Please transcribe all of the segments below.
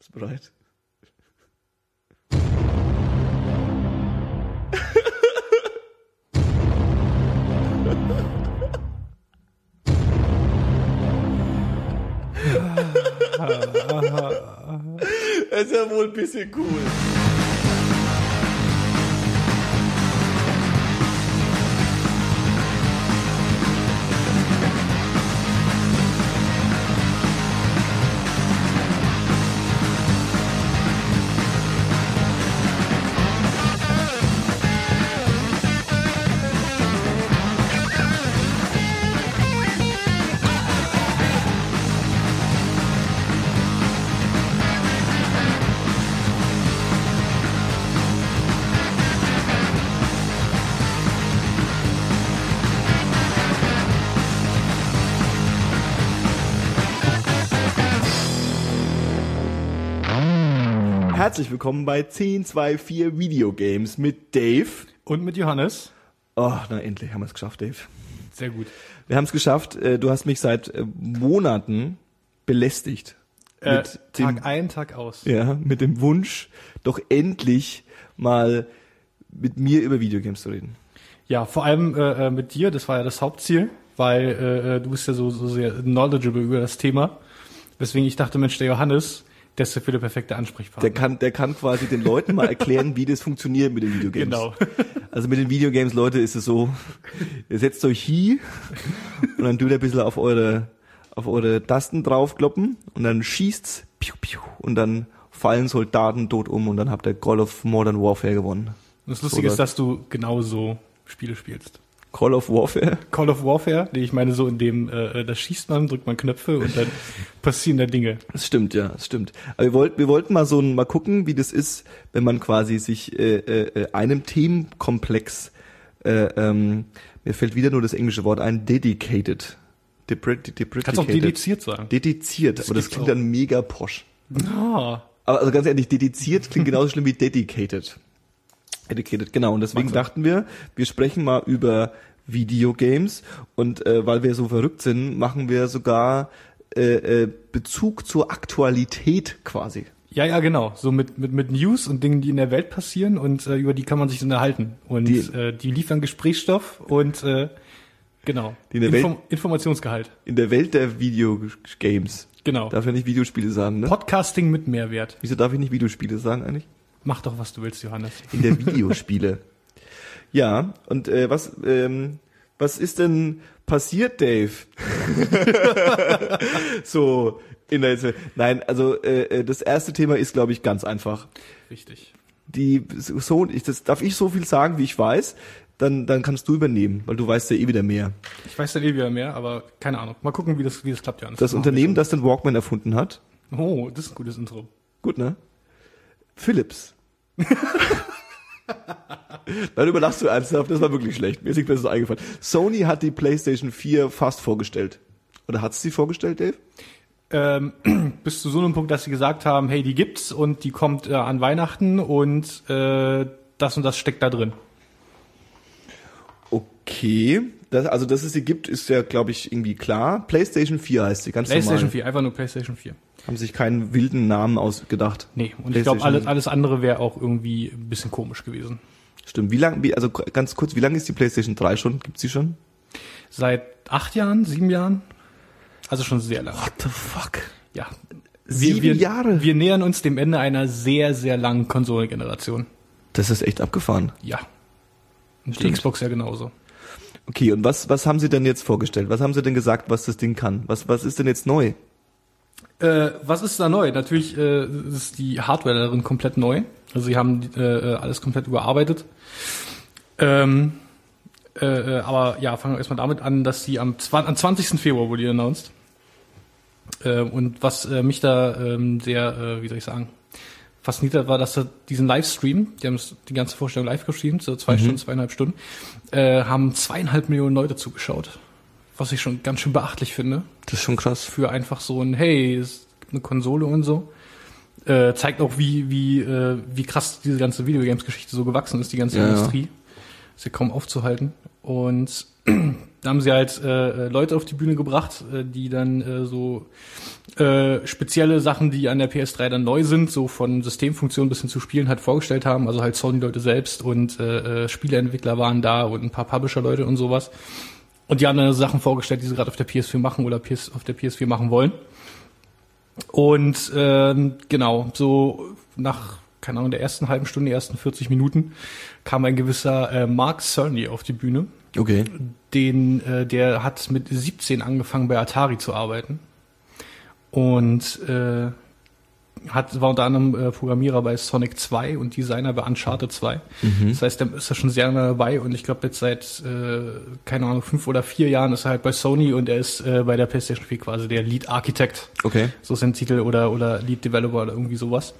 Bist du bereit? Das ist ja wohl ein bisschen cool. Herzlich willkommen bei 1024 Videogames mit Dave. Und mit Johannes. Oh, na endlich haben wir es geschafft, Dave. Sehr gut. Wir haben es geschafft. Äh, Du hast mich seit äh, Monaten belästigt. Äh, Mit dem- Tag ein, Tag aus. Ja, mit dem Wunsch, doch endlich mal mit mir über Videogames zu reden. Ja, vor allem äh, äh, mit dir, das war ja das Hauptziel, weil äh, du bist ja so, so sehr knowledgeable über das Thema. Weswegen ich dachte, Mensch, der Johannes, der ist dafür der perfekte Ansprechpartner. Der kann, der kann quasi den Leuten mal erklären, wie das funktioniert mit den Videogames. Genau. Also mit den Videogames, Leute, ist es so, ihr setzt euch hier und dann tut ihr ein bisschen auf eure, auf eure Tasten draufkloppen und dann schießt's piu, piu, und dann fallen Soldaten tot um und dann habt ihr Call of Modern Warfare gewonnen. Und das Lustige So ist, dass du genauso Spiele spielst. Call of Warfare? Call of Warfare, nee, ich meine so in dem, äh, da schießt man, drückt man Knöpfe und dann passieren da Dinge. Das stimmt, ja, das stimmt. Aber wir wollten, wir wollten mal so ein, mal gucken, wie das ist, wenn man quasi sich äh, äh, einem Themenkomplex, äh, ähm, mir fällt wieder nur das englische Wort ein, dedicated. Depre deprecated. Kannst auch dediziert sagen. Dediziert, aber das klingt auch. dann mega posch. Ah, Aber also ganz ehrlich, dediziert klingt genauso schlimm wie dedicated. Dedicated, genau. Und deswegen dachten wir, wir sprechen mal über Videogames und äh, weil wir so verrückt sind, machen wir sogar äh, äh, Bezug zur Aktualität quasi. ja, ja, genau. So mit, mit, mit News und Dingen, die in der Welt passieren und äh, über die kann man sich unterhalten. Und Die- äh, die liefern Gesprächsstoff und äh, genau. In der Welt- Informationsgehalt. In der Welt der Videogames. Genau. Darf ich nicht Videospiele sagen, ne? Podcasting mit Mehrwert. Wieso darf ich nicht Videospiele sagen eigentlich? Mach doch, was du willst, Johannes. In der Videospiele. ja, und äh, was, ähm, was ist denn passiert, Dave? so, in der, nein, also äh, äh, das erste Thema ist, glaube ich, ganz einfach. Richtig. Die so, ich, das darf ich so viel sagen, wie ich weiß, dann, dann kannst du übernehmen, weil du weißt ja eh wieder mehr. Ich weiß dann eh wieder mehr, aber keine Ahnung. Mal gucken, wie das, wie das klappt, Johannes. Das machen Unternehmen, das den Walkman erfunden hat. Oh, das ist ein gutes Intro. Gut, ne? Philips. Darüber lachst du ernsthaft, das war wirklich schlecht. Mir ist nichts Besseres eingefallen. Sony hat die PlayStation 4 fast vorgestellt. Oder hat sie vorgestellt, Dave? Ähm, bis zu so einem Punkt, dass sie gesagt haben, hey, die gibt's und die kommt äh, an Weihnachten und äh, das und das steckt da drin. Okay. Das, also, dass es sie gibt, ist ja, glaube ich, irgendwie klar. PlayStation 4 heißt sie, ganz PlayStation normal. 4, einfach nur PlayStation 4. Haben sich keinen wilden Namen ausgedacht. Nee, und ich glaube, alles, alles andere wäre auch irgendwie ein bisschen komisch gewesen. Stimmt. Wie lang, wie, also ganz kurz, wie lange ist die PlayStation 3 schon? Gibt's sie schon? Seit acht Jahren, sieben Jahren? Also schon sehr lange. What the fuck? Ja. Sieben wir, Jahre? Wir nähern uns dem Ende einer sehr, sehr langen Konsolengeneration. Das ist echt abgefahren. Ja. Und die. Xbox ja genauso. Okay, und was, was haben sie denn jetzt vorgestellt? Was haben sie denn gesagt, was das Ding kann? Was, was ist denn jetzt neu? Äh, was ist da neu? Natürlich äh, ist die Hardware darin komplett neu. Also sie haben äh, alles komplett überarbeitet. Ähm, äh, äh, aber ja, fangen wir erstmal damit an, dass sie am, 20, am 20. Februar wurde die announced. Äh, und was äh, mich da ähm, sehr, äh, wie soll ich sagen, fasziniert hat, war, dass da diesen Livestream, die haben die ganze Vorstellung live gestreamt, so zwei Stunden, zweieinhalb Stunden, äh, haben zweieinhalb Millionen Leute zugeschaut. Was ich schon ganz schön beachtlich finde Das ist schon krass. für einfach so ein, hey, es gibt eine Konsole und so. Äh, zeigt auch, wie, wie, äh, wie krass diese ganze Videogames-Geschichte so gewachsen ist, die ganze Ja, ja. Industrie. Ist ja kaum aufzuhalten. und da haben sie halt äh, Leute auf die Bühne gebracht, äh, die dann äh, so äh, spezielle Sachen, die an der PS3 dann neu sind, so von Systemfunktionen bis hin zu Spielen halt vorgestellt haben. Also halt Sony-Leute selbst und äh, äh, Spieleentwickler waren da und ein paar Publisher-Leute und sowas. Und die haben dann Sachen vorgestellt, die sie gerade auf der PS4 machen oder PS, auf der PS4 machen wollen. Und ähm, genau, so nach, keine Ahnung, der ersten halben Stunde, ersten 40 Minuten kam ein gewisser äh, Mark Cerny auf die Bühne. Okay. Den, äh, der hat mit 17 angefangen bei Atari zu arbeiten. Und äh, hat, war unter anderem äh, Programmierer bei Sonic 2 und Designer bei Uncharted 2. Das heißt, der ist da schon sehr lange dabei und ich glaube jetzt seit, äh, keine Ahnung, fünf oder vier Jahren ist er halt bei Sony und er ist äh, bei der PlayStation 4 quasi der Lead Architect. Okay. So ist sein Titel oder, oder Lead Developer oder irgendwie sowas.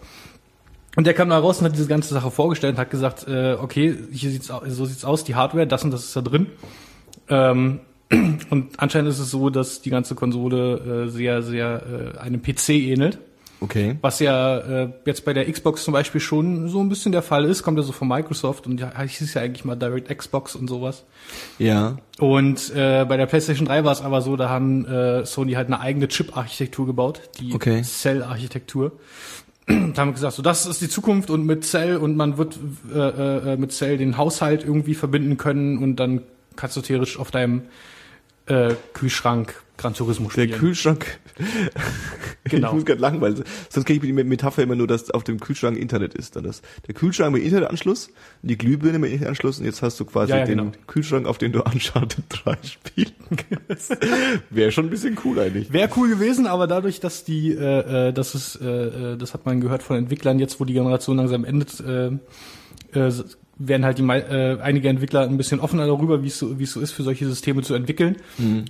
Und der kam da raus und hat diese ganze Sache vorgestellt und hat gesagt, äh, okay, hier sieht's so sieht's aus, die Hardware, das und das ist da drin. Ähm, und anscheinend ist es so, dass die ganze Konsole äh, sehr, sehr äh, einem PC ähnelt. Okay. Was ja äh, jetzt bei der Xbox zum Beispiel schon so ein bisschen der Fall ist, kommt ja so von Microsoft und ja, hieß ja eigentlich mal Direct Xbox und sowas. Ja. Und äh, bei der PlayStation 3 war es aber so, da haben äh, Sony halt eine eigene Chip-Architektur gebaut, die Okay. Cell-Architektur. Da haben wir gesagt, so das ist die Zukunft und mit Cell und man wird äh, äh, mit Cell den Haushalt irgendwie verbinden können und dann kannst du theoretisch auf deinem äh, Kühlschrank Gran Turismo Der spielen. Kühlschrank. Genau. Ich muss gerade lachen, weil sonst kenne ich die Metapher immer nur, dass auf dem Kühlschrank Internet ist. Dann das, der Kühlschrank mit Internetanschluss, die Glühbirne mit Internetanschluss und jetzt hast du quasi Ja, ja, den genau. Kühlschrank, auf den du Uncharted 3 spielen kannst. Wäre schon ein bisschen cool eigentlich. Wäre cool gewesen, aber dadurch, dass die, äh, äh, das ist, äh, äh, das hat man gehört von Entwicklern, jetzt wo die Generation langsam endet, äh, äh, werden halt die äh, einige Entwickler ein bisschen offener darüber, wie es so, es so ist, für solche Systeme zu entwickeln.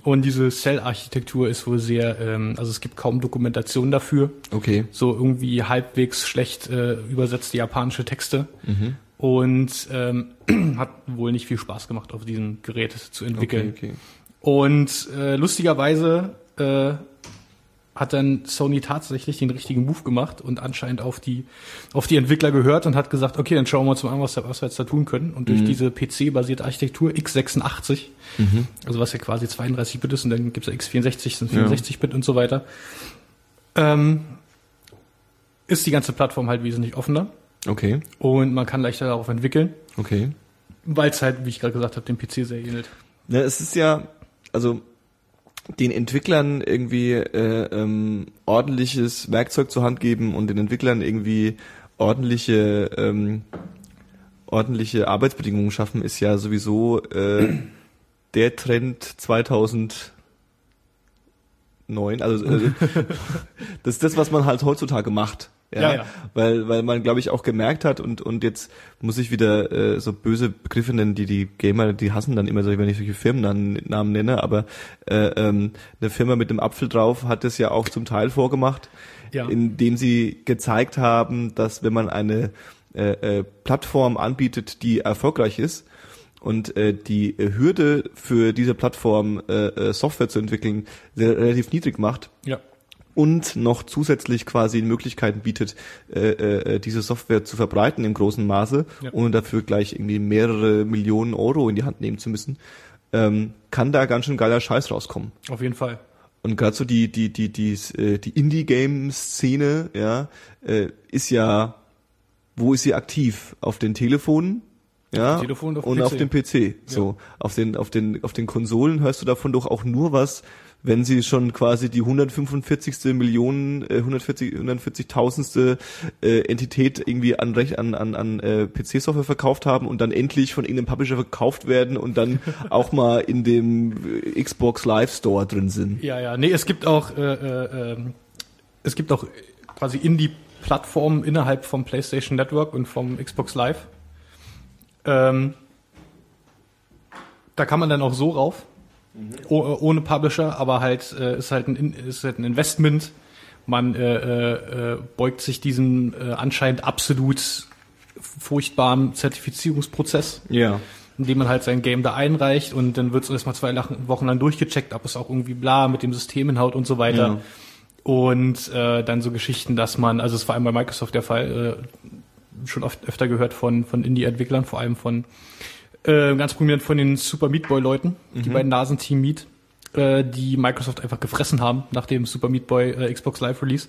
Und diese Cell-Architektur ist wohl sehr, ähm, also es gibt kaum Dokumentation dafür. Okay. So irgendwie halbwegs schlecht äh, übersetzte japanische Texte. Und ähm, hat wohl nicht viel Spaß gemacht, auf diesem Gerät zu entwickeln. Okay, okay. Und äh, lustigerweise äh, hat dann Sony tatsächlich den richtigen Move gemacht und anscheinend auf die auf die Entwickler gehört und hat gesagt, okay, dann schauen wir uns mal an, was, was wir jetzt da tun können. Und durch diese PC-basierte Architektur x86, also was ja quasi 32-Bit ist und dann gibt's ja x64, sind 64-Bit und so weiter, ähm, ist die ganze Plattform halt wesentlich offener Okay. und man kann leichter darauf entwickeln, Okay. weil es halt, wie ich gerade gesagt habe, dem PC sehr ähnelt. Ja, es ist ja, also den Entwicklern irgendwie äh, ähm, ordentliches Werkzeug zur Hand geben und den Entwicklern irgendwie ordentliche ähm, ordentliche Arbeitsbedingungen schaffen, ist ja sowieso äh, der Trend 2009. Also äh, das ist das, was man halt heutzutage macht. Ja, Ja, ja. weil weil man glaube ich auch gemerkt hat und und jetzt muss ich wieder äh, so böse Begriffe nennen, die die Gamer, die hassen dann immer so, wenn ich solche Firmennamen Namen nenne, aber äh, ähm, eine Firma mit einem Apfel drauf hat es ja auch zum Teil vorgemacht, Ja. indem sie gezeigt haben, dass wenn man eine äh, äh, Plattform anbietet, die erfolgreich ist und äh, die äh, Hürde für diese Plattform äh, äh, Software zu entwickeln sehr, relativ niedrig macht, Ja. Und noch zusätzlich quasi Möglichkeiten bietet, äh, äh, diese Software zu verbreiten im großen Maße, Ja. ohne dafür gleich irgendwie mehrere Millionen Euro in die Hand nehmen zu müssen, ähm, kann da ganz schön geiler Scheiß rauskommen. Auf jeden Fall. Und gerade so die die die die äh, die Indie-Game-Szene, ja, äh, ist ja, wo ist sie aktiv? Auf den Telefonen, ja, dem Telefon und auf dem und PC. auf dem PC. So auf den auf den auf den Konsolen hörst du davon doch auch nur was, wenn sie schon quasi die 145. Millionen, äh, 140 140.000. Äh, Entität irgendwie an an an, an äh, PC-Software verkauft haben und dann endlich von irgendeinem Publisher verkauft werden und dann auch mal in dem äh, Xbox Live Store drin sind. Ja, ja. Nee, es gibt auch, äh, äh, ähm, es gibt auch quasi Indie-Plattformen innerhalb vom PlayStation Network und vom Xbox Live. Ähm, da kann man dann auch so rauf, oh, äh, ohne Publisher, aber halt äh, ist halt ein In- ist halt ein Investment. Man äh, äh, äh, beugt sich diesem äh, anscheinend absolut furchtbaren Zertifizierungsprozess Ja. indem man halt sein Game da einreicht und dann wird es erstmal zwei Wochen lang durchgecheckt, ob es auch irgendwie bla mit dem System hinhaut und so weiter. Ja. Und äh, dann so Geschichten, dass man, also es war einmal bei Microsoft der Fall, äh, schon oft öfter gehört von, von Indie-Entwicklern, vor allem von Äh, ganz prominent von den Super Meat Boy Leuten, die beiden Nasen Team Meat, äh, die Microsoft einfach gefressen haben nach dem Super Meat Boy äh, Xbox Live Release.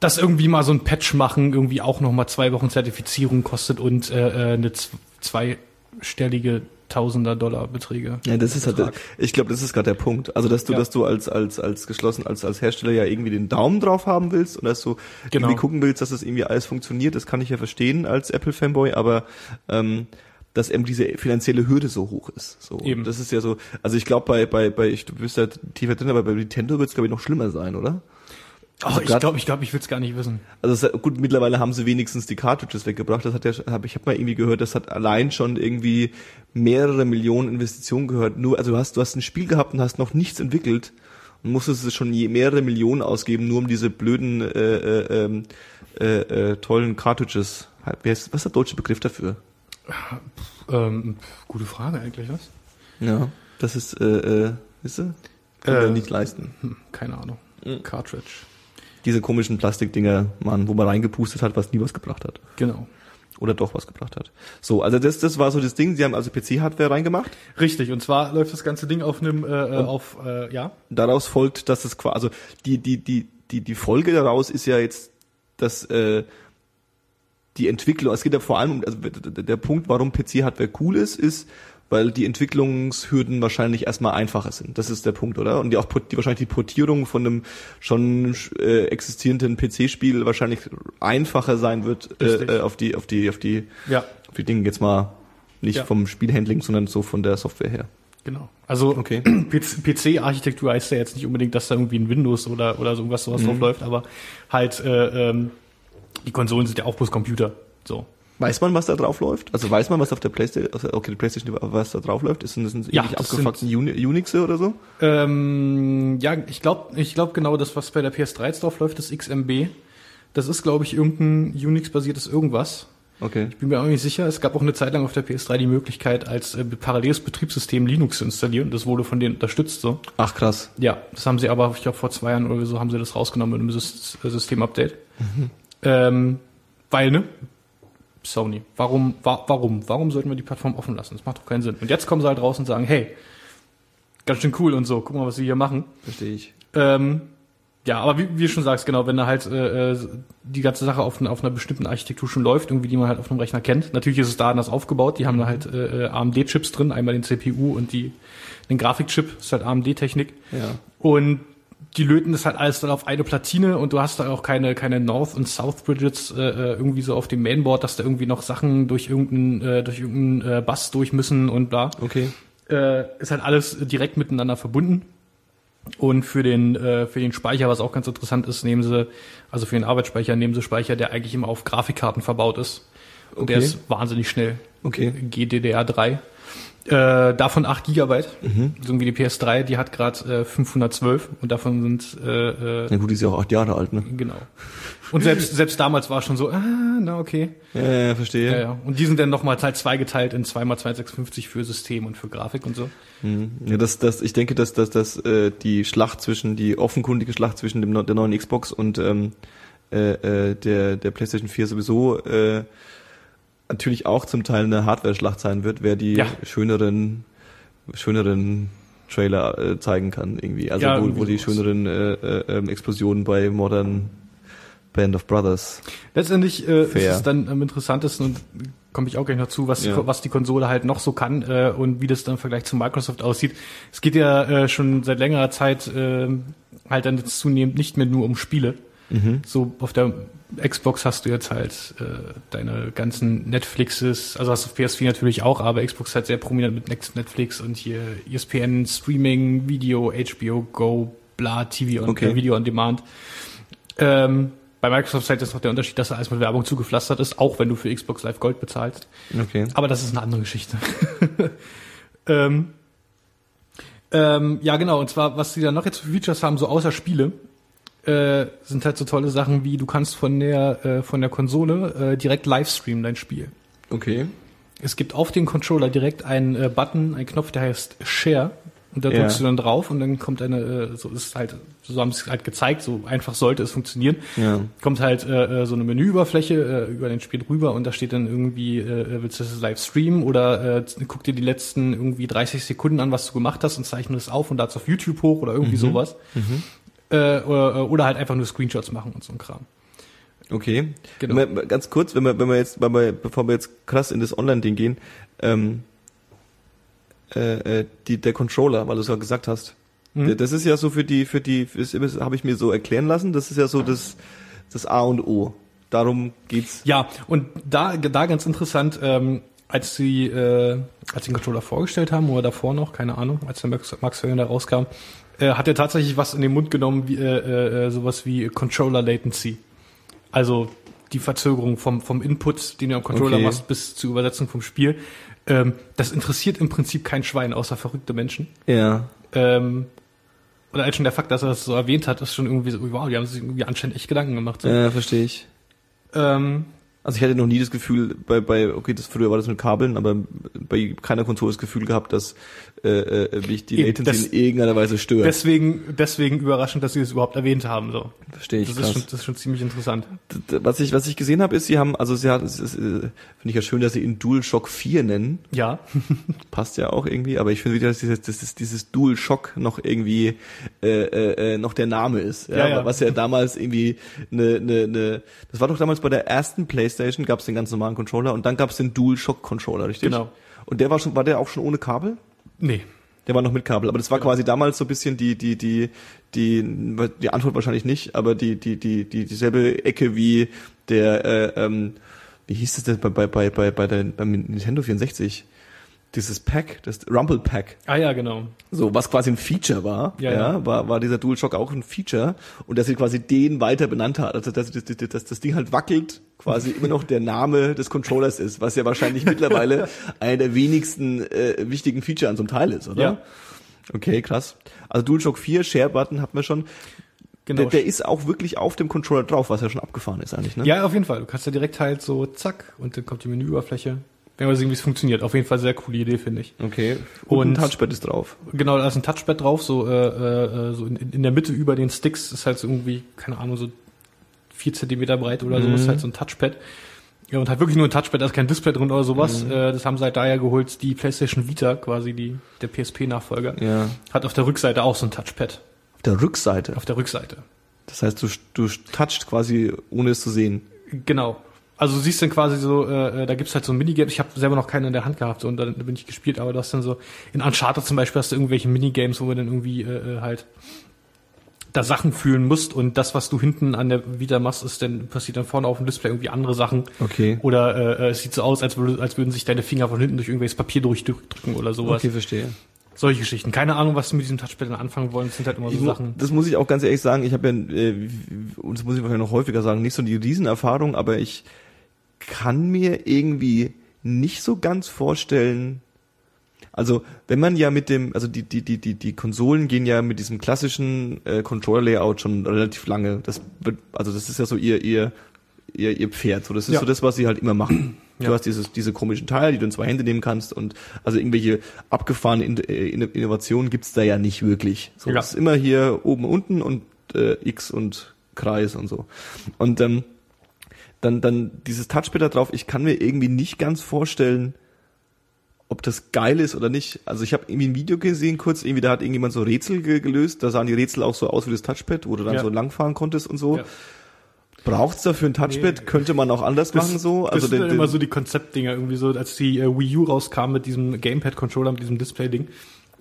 Das irgendwie mal so ein Patch machen, irgendwie auch noch mal zwei Wochen Zertifizierung kostet und äh, äh, eine zweistellige Tausender Dollar Beträge. Ja, das ist halt, ich glaube, das ist gerade der Punkt. Also, dass du, Ja. dass du als, als, als geschlossen, als, als Hersteller ja irgendwie den Daumen drauf haben willst und dass du Genau. irgendwie gucken willst, dass das irgendwie alles funktioniert, das kann ich ja verstehen als Apple-Fanboy, aber, ähm, dass eben diese finanzielle Hürde so hoch ist. So, Eben. Das ist ja so, also ich glaube bei, bei, bei, ich, du bist ja tiefer drin, aber bei Nintendo wird es glaube ich noch schlimmer sein, oder? Oh, ich grad- glaube, ich, glaub, ich will es gar nicht wissen. Also es, gut, mittlerweile haben sie wenigstens die Cartridges weggebracht. Das hat ja, hab, ich habe mal irgendwie gehört, das hat allein schon irgendwie mehrere Millionen Investitionen gehört. Nur, also du hast, du hast ein Spiel gehabt und hast noch nichts entwickelt und musstest es schon mehrere Millionen ausgeben, nur um diese blöden äh, äh, ähm, äh, äh, tollen Cartridges. Was ist der deutsche Begriff dafür? Ähm, gute Frage eigentlich, was? Ja, das ist, äh, äh, weißt du, kann Äh, man nicht leisten. Hm, keine Ahnung. Mhm. Cartridge. Diese komischen Plastikdinger, man, wo man reingepustet hat, was nie was gebracht hat. Genau. Oder doch was gebracht hat. So, also das, das war so das Ding. Sie haben also PC-Hardware reingemacht. Richtig, und zwar läuft das ganze Ding auf einem, äh, äh, auf, äh, ja, Daraus folgt, dass es quasi, also die, die, die, die, die Folge daraus ist ja jetzt, dass äh, die Entwicklung, es geht ja vor allem um, also der Punkt, warum PC-Hardware cool ist, ist, weil die Entwicklungshürden wahrscheinlich erstmal einfacher sind. Das ist der Punkt, oder? Und die auch die, wahrscheinlich die Portierung von einem schon äh, existierenden PC-Spiel wahrscheinlich einfacher sein wird äh, äh, auf die, auf die, auf die, ja, auf die Dinge jetzt mal nicht Ja. vom Spielhandling, sondern so von der Software her. genau. Also Okay. PC-Architektur heißt ja jetzt nicht unbedingt, dass da irgendwie ein Windows oder, oder so irgendwas sowas Mhm. drauf läuft, aber halt, äh, ähm, die Konsolen sind ja auch bloß Computer. So. Weiß man, was da drauf läuft? Also weiß man, was auf der Playstation, also okay, die Playstation, was da drauf läuft? Ist das ein Ja, das abgefuckten Uni- Unixe oder so? Ähm, ja, ich glaube, ich glaub genau, das, was bei der PS3 jetzt drauf läuft, ist XMB. Das ist, glaube ich, irgendein Unix-basiertes irgendwas. Okay. Ich bin mir auch nicht sicher. Es gab auch eine Zeit lang auf der PS3 die Möglichkeit, als äh, paralleles Betriebssystem Linux zu installieren. Das wurde von denen unterstützt so. Ach krass. Ja, das haben sie aber, ich glaube, vor zwei Jahren oder so haben sie das rausgenommen mit einem Sys- Systemupdate. Ähm, weil, ne? Sony. Warum, wa warum? Warum sollten wir die Plattform offen lassen? Das macht doch keinen Sinn. Und jetzt kommen sie halt raus und sagen, hey, ganz schön cool und so, guck mal, was sie hier machen. Verstehe ich. Ähm, ja, aber wie, wie du schon sagst, genau, wenn da halt äh, äh, die ganze Sache auf, einer- auf einer bestimmten Architektur schon läuft, irgendwie die man halt auf einem Rechner kennt. Natürlich ist es da anders aufgebaut. Die haben da halt äh, äh, AMD-Chips drin, einmal den CPU und die den Grafikchip, ist halt AMD-Technik. Ja. Und die löten das halt alles dann auf eine Platine und du hast da auch keine, keine North- und South-Bridges äh, äh, irgendwie so auf dem Mainboard, dass da irgendwie noch Sachen durch irgendeinen, äh, durch irgendeinen äh, Bus durch müssen und bla. Okay. Äh, ist halt alles direkt miteinander verbunden. Und für den, äh, für den Speicher, was auch ganz interessant ist, nehmen sie, also für den Arbeitsspeicher nehmen sie Speicher, der eigentlich immer auf Grafikkarten verbaut ist. Und der Okay. ist wahnsinnig schnell. Okay. GDDR3. Äh, davon 8 Gigabyte. Mhm. So wie die PS3, die hat gerade äh, 512 und davon sind äh, äh, Na gut, die ist ja auch acht Jahre alt, ne? genau. Und selbst selbst damals war es schon so, ah, na okay. Ja, ja, verstehe. Ja, ja. Und die sind dann nochmal Teil 2 geteilt in 2x256 für System und für Grafik und so. Mhm. Ja, das, das, ich denke, dass, dass, dass äh, die Schlacht zwischen, die offenkundige Schlacht zwischen dem, der neuen Xbox und ähm, äh, äh, der, der PlayStation 4 sowieso äh, natürlich auch zum Teil eine Hardware-Schlacht sein wird, wer die Ja. schöneren, schöneren Trailer äh, zeigen kann irgendwie. Also Ja, wo, irgendwie wo die schöneren äh, äh, ähm, Explosionen bei Modern Band of Brothers. Letztendlich äh, ist es dann am interessantesten und komme ich auch gleich noch zu, was, Ja. die, was die Konsole halt noch so kann äh, und wie das dann im Vergleich zu Microsoft aussieht. Es geht ja äh, schon seit längerer Zeit äh, halt dann jetzt zunehmend nicht mehr nur um Spiele. Mhm. So auf der Xbox hast du jetzt halt äh, deine ganzen Netflixes, also hast du PS4 natürlich auch, aber Xbox halt sehr prominent mit Next- Netflix und hier ESPN, Streaming, Video, HBO Go, bla, TV und Okay. Video on Demand. Ähm, bei Microsoft ist halt jetzt noch der Unterschied, dass da alles mit Werbung zugepflastert ist, auch wenn du für Xbox Live Gold bezahlst. Okay. Aber das ist eine andere Geschichte. ähm, ähm, ja, genau. Und zwar, was sie da noch jetzt für Features haben, so außer Spiele, äh, sind halt so tolle Sachen wie, du kannst von der, äh, von der Konsole äh, direkt livestreamen dein Spiel. Okay. Es gibt auf dem Controller direkt einen äh, Button, einen Knopf, der heißt Share. Und da Ja. drückst du dann drauf und dann kommt eine, äh, so ist halt, so haben sie es halt gezeigt, so einfach sollte es funktionieren. Ja. Kommt halt äh, äh, so eine Menüoberfläche äh, über den Spiel rüber und da steht dann irgendwie, äh, willst du das live streamen oder äh, guck dir die letzten irgendwie 30 Sekunden an, was du gemacht hast und zeichne es auf und lad's auf YouTube hoch oder irgendwie sowas. Äh, oder, oder halt einfach nur Screenshots machen und so ein Kram. Okay. Genau. Wir, ganz kurz, wenn wir, wenn wir jetzt, wenn wir, bevor wir jetzt krass in das Online-Ding gehen, ähm, äh, äh, die, der Controller, weil du es ja gesagt hast. Mhm. Das ist ja so für die, für die, habe ich mir so erklären lassen, das ist ja so das, das A und O. Darum geht's. Ja, und da, da ganz interessant, ähm, als sie, äh, als sie den Controller vorgestellt haben, oder davor noch, keine Ahnung, als der Max, Max Verstappen da rauskam, äh, hat er tatsächlich was in den Mund genommen, wie, äh, äh, sowas wie Controller Latency. Also die Verzögerung vom, vom Input, den du am Controller Okay. machst, bis zur Übersetzung vom Spiel. Ähm, das interessiert im Prinzip kein Schwein, außer verrückte Menschen. Ja. Ähm, oder als schon der Fakt, dass er das so erwähnt hat, ist schon irgendwie so, wow, die haben sich irgendwie anscheinend echt Gedanken gemacht. So. Ja, verstehe ich. Ähm, Also ich hatte noch nie das Gefühl, bei, bei okay, das früher war das mit Kabeln, aber bei keiner Konsole das Gefühl gehabt, dass äh, äh, mich die Latency das- in irgendeiner Weise stört. Deswegen, deswegen überraschend, dass sie es überhaupt erwähnt haben. So. Verstehe ich Das krass. ist, schon, das ist schon ziemlich interessant. Was ich was ich gesehen habe, ist, sie haben also sie hat äh, finde ich ja schön, dass sie ihn DualShock 4 nennen. Ja. Passt ja auch irgendwie, aber ich finde wieder, dass dieses, dass dieses, dieses DualShock noch irgendwie äh, äh, äh, noch der Name ist. Ja, Ja, ja. Was ja damals irgendwie eine, eine, eine das war doch damals bei der ersten Playstation, gab es den ganz normalen Controller und dann gab es den DualShock Controller, richtig? Genau. Und der war schon, war der auch schon ohne Kabel? Nee. Der war noch mit Kabel, aber das war quasi damals so ein bisschen die die die die die Antwort wahrscheinlich nicht, aber die die die die dieselbe Ecke wie der äh, ähm, wie hieß das denn bei bei bei bei bei der beim Nintendo 64 dieses Pack, das Rumble Pack, Ah ja, genau. so was quasi ein Feature war, ja, Ja, war war dieser DualShock auch ein Feature und dass sie quasi den weiter benannt hat, also dass, dass, dass, das Ding halt wackelt, quasi immer noch der Name des Controllers ist, was ja wahrscheinlich mittlerweile einer der wenigsten äh, wichtigen Feature an so einem Teil ist, oder? Ja. Okay, krass. Also DualShock 4, Share Button hatten wir schon. Genau. Der, der ist auch wirklich auf dem Controller drauf, was ja schon abgefahren ist eigentlich, ne? ja, auf jeden Fall. Du kannst ja direkt halt so zack und dann kommt die Menüoberfläche. Wenn wir sehen, wie es funktioniert. Auf jeden Fall sehr coole Idee, finde ich. Okay. Und, Und- ein Touchpad ist drauf. Genau, da ist ein Touchpad drauf, so, äh, äh, so in, in der Mitte über den Sticks ist halt so irgendwie, keine Ahnung, so vier Zentimeter breit oder so, Mhm. ist halt so ein Touchpad. Ja, und halt wirklich nur ein Touchpad, da ist kein Display drin oder sowas. Mhm. Äh, das haben sie halt daher geholt, die PlayStation Vita, quasi die, der PSP-Nachfolger, Ja. hat auf der Rückseite auch so ein Touchpad. Auf der Rückseite. Auf der Rückseite. Das heißt, du, du touchst quasi, ohne es zu sehen. Genau. Also du siehst dann quasi so, äh, äh, da gibt's halt so ein Minigame. Ich habe selber noch keinen in der Hand gehabt so, und dann bin ich gespielt, aber du hast dann so, in Uncharted zum Beispiel hast du irgendwelche Minigames, wo du dann irgendwie äh, äh, halt da Sachen fühlen musst und das, was du hinten an der Vita machst, ist dann passiert dann vorne auf dem Display irgendwie andere Sachen. Okay. Oder äh, äh, es sieht so aus, als, würde, als würden sich deine Finger von hinten durch irgendwelches Papier durchdrücken oder sowas. Okay, verstehe. Solche Geschichten. Keine Ahnung, was sie mit diesem Touchpad dann anfangen wollen. Das sind halt immer so Ich Sachen. Das muss ich auch ganz ehrlich sagen, ich habe ja, äh, und das muss ich wahrscheinlich noch häufiger sagen, nicht so die Riesenerfahrung, aber ich kann mir irgendwie nicht so ganz vorstellen, also wenn man ja mit dem, also die, die, die, die, die Konsolen gehen ja mit diesem klassischen äh, Controller-Layout schon relativ lange. Das wird, also das ist ja so ihr, ihr, ihr, ihr Pferd. So, das ist Ja. so das, was sie halt immer machen. Du Ja. hast dieses, diese komischen Teile, die du in zwei Hände nehmen kannst und also irgendwelche abgefahrene In äh, In- Innovationen gibt's da ja nicht wirklich. So, Ja. Das ist immer hier oben, unten und äh, X und Kreis und so. Und ähm, dann, dann dieses Touchpad da drauf, ich kann mir irgendwie nicht ganz vorstellen, ob das geil ist oder nicht. Also ich habe irgendwie ein Video gesehen, kurz, irgendwie, da hat irgendjemand so Rätsel ge gelöst, da sahen die Rätsel auch so aus wie das Touchpad, wo du dann Ja. so langfahren konntest und so. Ja. Braucht's dafür ein Touchpad? Nee. Könnte man auch anders machen so? Also das sind den- dann den- immer so die Konzeptdinger irgendwie so, als die äh, Wii U rauskam mit diesem Gamepad-Controller, mit diesem Display-Ding.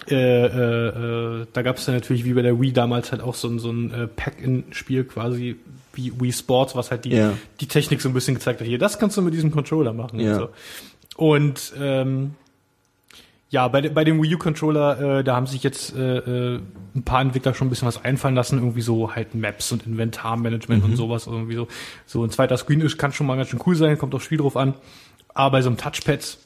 Äh, äh, äh, da gab es dann natürlich wie bei der Wii damals halt auch so ein, so ein äh, Pack-in-Spiel quasi wie Wii Sports, was halt die, Ja. die Technik so ein bisschen gezeigt hat. Hier, das kannst du mit diesem Controller machen. Ja. Und, so. und ähm, ja, bei, bei dem Wii U-Controller, äh, da haben sich jetzt äh, äh, ein paar Entwickler schon ein bisschen was einfallen lassen, irgendwie so halt Maps und Inventarmanagement Mhm. und sowas irgendwie so. So ein zweiter Screen ist, kann schon mal ganz schön cool sein, kommt aufs Spiel drauf an. Aber bei so einem Touchpad,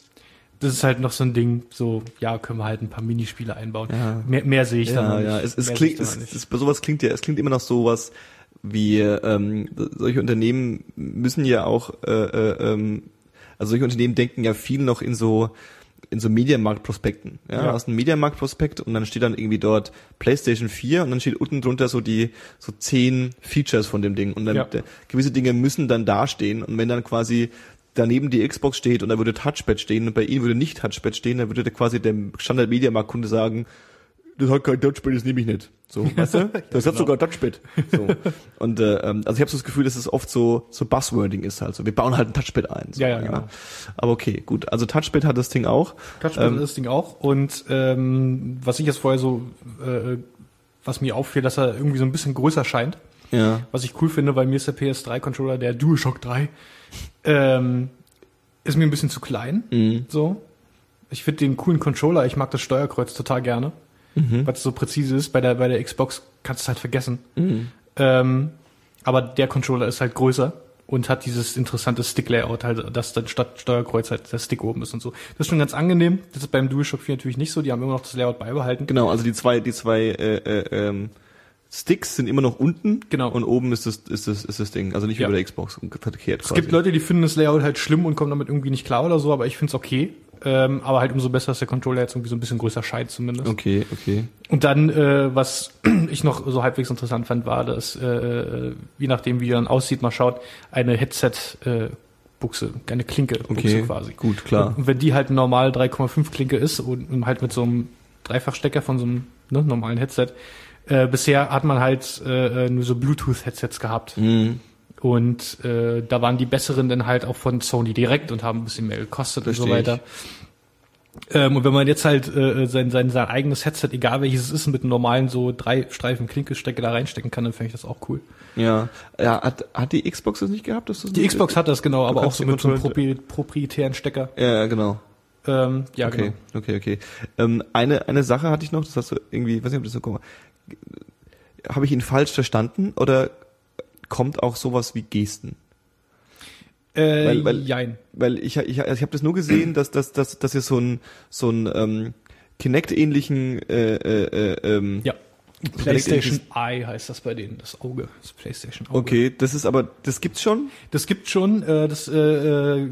das ist halt noch so ein Ding, so, ja, können wir halt ein paar Minispiele einbauen. Ja. Mehr, mehr sehe ich da noch ja, nicht. ja, es, es Mehr klingt, es, es, bei sowas klingt ja, es klingt immer noch sowas wie ähm, solche Unternehmen müssen ja auch, äh, äh, ähm, also solche Unternehmen denken ja viel noch in so in so Mediamarkt-Prospekten. Ja, Ja. du hast einen Mediamarkt-Prospekt und dann steht dann irgendwie dort PlayStation 4 und dann steht unten drunter so die so zehn Features von dem Ding und dann Ja. gewisse Dinge müssen dann dastehen und wenn dann quasi daneben die Xbox steht und da würde Touchpad stehen und bei ihnen würde nicht Touchpad stehen, dann würde der quasi dem Standard Mediamarkt-Kunde sagen, das hat kein Touchpad, das nehme ich nicht. So, weißt du? Das hat genau. sogar Touchpad. So. Und äh, ähm, also ich habe so das Gefühl, dass es oft so so Buzzwording ist halt so. Wir bauen halt ein Touchpad ein. So, Ja, ja, genau. Aber okay, gut. Also Touchpad hat das Ding auch. Touchpad Ähm, ist das Ding auch. Und ähm, was ich jetzt vorher so, äh, was mir auffiel, dass er irgendwie so ein bisschen größer scheint. Ja. Was ich cool finde, weil mir ist der PS3-Controller, der DualShock 3, ähm, ist mir ein bisschen zu klein. Mhm. So. Ich finde den coolen Controller, ich mag das Steuerkreuz total gerne, Mhm. weil es so präzise ist. Bei der, bei der Xbox kannst du es halt vergessen. Mhm. Ähm, aber der Controller ist halt größer und hat dieses interessante Stick-Layout, halt, dass dann statt Steuerkreuz halt der Stick oben ist und so. Das ist schon ganz angenehm. Das ist beim DualShock 4 natürlich nicht so. Die haben immer noch das Layout beibehalten. Genau, also die zwei, die zwei äh, äh, ähm, Sticks sind immer noch unten Genau. und oben ist das, ist das, ist das Ding. Also nicht Ja. wie bei der Xbox verkehrt Es gibt Leute, die finden das Layout halt schlimm und kommen damit irgendwie nicht klar oder so, aber ich finde es okay. Ähm, aber halt umso besser, dass der Controller jetzt irgendwie so ein bisschen größer scheint zumindest. Okay, okay. Und dann, äh, was ich noch so halbwegs interessant fand, war, dass, äh, äh, je nachdem, wie die dann aussieht, mal schaut, eine Headset-Buchse, eine Klinke-Buchse Okay, quasi. gut, klar. Und wenn die halt normal 3,5 Klinke ist und und halt mit so einem Dreifachstecker von so einem ne, normalen Headset, äh, bisher hat man halt äh, äh, nur so Bluetooth-Headsets gehabt. Mhm. Und äh, da waren die besseren dann halt auch von Sony direkt und haben ein bisschen mehr gekostet und so Versteh weiter. Ähm, und wenn man jetzt halt äh, sein, sein, sein eigenes Headset, egal welches es ist, mit einem normalen so drei Streifen Klinkestecke da reinstecken kann, dann fände ich das auch cool. Ja. ja hat, hat die Xbox das nicht gehabt? Dass das Die Xbox hat das genau, aber auch so mit so einem propri proprietären Stecker. Ja, ja, genau. Ähm, ja, okay, genau. okay, okay. Ähm, eine, eine Sache hatte ich noch, das hast du irgendwie, weiß nicht, ob das so kommt. Habe ich ihn falsch verstanden oder kommt auch sowas wie Gesten? Äh, Weil- weil- jein. Weil ich, ich, also ich habe das nur gesehen, dass, dass, dass, dass ihr so ein so ein ähm, Kinect-ähnlichen äh, äh, äh, ähm, Ja. PlayStation Eye heißt das bei denen, das Auge, das PlayStation Auge. Okay, das ist aber, das gibt's schon? Das gibt schon, äh, das äh,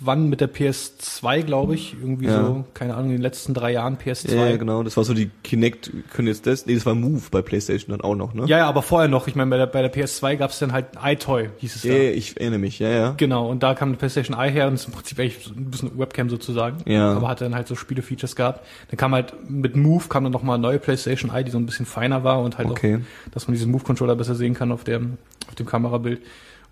wann mit der PS2, glaube ich, irgendwie Ja. so, keine Ahnung, in den letzten drei Jahren PS2. Ja, ja, genau. Das war so die Kinect, können jetzt das? Nee, das war Move bei PlayStation dann auch noch, ne? Ja, ja, aber vorher noch, ich meine, bei der, bei der PS2 gab es dann halt iToy, hieß es ja, ja, ich erinnere mich, ja, ja. Genau, und da kam die PlayStation Eye her und ist im Prinzip eigentlich so ein bisschen Webcam sozusagen. Ja. Aber hat dann halt so Spiele-Features gehabt. Dann kam halt mit Move kam dann nochmal eine neue PlayStation Eye, die so ein bisschen feiner war und halt Okay. auch, dass man diesen Move-Controller besser sehen kann auf dem, auf dem Kamerabild.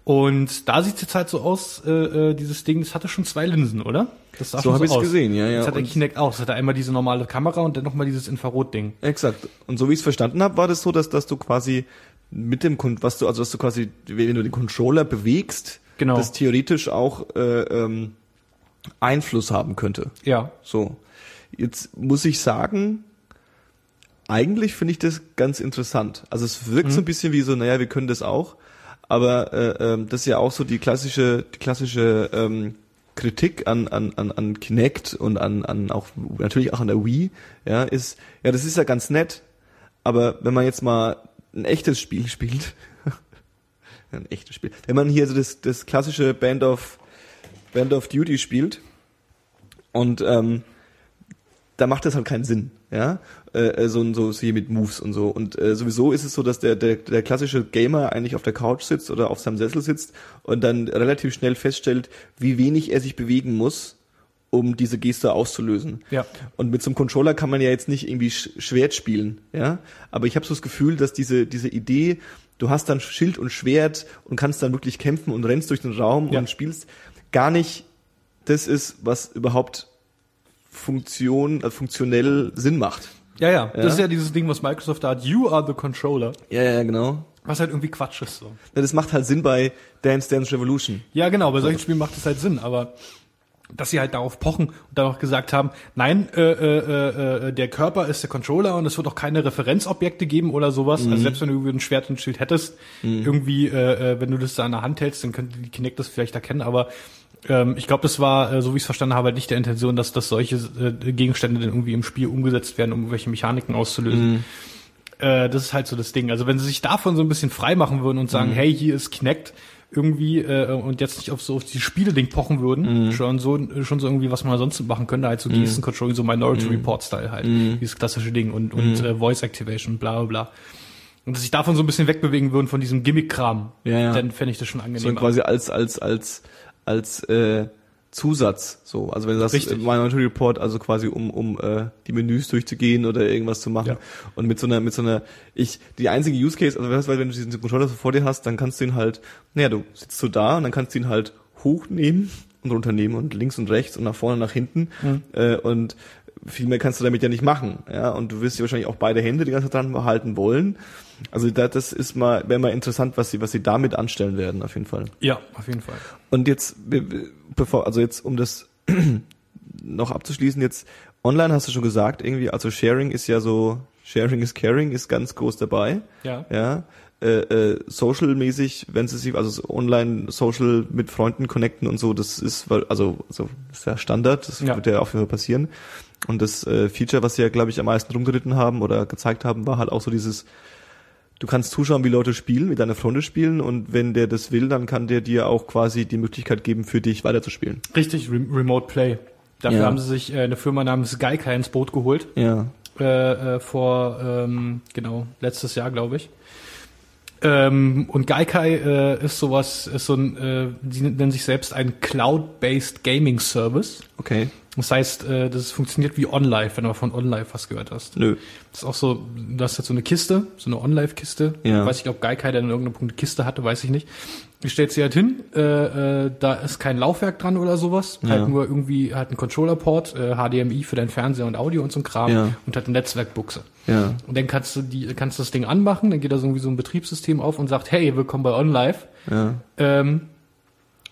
Und da sieht es jetzt halt so aus, äh, äh, dieses Ding, das hatte schon zwei Linsen, oder? Das sah So habe ich es gesehen, ja, ja. Das hat der Kinect auch. Das hat einmal diese normale Kamera und dann nochmal dieses Infrarot-Ding. Exakt. Und so wie ich es verstanden habe, war das so, dass, dass du quasi mit dem, was du, also dass du quasi, wenn du den Controller bewegst, Genau. das theoretisch auch äh, ähm, Einfluss haben könnte. Ja. So. Jetzt muss ich sagen, eigentlich finde ich das ganz interessant. Also es wirkt so ein bisschen wie so, naja, wir können das auch, aber äh, ähm, das ist ja auch so die klassische, die klassische ähm, Kritik an, an, an, an Kinect und an, an auch natürlich auch an der Wii, ja, ist, ja, das ist ja ganz nett, aber wenn man jetzt mal ein echtes Spiel spielt, ein echtes Spiel, wenn man hier so das, das klassische Band of Band of Duty spielt und ähm, da macht das halt keinen Sinn, ja, äh, so so so hier mit Moves und so und äh, sowieso ist es so, dass der der der klassische Gamer eigentlich auf der Couch sitzt oder auf seinem Sessel sitzt und dann relativ schnell feststellt, wie wenig er sich bewegen muss, um diese Geste auszulösen. Ja. Und mit so einem Controller kann man ja jetzt nicht irgendwie Sch Schwert spielen, ja. Aber ich habe so das Gefühl, dass diese diese Idee, du hast dann Schild und Schwert und kannst dann wirklich kämpfen und rennst durch den Raum Ja. und spielst, gar nicht das ist, was überhaupt Funktion, äh, funktionell Sinn macht. Ja, ja. Ja. Das ist ja dieses Ding, was Microsoft da hat. You are the controller. Ja, ja, genau. Was halt irgendwie Quatsch ist so. Ja, Das macht halt Sinn bei Dance Dance Revolution. Ja, genau, bei solchen Spielen macht es halt Sinn, aber dass sie halt darauf pochen und dann auch gesagt haben, nein, äh, äh, äh, der Körper ist der Controller und es wird auch keine Referenzobjekte geben oder sowas. Also selbst wenn du irgendwie ein Schwert und ein Schild hättest, irgendwie, äh, äh, wenn du das da in der Hand hältst, dann könnte die Kinect das vielleicht erkennen, aber ähm, ich glaube, das war, äh, so wie ich es verstanden habe, halt nicht der Intention, dass, dass solche äh, Gegenstände dann irgendwie im Spiel umgesetzt werden, um irgendwelche Mechaniken auszulösen. Äh, das ist halt so das Ding. Also wenn sie sich davon so ein bisschen frei machen würden und sagen, hey, hier ist Kinect, irgendwie äh, und jetzt nicht auf so auf die Spiele-Ding pochen würden, Mhm. schon so schon so irgendwie, was man sonst machen könnte, halt so Gesten Controlling, so Minority Report Style halt, Mhm. dieses klassische Ding und und äh, Voice Activation, bla bla bla. Und dass sich davon so ein bisschen wegbewegen würden von diesem Gimmick-Kram, Ja, ja. dann fände ich das schon So angenehmer. quasi als, als, als, als äh, Zusatz. So. Also wenn du sagst, Richtig. Minority Report, also quasi um, um äh, die Menüs durchzugehen oder irgendwas zu machen. Ja. Und mit so einer, mit so einer, ich, die einzige Use Case, also weißt du, wenn du diesen Controller so vor dir hast, dann kannst du ihn halt, naja, du sitzt so da und dann kannst du ihn halt hochnehmen und runternehmen und links und rechts und nach vorne und nach hinten. Mhm. Äh, und viel mehr kannst du damit ja nicht machen. Ja, und du wirst ja wahrscheinlich auch beide Hände die ganze Zeit dran behalten wollen. Also da, das ist mal, wäre mal interessant, was sie, was sie damit anstellen werden, auf jeden Fall. Ja, auf jeden Fall. Und jetzt, be- be- bevor, also jetzt, um das noch abzuschließen, jetzt online hast du schon gesagt, irgendwie, also Sharing ist ja so, Sharing is Caring ist ganz groß dabei. Ja. Ja. Äh, äh, social-mäßig, wenn sie sich, also so online Social mit Freunden connecten und so, das ist, also, also ist ja Standard, das Ja. wird ja auf jeden Fall passieren. Und das äh, Feature, was sie ja, glaube ich, am meisten rumgeritten haben oder gezeigt haben, war halt auch so dieses, du kannst zuschauen, wie Leute spielen, wie deine Freunde spielen und wenn der das will, dann kann der dir auch quasi die Möglichkeit geben, für dich weiterzuspielen. Richtig, Re Remote Play. Dafür Ja. haben sie sich äh, eine Firma namens Geica ins Boot geholt. Ja. äh, äh, vor, ähm, genau, letztes Jahr, glaube ich. Ähm, und Gaikai äh, ist sowas, ist so ein, äh, die nennen sich selbst ein Cloud-Based Gaming Service. Okay. Das heißt, äh, das funktioniert wie OnLive, wenn du von OnLive was gehört hast. Nö. Das ist auch so, du hast jetzt so eine Kiste, so eine OnLive-Kiste. Ja. Weiß ich, ob Gaikai dann in irgendeinem Punkt eine Kiste hatte, weiß ich nicht. Du stellst sie halt hin, äh, äh, da ist kein Laufwerk dran oder sowas, Ja. halt nur irgendwie halt ein Controller-Port, äh, HDMI für dein Fernseher und Audio und so ein Kram Ja. und halt eine Netzwerkbuchse. Ja. Und dann kannst du die, kannst du das Ding anmachen, dann geht da so irgendwie so ein Betriebssystem auf und sagt, hey, willkommen bei OnLive. Ja. Ähm,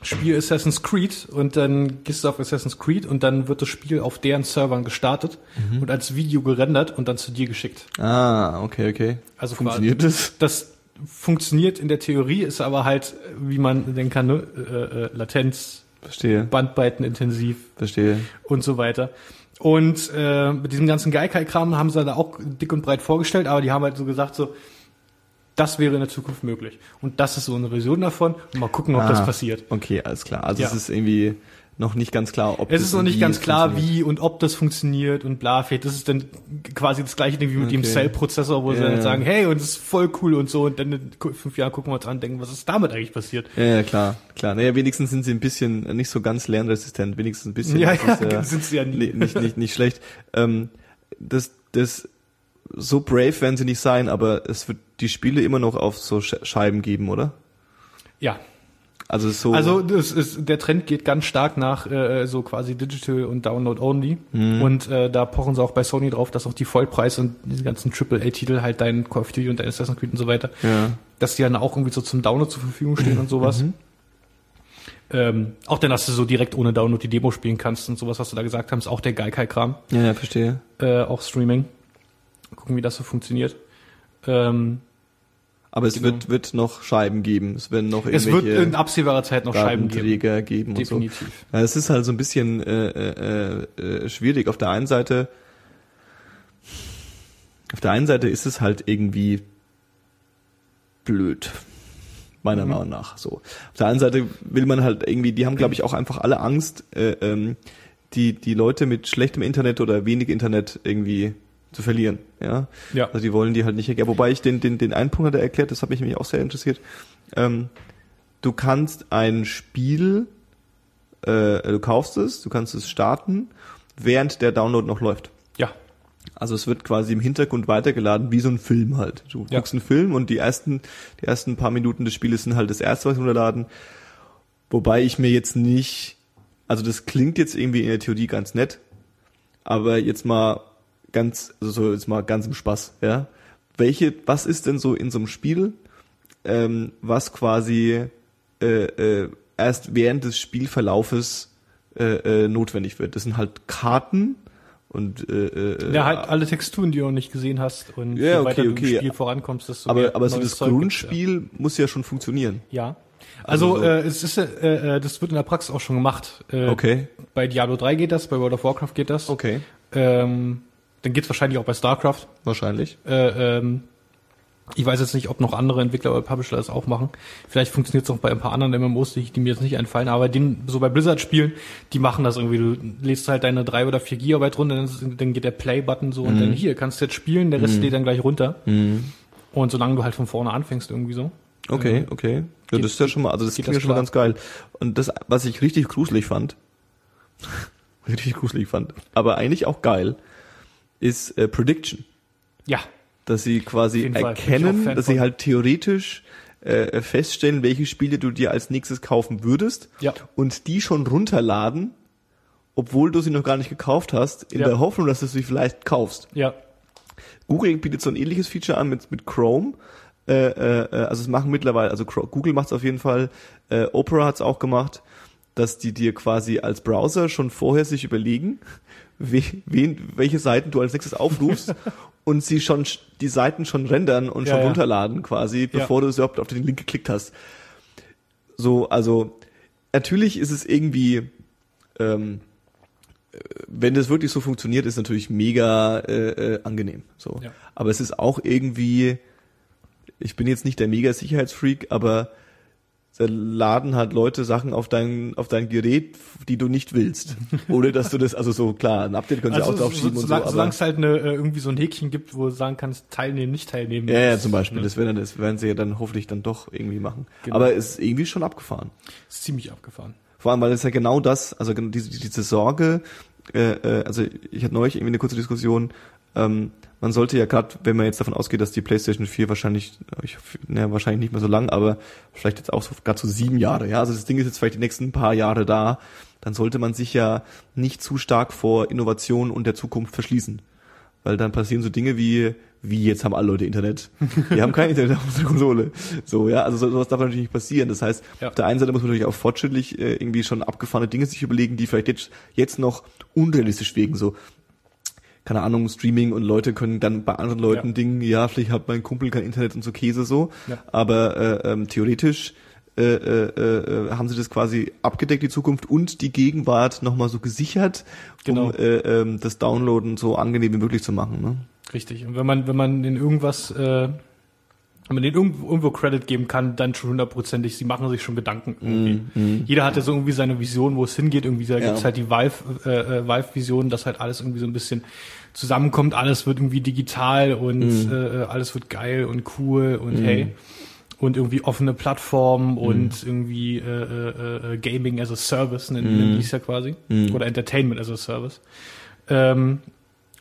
Spiel Assassin's Creed und dann gehst du auf Assassin's Creed und dann wird das Spiel auf deren Servern gestartet Mhm. und als Video gerendert und dann zu dir geschickt. Ah, okay, okay. Also Funktioniert das? Das funktioniert in der Theorie, ist aber halt, wie man denken kann, ne? äh, äh, Latenz, Verstehe. Bandbreitenintensiv Verstehe. und so weiter. Und äh, mit diesem ganzen Geikai-Kram haben sie da auch dick und breit vorgestellt, aber die haben halt so gesagt, so, das wäre in der Zukunft möglich. Und das ist so eine Version davon. Und mal gucken, ob Ah, das passiert. Okay, alles klar. Also Ja. es ist irgendwie noch nicht ganz klar, ob Es ist noch nicht ganz es klar, wie und ob das funktioniert und bla. Vielleicht ist es dann quasi das gleiche Ding wie mit dem Okay. Cell-Prozessor, wo sie Ja, dann ja. sagen, hey, und das ist voll cool und so. Und dann in fünf Jahren gucken wir uns an und denken, was ist damit eigentlich passiert? Ja, ja, klar, klar. Naja, wenigstens sind sie ein bisschen nicht so ganz lernresistent, wenigstens ein bisschen. Ja, ja, ist, sind sie ja nie. Nicht, nicht, nicht schlecht. Ähm, das, das, so brave werden sie nicht sein, aber es wird die Spiele immer noch auf so Sch- Scheiben geben, oder? Ja, Also so. Also das ist, der Trend geht ganz stark nach äh, so quasi Digital und Download Only. Mhm. Und äh, da pochen sie auch bei Sony drauf, dass auch die Vollpreis und diese ganzen AAA-Titel halt dein Call of Duty und dein Assassin's Creed und so weiter, ja. dass die dann auch irgendwie so zum Download zur Verfügung stehen und sowas. Mhm. Ähm, auch dann, dass du so direkt ohne Download die Demo spielen kannst und sowas, was du da gesagt hast, ist auch der Geikai-Kram, ja, ja, verstehe. äh, auch Streaming. Gucken, wie das so funktioniert. Ähm, Aber es Genau. wird, wird noch Scheiben geben. Es werden noch es wird irgendwelche in absehbarer Zeit noch Scheiben geben. Geben und so. Definitiv. Es ist halt so ein bisschen äh, äh, äh, schwierig. Auf der einen Seite, auf der einen Seite ist es halt irgendwie blöd, meiner Mhm. Meinung nach. So. Auf der anderen Seite will man halt irgendwie, die haben, glaube ich, auch einfach alle Angst, äh, ähm, die die Leute mit schlechtem Internet oder wenig Internet irgendwie zu verlieren. Ja. Ja. Also die wollen die halt nicht erklären. Wobei ich den, den, den einen Punkt hat er erklärt, das hat mich nämlich auch sehr interessiert. Ähm, du kannst ein Spiel, äh, du kaufst es, du kannst es starten, während der Download noch läuft. Ja. Also es wird quasi im Hintergrund weitergeladen, wie so ein Film halt. Du Ja. guckst einen Film und die ersten, die ersten paar Minuten des Spieles sind halt das erste, was runterladen. Wobei ich mir jetzt nicht, also das klingt jetzt irgendwie in der Theorie ganz nett, aber jetzt mal ganz, also so jetzt mal ganz im Spaß, ja. Welche, was ist denn so in so einem Spiel, ähm, was quasi äh, äh, erst während des Spielverlaufes äh, äh, notwendig wird? Das sind halt Karten und äh, äh, Ja, halt alle Texturen, die du noch nicht gesehen hast und Ja, je weiter okay, du okay. im Spiel vorankommst, desto aber aber so das Zeug Grundspiel muss ja schon funktionieren. Ja. ja. Also, Also so- äh, es ist äh, äh, das wird in der Praxis auch schon gemacht. Äh, Okay. Bei Diablo 3 geht das, bei World of Warcraft geht das. Okay. Ähm, dann geht's wahrscheinlich auch bei StarCraft. Wahrscheinlich. Äh, ähm, Ich weiß jetzt nicht, ob noch andere Entwickler oder Publisher das auch machen. Vielleicht funktioniert es auch bei ein paar anderen MMOs, die, die mir jetzt nicht einfallen. Aber den, so bei Blizzard-Spielen, die machen das irgendwie. Du lädst halt deine drei oder vier Gigabyte runter, dann, dann geht der Play-Button so und dann hier, kannst du jetzt spielen, der Rest lädt dann gleich runter. Und solange du halt von vorne anfängst irgendwie so. Okay, okay. Ja, das ist ja schon mal, also das geht klingt ja schon mal ganz geil. Und das, was ich richtig gruselig fand, richtig gruselig fand, aber eigentlich auch geil, ist äh, Prediction. Ja, Dass sie quasi erkennen, dass sie halt theoretisch äh, feststellen, welche Spiele du dir als nächstes kaufen würdest Ja. und die schon runterladen, obwohl du sie noch gar nicht gekauft hast, in Ja. der Hoffnung, dass du sie vielleicht kaufst. ja, Google bietet so ein ähnliches Feature an mit, mit Chrome. Äh, äh, äh, also es machen mittlerweile, also Google macht es auf jeden Fall, äh, Opera hat es auch gemacht, dass die dir quasi als Browser schon vorher sich überlegen, wen, welche Seiten du als nächstes aufrufst und sie schon sch- die Seiten schon rendern und Ja, schon ja. runterladen quasi, bevor du überhaupt auf den Link geklickt hast. So, also natürlich ist es irgendwie ähm, äh, wenn das wirklich so funktioniert, ist natürlich mega äh, äh, angenehm. So, Ja. aber es ist auch irgendwie, ich bin jetzt nicht der mega Sicherheitsfreak, aber da laden halt Leute Sachen auf dein auf dein Gerät, die du nicht willst, ohne dass du das, also so klar, ein Update können sie auch drauf schieben und so, solange, aber solange es halt eine, äh, irgendwie so ein Häkchen gibt, wo du sagen kannst, teilnehmen, nicht teilnehmen. ja, ja, zum Beispiel, ne, das werden das werden sie ja dann hoffentlich dann doch irgendwie machen. Genau. Aber es ist irgendwie schon abgefahren. ist ziemlich abgefahren. Vor allem, weil es ja genau das, also diese, diese Sorge, äh, äh, also ich hatte neulich irgendwie eine kurze Diskussion, ähm, man sollte ja gerade, wenn man jetzt davon ausgeht, dass die PlayStation 4 wahrscheinlich, ich, naja, wahrscheinlich nicht mehr so lang, aber vielleicht jetzt auch so gerade so sieben Jahre, ja, also das Ding ist jetzt vielleicht die nächsten paar Jahre da, dann sollte man sich ja nicht zu stark vor Innovation und der Zukunft verschließen. Weil dann passieren so Dinge wie, wie jetzt haben alle Leute Internet. Wir haben kein Internet auf unserer Konsole. So, ja, also so- sowas darf natürlich nicht passieren. Das heißt, Ja. auf der einen Seite muss man natürlich auch fortschrittlich äh, irgendwie schon abgefahrene Dinge sich überlegen, die vielleicht jetzt, jetzt noch unrealistisch wirken. So, keine Ahnung, Streaming und Leute können dann bei anderen Leuten Ja. Dingen, ja, vielleicht hat mein Kumpel kein Internet und so Käse so. Ja. Aber äh, ähm, theoretisch äh, äh, äh, haben sie das quasi abgedeckt, die Zukunft und die Gegenwart nochmal so gesichert, Genau. um äh, ähm, das Downloaden so angenehm wie möglich zu machen. Ne? Richtig. Und wenn man, wenn man in irgendwas, äh, wenn man denen irgendwo, irgendwo Credit geben kann, dann schon hundertprozentig, sie machen sich schon Gedanken irgendwie. Jeder hat ja so irgendwie seine Vision, wo es hingeht. Irgendwie, da Ja. gibt's halt die Valve, äh, äh, Valve-Vision, dass halt alles irgendwie so ein bisschen zusammenkommt, alles wird irgendwie digital und äh, äh, alles wird geil und cool und hey. Und irgendwie offene Plattformen und irgendwie äh, äh, äh, Gaming as a Service, nennen, nennen die es ja quasi. Oder Entertainment as a Service. Ähm,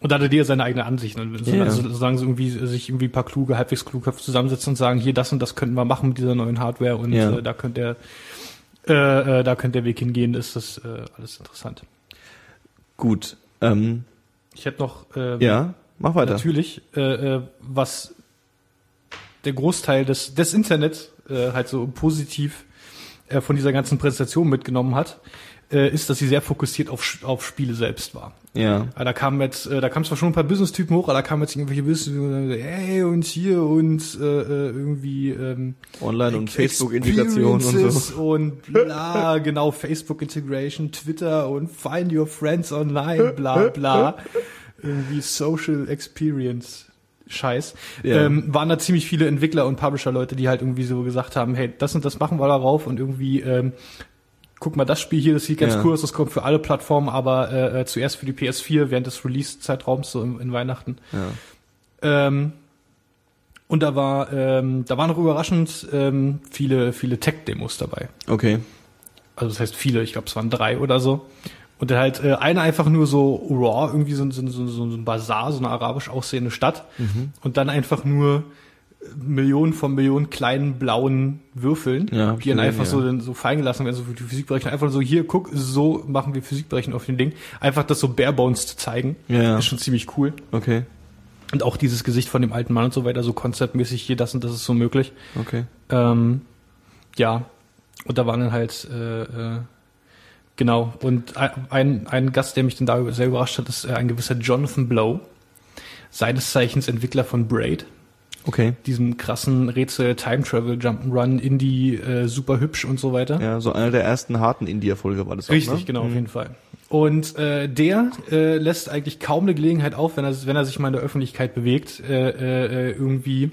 und da hat jeder seine eigene Ansicht. Und so, Ja. also, solange sie irgendwie, sich irgendwie ein paar kluge, halbwegs kluge Köpfe zusammensetzen und sagen, hier, das und das könnten wir machen mit dieser neuen Hardware und Ja. äh, da könnte der, äh, äh, da könnte der Weg hingehen, ist das äh, alles interessant. Gut. Ähm, Ich hätte noch ähm, ja, mach weiter. natürlich, äh, äh, was der Großteil des, des Internets äh, halt so positiv äh, von dieser ganzen Präsentation mitgenommen hat, äh, ist, dass sie sehr fokussiert auf, auf Spiele selbst war. Ja. Ja, da kamen jetzt, äh, da kamen zwar schon ein paar Business-Typen hoch, aber da kamen jetzt irgendwelche sagen, hey, und hier und äh, äh, irgendwie ähm, Online- und Facebook-Integration und so. Und bla, genau, Facebook-Integration, Twitter und Find Your Friends Online, bla bla. irgendwie Social Experience. Scheiß. Ja. Ähm, waren da ziemlich viele Entwickler und Publisher-Leute, die halt irgendwie so gesagt haben, hey, das und das machen wir darauf und irgendwie ähm, guck mal, das Spiel hier, das sieht ganz Ja. cool aus, das kommt für alle Plattformen, aber äh, äh, zuerst für die PS4 während des Release-Zeitraums, so in, in Weihnachten. Ja. Ähm, und da war, ähm, da waren noch überraschend ähm, viele, viele Tech-Demos dabei. Okay. Also das heißt viele, ich glaube es waren drei oder so. Und dann halt äh, eine einfach nur so raw, irgendwie so, so, so, so ein Bazar, so eine arabisch aussehende Stadt. Und dann einfach nur Millionen von Millionen kleinen blauen Würfeln, Ja, die dann einfach ja. so, dann so fallen gelassen werden, so für die Physikberechnung. Einfach so, hier, guck, so machen wir Physikberechnung auf dem Ding. Einfach das so barebones zu zeigen, Ja, ja. ist schon ziemlich cool. Okay. Und auch dieses Gesicht von dem alten Mann und so weiter, so konzeptmäßig hier, das und das ist so möglich. Okay. Ähm, ja, und da waren dann halt, äh, äh, genau, und ein, ein Gast, der mich dann da sehr überrascht hat, ist äh, ein gewisser Jonathan Blow, seines Zeichens Entwickler von Braid, Okay. diesem krassen Rätsel Time Travel Jump'n'Run Indie, äh, super hübsch und so weiter. Ja, so einer der ersten harten India-Folge war das Richtig, auch, ne? genau, auf jeden Fall. Und äh, der äh, lässt eigentlich kaum eine Gelegenheit auf, wenn er, wenn er sich mal in der Öffentlichkeit bewegt, äh, äh, äh, irgendwie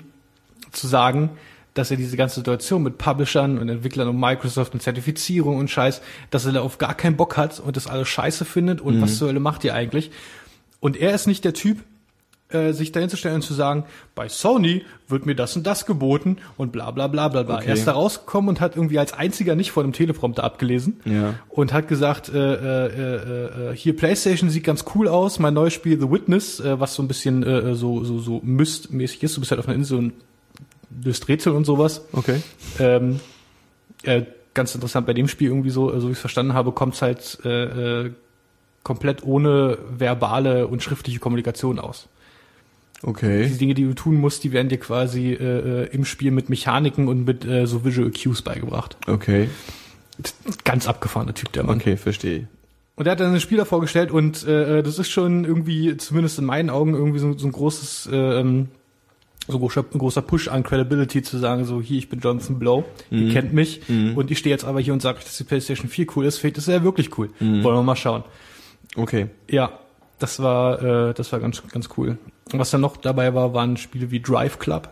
zu sagen, dass er diese ganze Situation mit Publishern und Entwicklern und Microsoft und Zertifizierung und Scheiß, dass er da auf gar keinen Bock hat und das alles scheiße findet und was zur Hölle macht ihr eigentlich? Und er ist nicht der Typ, äh, sich dahin zu stellen und zu sagen, bei Sony wird mir das und das geboten und bla bla bla bla bla. Okay. Er ist da rausgekommen und hat irgendwie als einziger nicht vor einem Teleprompter abgelesen Ja. und hat gesagt, äh, äh, äh, äh, hier PlayStation sieht ganz cool aus, mein neues Spiel The Witness, äh, was so ein bisschen so so so Myst-mäßig ist, du bist halt auf einer Insel und löst Rätsel und sowas. Okay. Ähm, äh, ganz interessant bei dem Spiel irgendwie so, so wie ich es verstanden habe, kommt es halt äh, komplett ohne verbale und schriftliche Kommunikation aus. Die Okay. Dinge, die du tun musst, die werden dir quasi äh, äh, im Spiel mit Mechaniken und mit äh, so Visual Cues beigebracht. Okay. Ganz abgefahrener Typ, der Mann. Okay, verstehe. Und er hat dann ein Spieler vorgestellt und äh, das ist schon irgendwie, zumindest in meinen Augen, irgendwie so, so ein großes, äh, ähm, so großer, ein großer Push an Credibility zu sagen, so hier, ich bin Jonathan Blow, ihr kennt mich und ich stehe jetzt aber hier und sage euch, dass die PlayStation 4 cool ist. Vielleicht ist er ja wirklich cool. Wollen wir mal schauen. Okay. Ja, das war, äh, das war ganz, ganz cool. Was dann noch dabei war, waren Spiele wie Drive Club.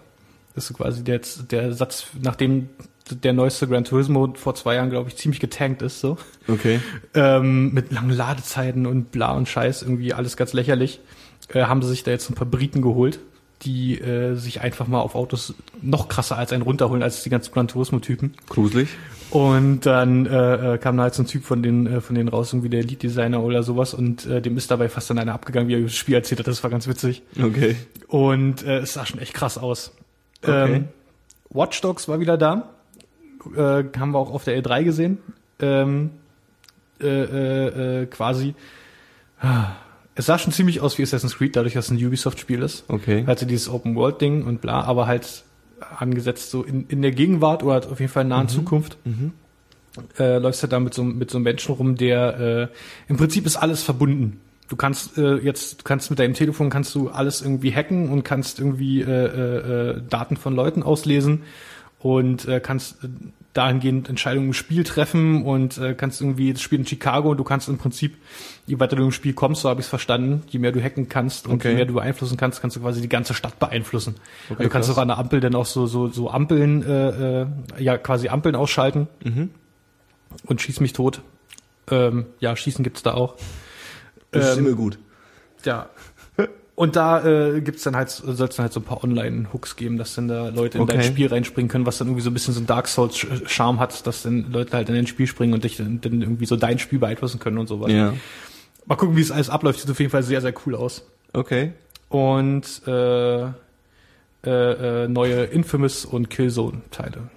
Das ist quasi der, der Satz, nachdem der neueste Gran Turismo vor zwei Jahren, glaube ich, ziemlich getankt ist, so. Okay. Ähm, mit langen Ladezeiten und bla und Scheiß, irgendwie alles ganz lächerlich. Äh, haben sie sich da jetzt ein paar Briten geholt, die äh, sich einfach mal auf Autos noch krasser als einen runterholen als die ganzen Gran Turismo-Typen. Gruselig. Und dann äh, äh, kam da halt so ein Typ von denen, äh, von denen raus, irgendwie der Lead-Designer oder sowas, und äh, dem ist dabei fast an einer abgegangen, wie er das Spiel erzählt hat. Das war ganz witzig. Okay. Und äh, es sah schon echt krass aus. Okay. Ähm, Watch Dogs war wieder da. Äh, haben wir auch auf der E3 gesehen. Ähm, äh, äh, äh, quasi. Es sah schon ziemlich aus wie Assassin's Creed, dadurch, dass es ein Ubisoft-Spiel ist. Okay. Hatte dieses Open-World-Ding und bla, aber halt angesetzt so in, in der Gegenwart oder auf jeden Fall in nahen Zukunft. Äh, läufst halt da mit so, mit so einem Menschen rum, der äh, im Prinzip ist alles verbunden. Du kannst äh, jetzt, du kannst mit deinem Telefon kannst du alles irgendwie hacken und kannst irgendwie äh, äh, äh, Daten von Leuten auslesen und äh, kannst äh, dahingehend Entscheidungen im Spiel treffen und äh, kannst irgendwie das Spiel in Chicago und du kannst im Prinzip, je weiter du im Spiel kommst, so habe ich es verstanden, je mehr du hacken kannst und Okay. je mehr du beeinflussen kannst, kannst du quasi die ganze Stadt beeinflussen. Okay, du kannst krass. auch an der Ampel dann auch so so so Ampeln, äh, äh, ja quasi Ampeln ausschalten Mhm. und schieß mich tot. Ähm, ja, schießen gibt's da auch. Das ist Ähm, immer gut. ja. Und da äh, gibt's dann halt, soll es dann halt so ein paar Online-Hooks geben, dass dann da Leute in dein Okay. Spiel reinspringen können, was dann irgendwie so ein bisschen so ein Dark Souls-Charme hat, dass dann Leute halt in dein Spiel springen und dich dann, dann irgendwie so dein Spiel beeinflussen können und sowas. Ja. Mal gucken, wie es alles abläuft. Sieht auf jeden Fall sehr, sehr cool aus. Okay. Und äh, äh, äh, neue Infamous und Killzone-Teile.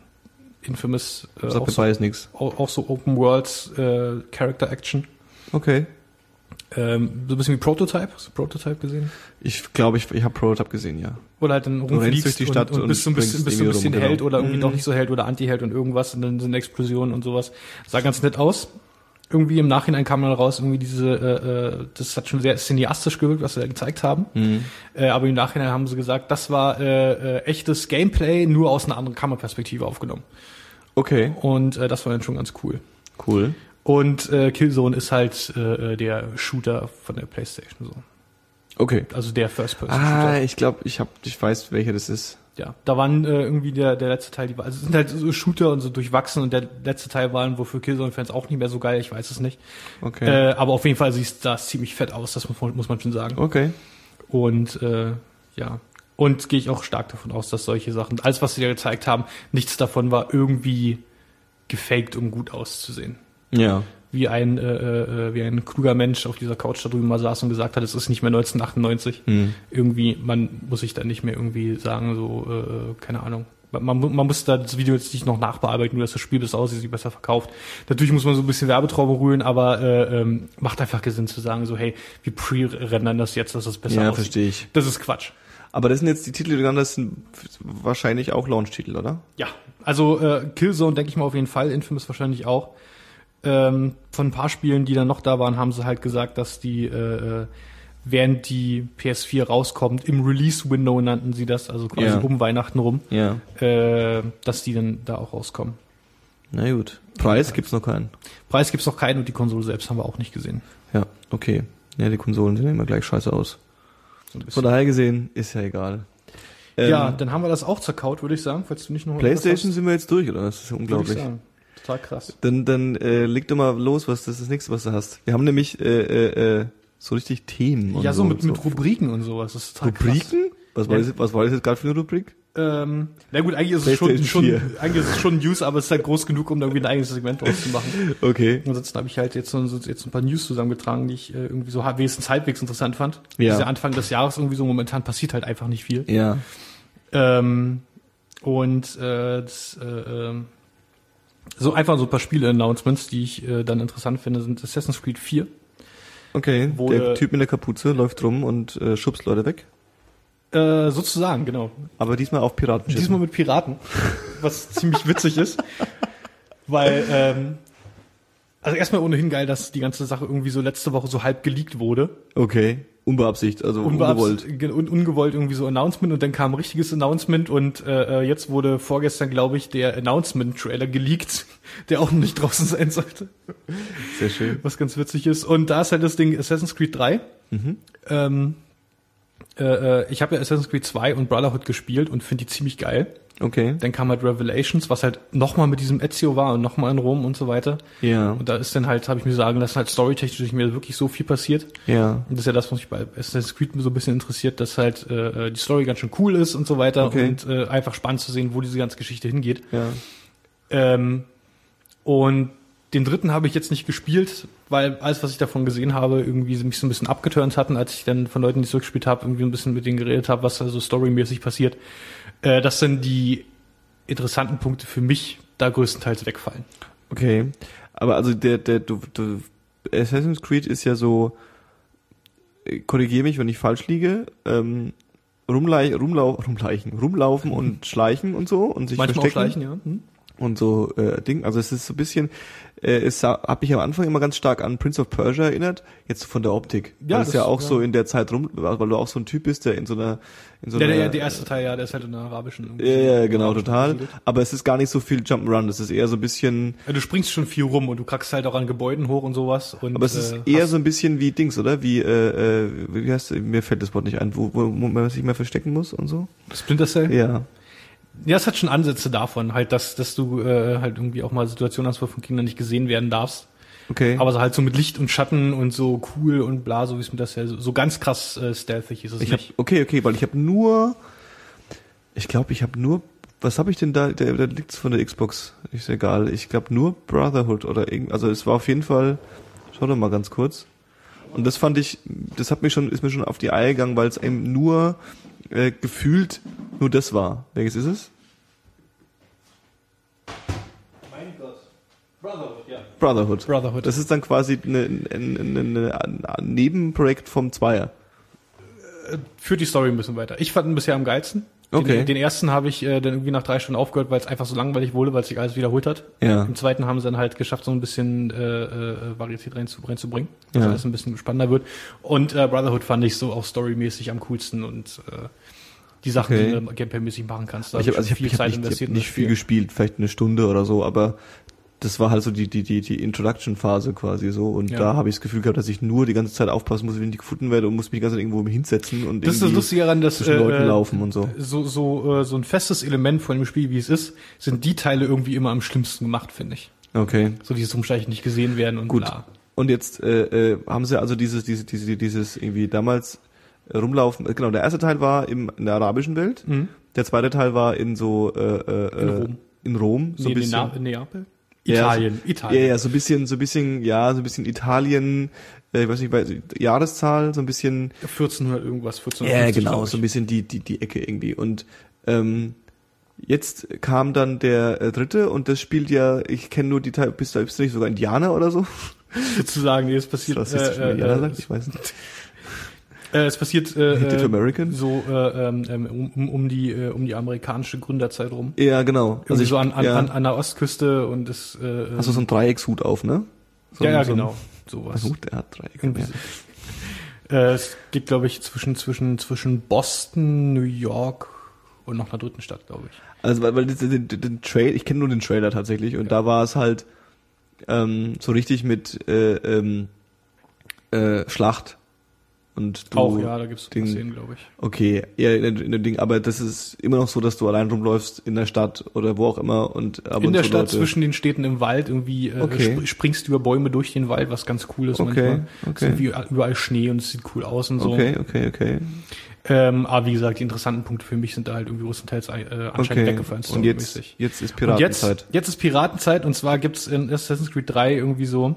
Infamous äh, auch, so, beides nichts. auch, auch so Open World äh, Character Action. Okay. Ähm, so ein bisschen wie Prototype. Hast du Prototype gesehen? Ich glaube, ich, ich habe Prototype gesehen, ja. Oder halt dann rennst rumfliegst durch die Stadt und, und und bist so ein bisschen, bist so ein bisschen rum, Held genau. oder irgendwie Mhm. doch nicht so Held oder Anti-Held und irgendwas und dann sind Explosionen und sowas. Sah ganz nett aus. Irgendwie im Nachhinein kam dann raus, irgendwie diese, äh, äh, das hat schon sehr cineastisch gewirkt, was sie da gezeigt haben. Mhm. Äh, aber im Nachhinein haben sie gesagt, das war äh, äh, echtes Gameplay, nur aus einer anderen Kammerperspektive aufgenommen. Okay. Und äh, das war dann schon ganz cool. Cool. Und äh, Killzone ist halt äh, äh, der Shooter von der Playstation so. Okay. Also der First-Person-Shooter. Ah, ich glaube, ich hab, ich weiß, welcher das ist. Ja, da waren äh, irgendwie der, der letzte Teil, die war, also es sind halt so Shooter und so durchwachsen und der letzte Teil waren wohl für Killzone-Fans auch nicht mehr so geil, ich weiß es nicht. Okay. Äh, aber auf jeden Fall sieht das ziemlich fett aus, das muss man, muss man schon sagen. okay. Und äh, ja, und gehe ich auch stark davon aus, dass solche Sachen, alles was sie da gezeigt haben, nichts davon war irgendwie gefaked, um gut auszusehen. Ja. Wie ein, äh, äh, wie ein kluger Mensch auf dieser Couch da drüben mal saß und gesagt hat, es ist nicht mehr 1998 Hm. irgendwie, man muss sich da nicht mehr irgendwie sagen, so, äh, keine Ahnung. Man, man, muss da das Video jetzt nicht noch nachbearbeiten, nur dass das Spiel besser aussieht, sich besser verkauft. Natürlich muss man so ein bisschen Werbetraube rühren, aber äh, ähm, macht einfach Sinn zu sagen, so, hey, wir pre-rendern das jetzt, dass es besser Ja, aussieht. verstehe ich. Das ist Quatsch. Aber das sind jetzt die Titel, die hast, sind wahrscheinlich auch Launch-Titel, oder? Ja, also äh, Killzone denke ich mal auf jeden Fall, Infamous wahrscheinlich auch. Ähm, von ein paar Spielen, die dann noch da waren, haben sie halt gesagt, dass die, äh, äh, während die PS4 rauskommt, im Release-Window nannten sie das, also quasi Ja. um Weihnachten rum, Ja. äh, dass die dann da auch rauskommen. Na gut. Preis gibt's noch keinen. Preis gibt's noch keinen und die Konsole selbst haben wir auch nicht gesehen. Ja, okay. Ja, die Konsolen sehen immer gleich scheiße aus. So. Von daher gesehen, ist ja egal. Ähm, ja, dann haben wir das auch zerkaut, würde ich sagen, falls du nicht noch Playstation sind wir jetzt durch, oder? Das ist ja unglaublich. Total krass. Dann, dann äh, leg doch mal los, was das ist das nächste, was du hast. Wir haben nämlich äh, äh, äh, so richtig Themen. Ja, so mit, so. mit Rubriken und sowas. Das ist total Rubriken? Was war, Ja. das, was war das jetzt gerade für eine Rubrik? krass. Ähm, na gut, eigentlich ist es schon, schon, eigentlich ist es schon News, aber es ist halt groß genug, um da irgendwie ein eigenes Segment draus zu machen. Okay. Ansonsten habe ich halt jetzt so, so jetzt ein paar News zusammengetragen, die ich äh, irgendwie so wenigstens halbwegs interessant fand. Ja. Dieser Anfang des Jahres irgendwie so momentan passiert halt einfach nicht viel. Ja. Ähm, und äh, das, äh, ähm, so einfach so ein paar Spiele-Announcements, die ich äh, dann interessant finde, sind Assassin's Creed 4. Okay. Wurde- der Typ mit der Kapuze läuft rum und äh, schubst Leute weg. Äh, sozusagen, genau. Aber diesmal auf Piratenschiffen. Diesmal mit Piraten, was ziemlich witzig ist. Weil, ähm, also erstmal ohnehin geil, dass die ganze Sache irgendwie so letzte Woche so halb geleakt wurde. Okay. Unbeabsichtigt, also Unbeabs- ungewollt. ge- un ungewollt irgendwie so Announcement und dann kam ein richtiges Announcement und äh, äh, jetzt wurde vorgestern, glaube ich, der Announcement-Trailer geleakt, der auch noch nicht draußen sein sollte. Sehr schön. was ganz witzig ist. Und da ist halt das Ding Assassin's Creed 3. Mhm. Ähm, äh, äh, ich habe ja Assassin's Creed 2 und Brotherhood gespielt und finde die ziemlich geil. Okay. Dann kam halt Revelations, was halt nochmal mit diesem Ezio war und nochmal in Rom und so weiter. Ja. Und da ist dann halt, habe ich mir sagen lassen, halt storytechnisch nicht mehr wirklich so viel passiert. Ja. Und das ist ja das, was mich bei Assassin's Creed so ein bisschen interessiert, dass halt äh, die Story ganz schön cool ist und so weiter Okay. und äh, einfach spannend zu sehen, wo diese ganze Geschichte hingeht. Ja. Ähm, und den dritten habe ich jetzt nicht gespielt, weil alles, was ich davon gesehen habe, irgendwie mich so ein bisschen abgeturnt hatten, als ich dann von Leuten, die es zurückgespielt habe, irgendwie ein bisschen mit denen geredet habe, was da so storymäßig passiert. Äh, dass dann die interessanten Punkte für mich da größtenteils wegfallen. Okay. Aber also der, der, du, du, Assassin's Creed ist ja so, korrigiere mich, wenn ich falsch liege, ähm, rumlei rumlau rumleichen, rumlaufen und schleichen und so und sich Manchmal auch verstecken schleichen, ja. Hm? Und so äh, Ding. Also es ist so ein bisschen, äh, es hat mich am Anfang immer ganz stark an Prince of Persia erinnert, jetzt von der Optik. Ja, weil es das- ja auch ja. so in der Zeit rum, weil du auch so ein Typ bist, der in so einer, in so Der, einer, der, der erste Teil, ja, der ist halt in der arabischen. ja, ja, genau, arabischen total. angesiedelt. Aber es ist gar nicht so viel Jump'n'Run, das ist eher so ein bisschen, Ja, du springst schon viel rum und du krackst halt auch an Gebäuden hoch und sowas. Und, aber es ist äh, eher so ein bisschen wie Dings, oder? Wie, äh, äh, wie heißt, mir fällt das Wort nicht ein, wo, wo, wo man sich mehr verstecken muss und so? Splinter Cell? Ja. Ja, es hat schon Ansätze davon, halt, dass, dass du äh, halt irgendwie auch mal Situationen hast, wo von Kindern nicht gesehen werden darfst. Okay. Aber so halt so mit Licht und Schatten und so cool und bla, so wie es mir das ja so, so ganz krass äh, stealthig ist es Ich hab, nicht. okay, okay, weil ich habe nur, ich glaube, ich habe nur, was habe ich denn da, da, da liegt's von der Xbox, ist egal, ich glaube nur Brotherhood oder irgend, also es war auf jeden Fall, schau doch mal ganz kurz. Und das fand ich, das hat mich schon, ist mir schon auf die Eier gegangen, weil es eben nur äh, gefühlt nur das war. Welches ist es? Mein Gott. Brotherhood, ja. Brotherhood. Brotherhood. Das ist dann quasi ein Nebenprojekt vom Zweier. Führt die Story ein bisschen weiter. Ich fand ihn bisher am geilsten. Okay. Den, den ersten habe ich äh, dann irgendwie nach drei Stunden aufgehört, weil es einfach so langweilig wurde, weil sich alles wiederholt hat. Ja. Im zweiten haben sie dann halt geschafft, so ein bisschen äh, äh, Varietät rein zu, reinzubringen, Ja. dass alles ein bisschen spannender wird. Und äh, Brotherhood fand ich so auch storymäßig am coolsten und äh, die Sachen, Okay. die du Gameplay-mäßig machen kannst. Da ich hab habe also ich hab, viel ich hab Zeit nicht, ich hab nicht viel Spiel. gespielt, vielleicht eine Stunde oder so, aber das war halt so die die die die Introduction Phase quasi so und Ja. da habe ich das Gefühl gehabt, dass ich nur die ganze Zeit aufpassen muss, wenn ich gefunden werde und muss mich die ganze Zeit irgendwo hinsetzen und Das ist das irgendwie Lustige daran, dass zwischen äh, Leuten laufen und so. so so äh, so ein festes Element von dem Spiel, wie es ist, sind die Teile irgendwie immer am schlimmsten gemacht, finde ich. Okay. So dieses Rumschleichen nicht gesehen werden und Gut. bla. Und jetzt äh, äh, haben sie also dieses diese diese dieses irgendwie damals rumlaufen. äh, Genau, der erste Teil war im in der arabischen Welt. Mhm. Der zweite Teil war in so äh, äh, In äh, Rom. In Rom, so Nee, ein bisschen. Ne Neapel? Ja, Italien, so, Italien. Ja, ja, so ein bisschen, so ein bisschen, ja, so ein bisschen Italien, äh, ich weiß nicht, weiß, Jahreszahl, so ein bisschen, 1400 irgendwas, 1450. ja, genau, so ein bisschen die, die, die Ecke irgendwie. Und ähm, jetzt kam dann der äh, dritte und das spielt ja, ich kenne nur die Teil, bist du, bist du nicht sogar Indianer oder so? sozusagen, nee, es passiert, Was ist äh, Indianer äh, sagt? Ich weiß nicht. Äh, es passiert äh, Native äh, American? so äh, ähm, ähm, um, um die äh, um die amerikanische Gründerzeit rum. Ja, genau. Also so an, an, ja, an, an der Ostküste und das äh, hast du so einen Dreieckshut auf, ne? So ja, ja, so genau, sowas. Ein Hut, der hat Dreieck. Ja. Äh, es geht, glaube ich, zwischen zwischen zwischen Boston, New York und noch einer dritten Stadt, glaube ich. Also weil, weil den, den, den Trail, ich kenne nur den Trailer tatsächlich und da war es halt ähm, so richtig mit äh, ähm, äh, Schlacht. Und du Auch, ja, da gibt's Ding- Szenen, glaube ich. Okay, eher in, in dem Ding, aber das ist immer noch so, dass du allein rumläufst in der Stadt oder wo auch immer und ab In und der zu Stadt Leute. zwischen den Städten im Wald irgendwie äh, Okay. sp springst über Bäume durch den Wald, was ganz cool ist Okay, manchmal. Es okay. irgendwie überall Schnee und es sieht cool aus und so. Okay, okay, okay. Ähm, aber wie gesagt, die interessanten Punkte für mich sind da halt irgendwie größtenteils äh, anscheinend okay. weggefallen. Und jetzt, jetzt ist Und jetzt, Piratenzeit. jetzt ist Piratenzeit und zwar gibt's in Assassin's Creed 3 irgendwie so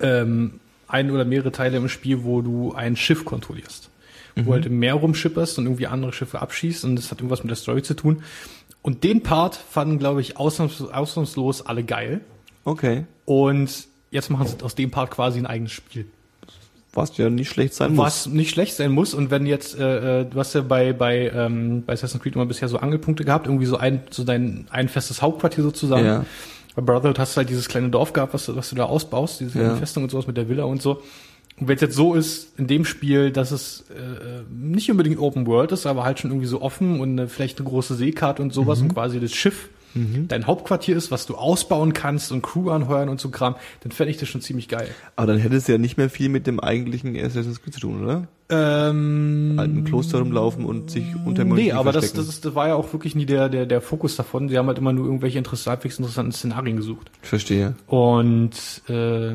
ähm, ein oder mehrere Teile im Spiel, wo du ein Schiff kontrollierst. Wo du halt im Meer rumschipperst und irgendwie andere Schiffe abschießt und das hat irgendwas mit der Story zu tun. Und den Part fanden, glaube ich, ausnahms ausnahmslos alle geil. Okay. Und jetzt machen sie aus dem Part quasi ein eigenes Spiel. Was ja nicht schlecht sein muss. Was nicht schlecht sein muss. Und wenn jetzt, äh, äh, du hast ja bei, bei, ähm, bei Assassin's Creed immer bisher so Angelpunkte gehabt, irgendwie so ein, so dein, ein festes Hauptquartier sozusagen. Ja. Bei Brotherhood hast du halt dieses kleine Dorf gehabt, was, du- was du da ausbaust, diese Ja. Festung und sowas mit der Villa und so. Und wenn es jetzt so ist, in dem Spiel, dass es äh, äh, nicht unbedingt Open World ist, aber halt schon irgendwie so offen und eine, vielleicht eine große Seekarte und sowas und quasi das Schiff dein Hauptquartier ist, was du ausbauen kannst und Crew anheuern und so Kram, dann fände ich das schon ziemlich geil. Aber dann hätte es ja nicht mehr viel mit dem eigentlichen Assassin's Creed zu tun, oder? Ähm, im Kloster rumlaufen und sich unter Mönchen Nee, aber das, verstecken. das, ist, das war ja auch wirklich nie der, der, der Fokus davon. Sie haben halt immer nur irgendwelche interessant, halbwegs interessanten Szenarien gesucht. Verstehe. Und äh,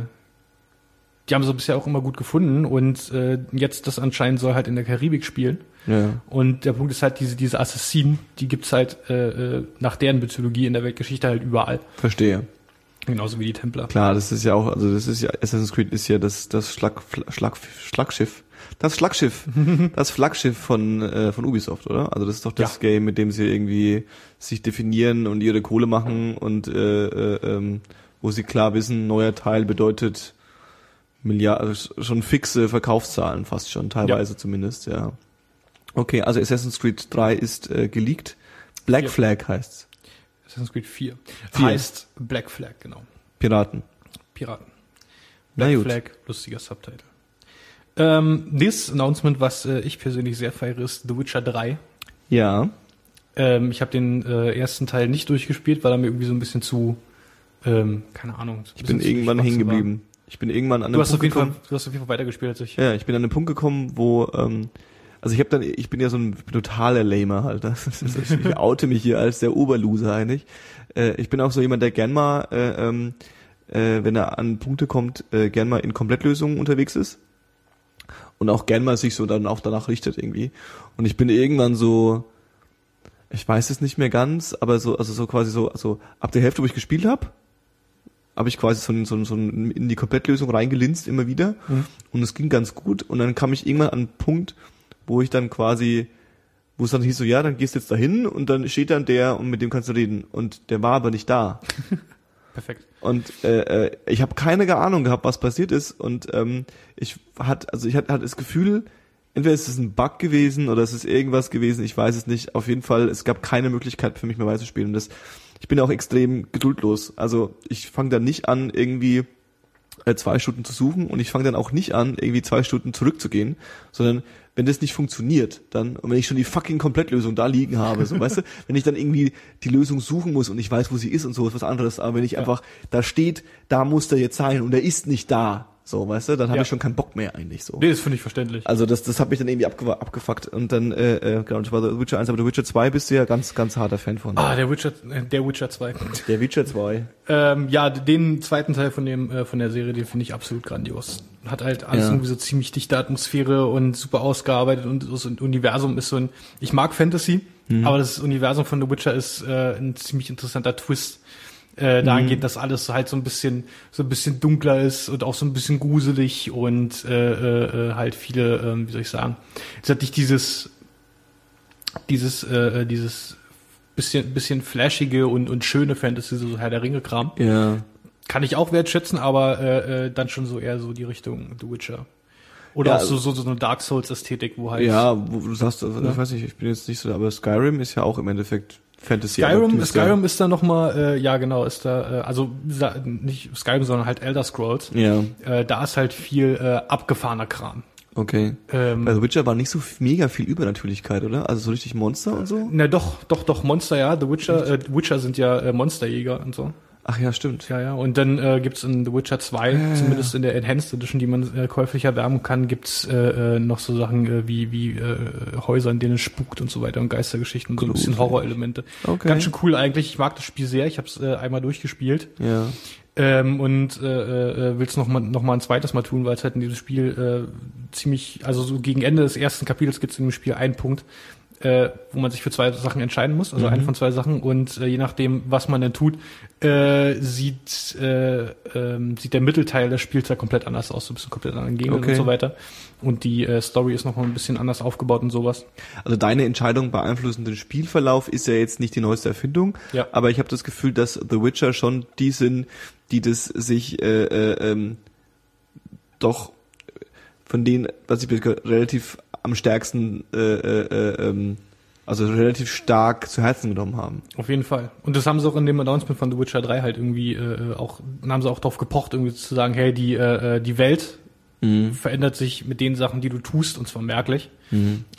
die haben sie bisher auch immer gut gefunden. Und äh, jetzt das anscheinend soll halt in der Karibik spielen. Ja. Und der Punkt ist halt, diese, diese Assassinen, die gibt's halt äh, äh, nach deren Mythologie in der Weltgeschichte halt überall. Verstehe. Genauso wie die Templer. Klar, das ist ja auch, also das ist ja, Assassin's Creed ist ja das, das Schlag, Schlag, Schlagschiff. Das Schlagschiff. das Flaggschiff von, äh, von Ubisoft, oder? Also das ist doch das Ja. Game, mit dem sie irgendwie sich definieren und ihre Kohle machen und äh, äh, ähm, wo sie klar wissen, neuer Teil bedeutet Milliarden, schon fixe Verkaufszahlen fast schon, teilweise zumindest, ja. Okay, also Assassin's Creed 3 ist äh, geleakt. Black Vier. Flag heißt's. Assassin's Creed 4. Vier. Heißt Black Flag, genau. Piraten. Piraten. Black. Flag, lustiger Subtitle. Ähm, this Announcement, was äh, ich persönlich sehr feiere, ist The Witcher 3. Ja. Ähm, ich habe den äh, ersten Teil nicht durchgespielt, weil er mir irgendwie so ein bisschen zu, ähm, keine Ahnung. Ich bin irgendwann hängen geblieben. Ich bin irgendwann an Du einem hast, auf Punkt jeden Fall, gekommen. du hast auf jeden Fall weitergespielt als ich. Ja, ich bin an einen Punkt gekommen, wo ähm, also ich habe dann ich bin ja so ein totaler Lamer halt. Ist, ich oute mich hier als der Oberloser eigentlich. Äh, ich bin auch so jemand, der gern mal äh, ähm, äh, wenn er an Punkte kommt, äh, gern mal in Komplettlösungen unterwegs ist und auch gern mal sich so dann auch danach richtet irgendwie. Und ich bin irgendwann so ich weiß es nicht mehr ganz, aber so also so quasi so also ab der Hälfte, wo ich gespielt habe, habe ich quasi so, so, so in die Komplettlösung reingelinst immer wieder Mhm. und es ging ganz gut und dann kam ich irgendwann an einen Punkt, wo ich dann quasi, wo es dann hieß so, ja, dann gehst du jetzt dahin und dann steht dann der und mit dem kannst du reden. Und der war aber nicht da. Perfekt. und äh, äh, ich habe keine Ahnung gehabt, was passiert ist. Und ähm, ich hat also ich hatte, hatte das Gefühl, entweder ist es ein Bug gewesen oder es ist irgendwas gewesen, ich weiß es nicht. Auf jeden Fall, es gab keine Möglichkeit für mich mehr weiterzuspielen. Und das ich bin auch extrem geduldlos. Also ich fange dann nicht an irgendwie äh, zwei Stunden zu suchen. Und ich fange dann auch nicht an irgendwie zwei Stunden zurückzugehen, sondern wenn das nicht funktioniert, dann und wenn ich schon die fucking Komplettlösung da liegen habe, so weißt du, wenn ich dann irgendwie die Lösung suchen muss und ich weiß, wo sie ist und so ist was anderes, aber wenn ich einfach da steht, da muss der jetzt sein und er ist nicht da, so weißt du, dann habe Ja. ich schon keinen Bock mehr eigentlich so. Nee, das finde ich verständlich. Also das, das hat mich dann irgendwie abge abgefuckt und dann, äh, äh, genau, das war The Witcher 1, aber The Witcher 2 bist du ja ganz, ganz harter Fan von. Ah, der Witcher, äh, der Witcher 2. Der Witcher 2. Ähm, ja, den zweiten Teil von dem äh, von der Serie, den finde ich absolut grandios. Hat halt alles Ja. irgendwie so ziemlich dichte Atmosphäre und super ausgearbeitet und ein Universum ist so ein. Ich mag Fantasy, Mhm. aber das Universum von The Witcher ist äh, ein ziemlich interessanter Twist. Äh, da Mhm. dass alles halt so ein bisschen so ein bisschen dunkler ist und auch so ein bisschen gruselig und äh, äh, äh, halt viele, ähm, wie soll ich sagen, es hat nicht dieses dieses äh, äh, dieses bisschen bisschen flashige und und schöne Fantasy so Herr der Ringe Kram Ja. kann ich auch wertschätzen, aber äh, äh, dann schon so eher so die Richtung The Witcher. Oder Ja, auch so, so, so eine Dark Souls Ästhetik, wo halt Ja, wo du sagst, also, Ja. ich weiß nicht, ich bin jetzt nicht so, aber Skyrim ist ja auch im Endeffekt Fantasy. Skyrim, Skyrim ist da noch mal, äh, ja genau, ist da, äh, also nicht Skyrim, sondern halt Elder Scrolls. Ja, Äh, da ist halt viel äh, abgefahrener Kram. okay. Ähm, Bei The Witcher war nicht so mega viel Übernatürlichkeit, oder? Also so richtig Monster und so? na doch, doch, doch, Monster, ja. The Witcher, äh, Witcher sind ja äh, Monsterjäger und so. Ach ja, stimmt. Ja, ja. Und dann äh, gibt's in The Witcher 2, Ja, zumindest in der Enhanced Edition, die man äh, käuflich erwerben kann, gibt's äh, äh, noch so Sachen äh, wie, wie äh, Häuser, in denen es spukt und so weiter und Geistergeschichten, so ein bisschen. Horrorelemente. Okay. Ganz schön cool eigentlich. Ich mag das Spiel sehr. Ich habe es äh, einmal durchgespielt. Ja. Ähm, und äh, äh, will es noch mal, noch mal ein zweites Mal tun, weil es halt in diesem Spiel äh, ziemlich, also so gegen Ende des ersten Kapitels gibt es in dem Spiel einen Punkt, äh, wo man sich für zwei Sachen entscheiden muss, also Mhm. eine von zwei Sachen und äh, je nachdem, was man dann tut, äh, sieht äh, ähm, sieht der Mittelteil des Spiels da komplett anders aus, so ein bisschen komplett anderen Gegenden Okay. und so weiter. Und die äh, Story ist noch mal ein bisschen anders aufgebaut und sowas. Also deine Entscheidung beeinflussen den Spielverlauf ist ja jetzt nicht die neueste Erfindung, Ja. aber ich habe das Gefühl, dass The Witcher schon die sind, die das sich äh, äh, ähm, doch von denen, was ich relativ am stärksten, äh, äh, äh, ähm, also relativ stark zu Herzen genommen haben. Auf jeden Fall. Und das haben sie auch in dem Announcement von The Witcher 3 halt irgendwie äh, auch, dann haben sie auch drauf gepocht, irgendwie zu sagen, hey, die, äh, äh, die Welt verändert sich mit den Sachen, die du tust, und zwar merklich.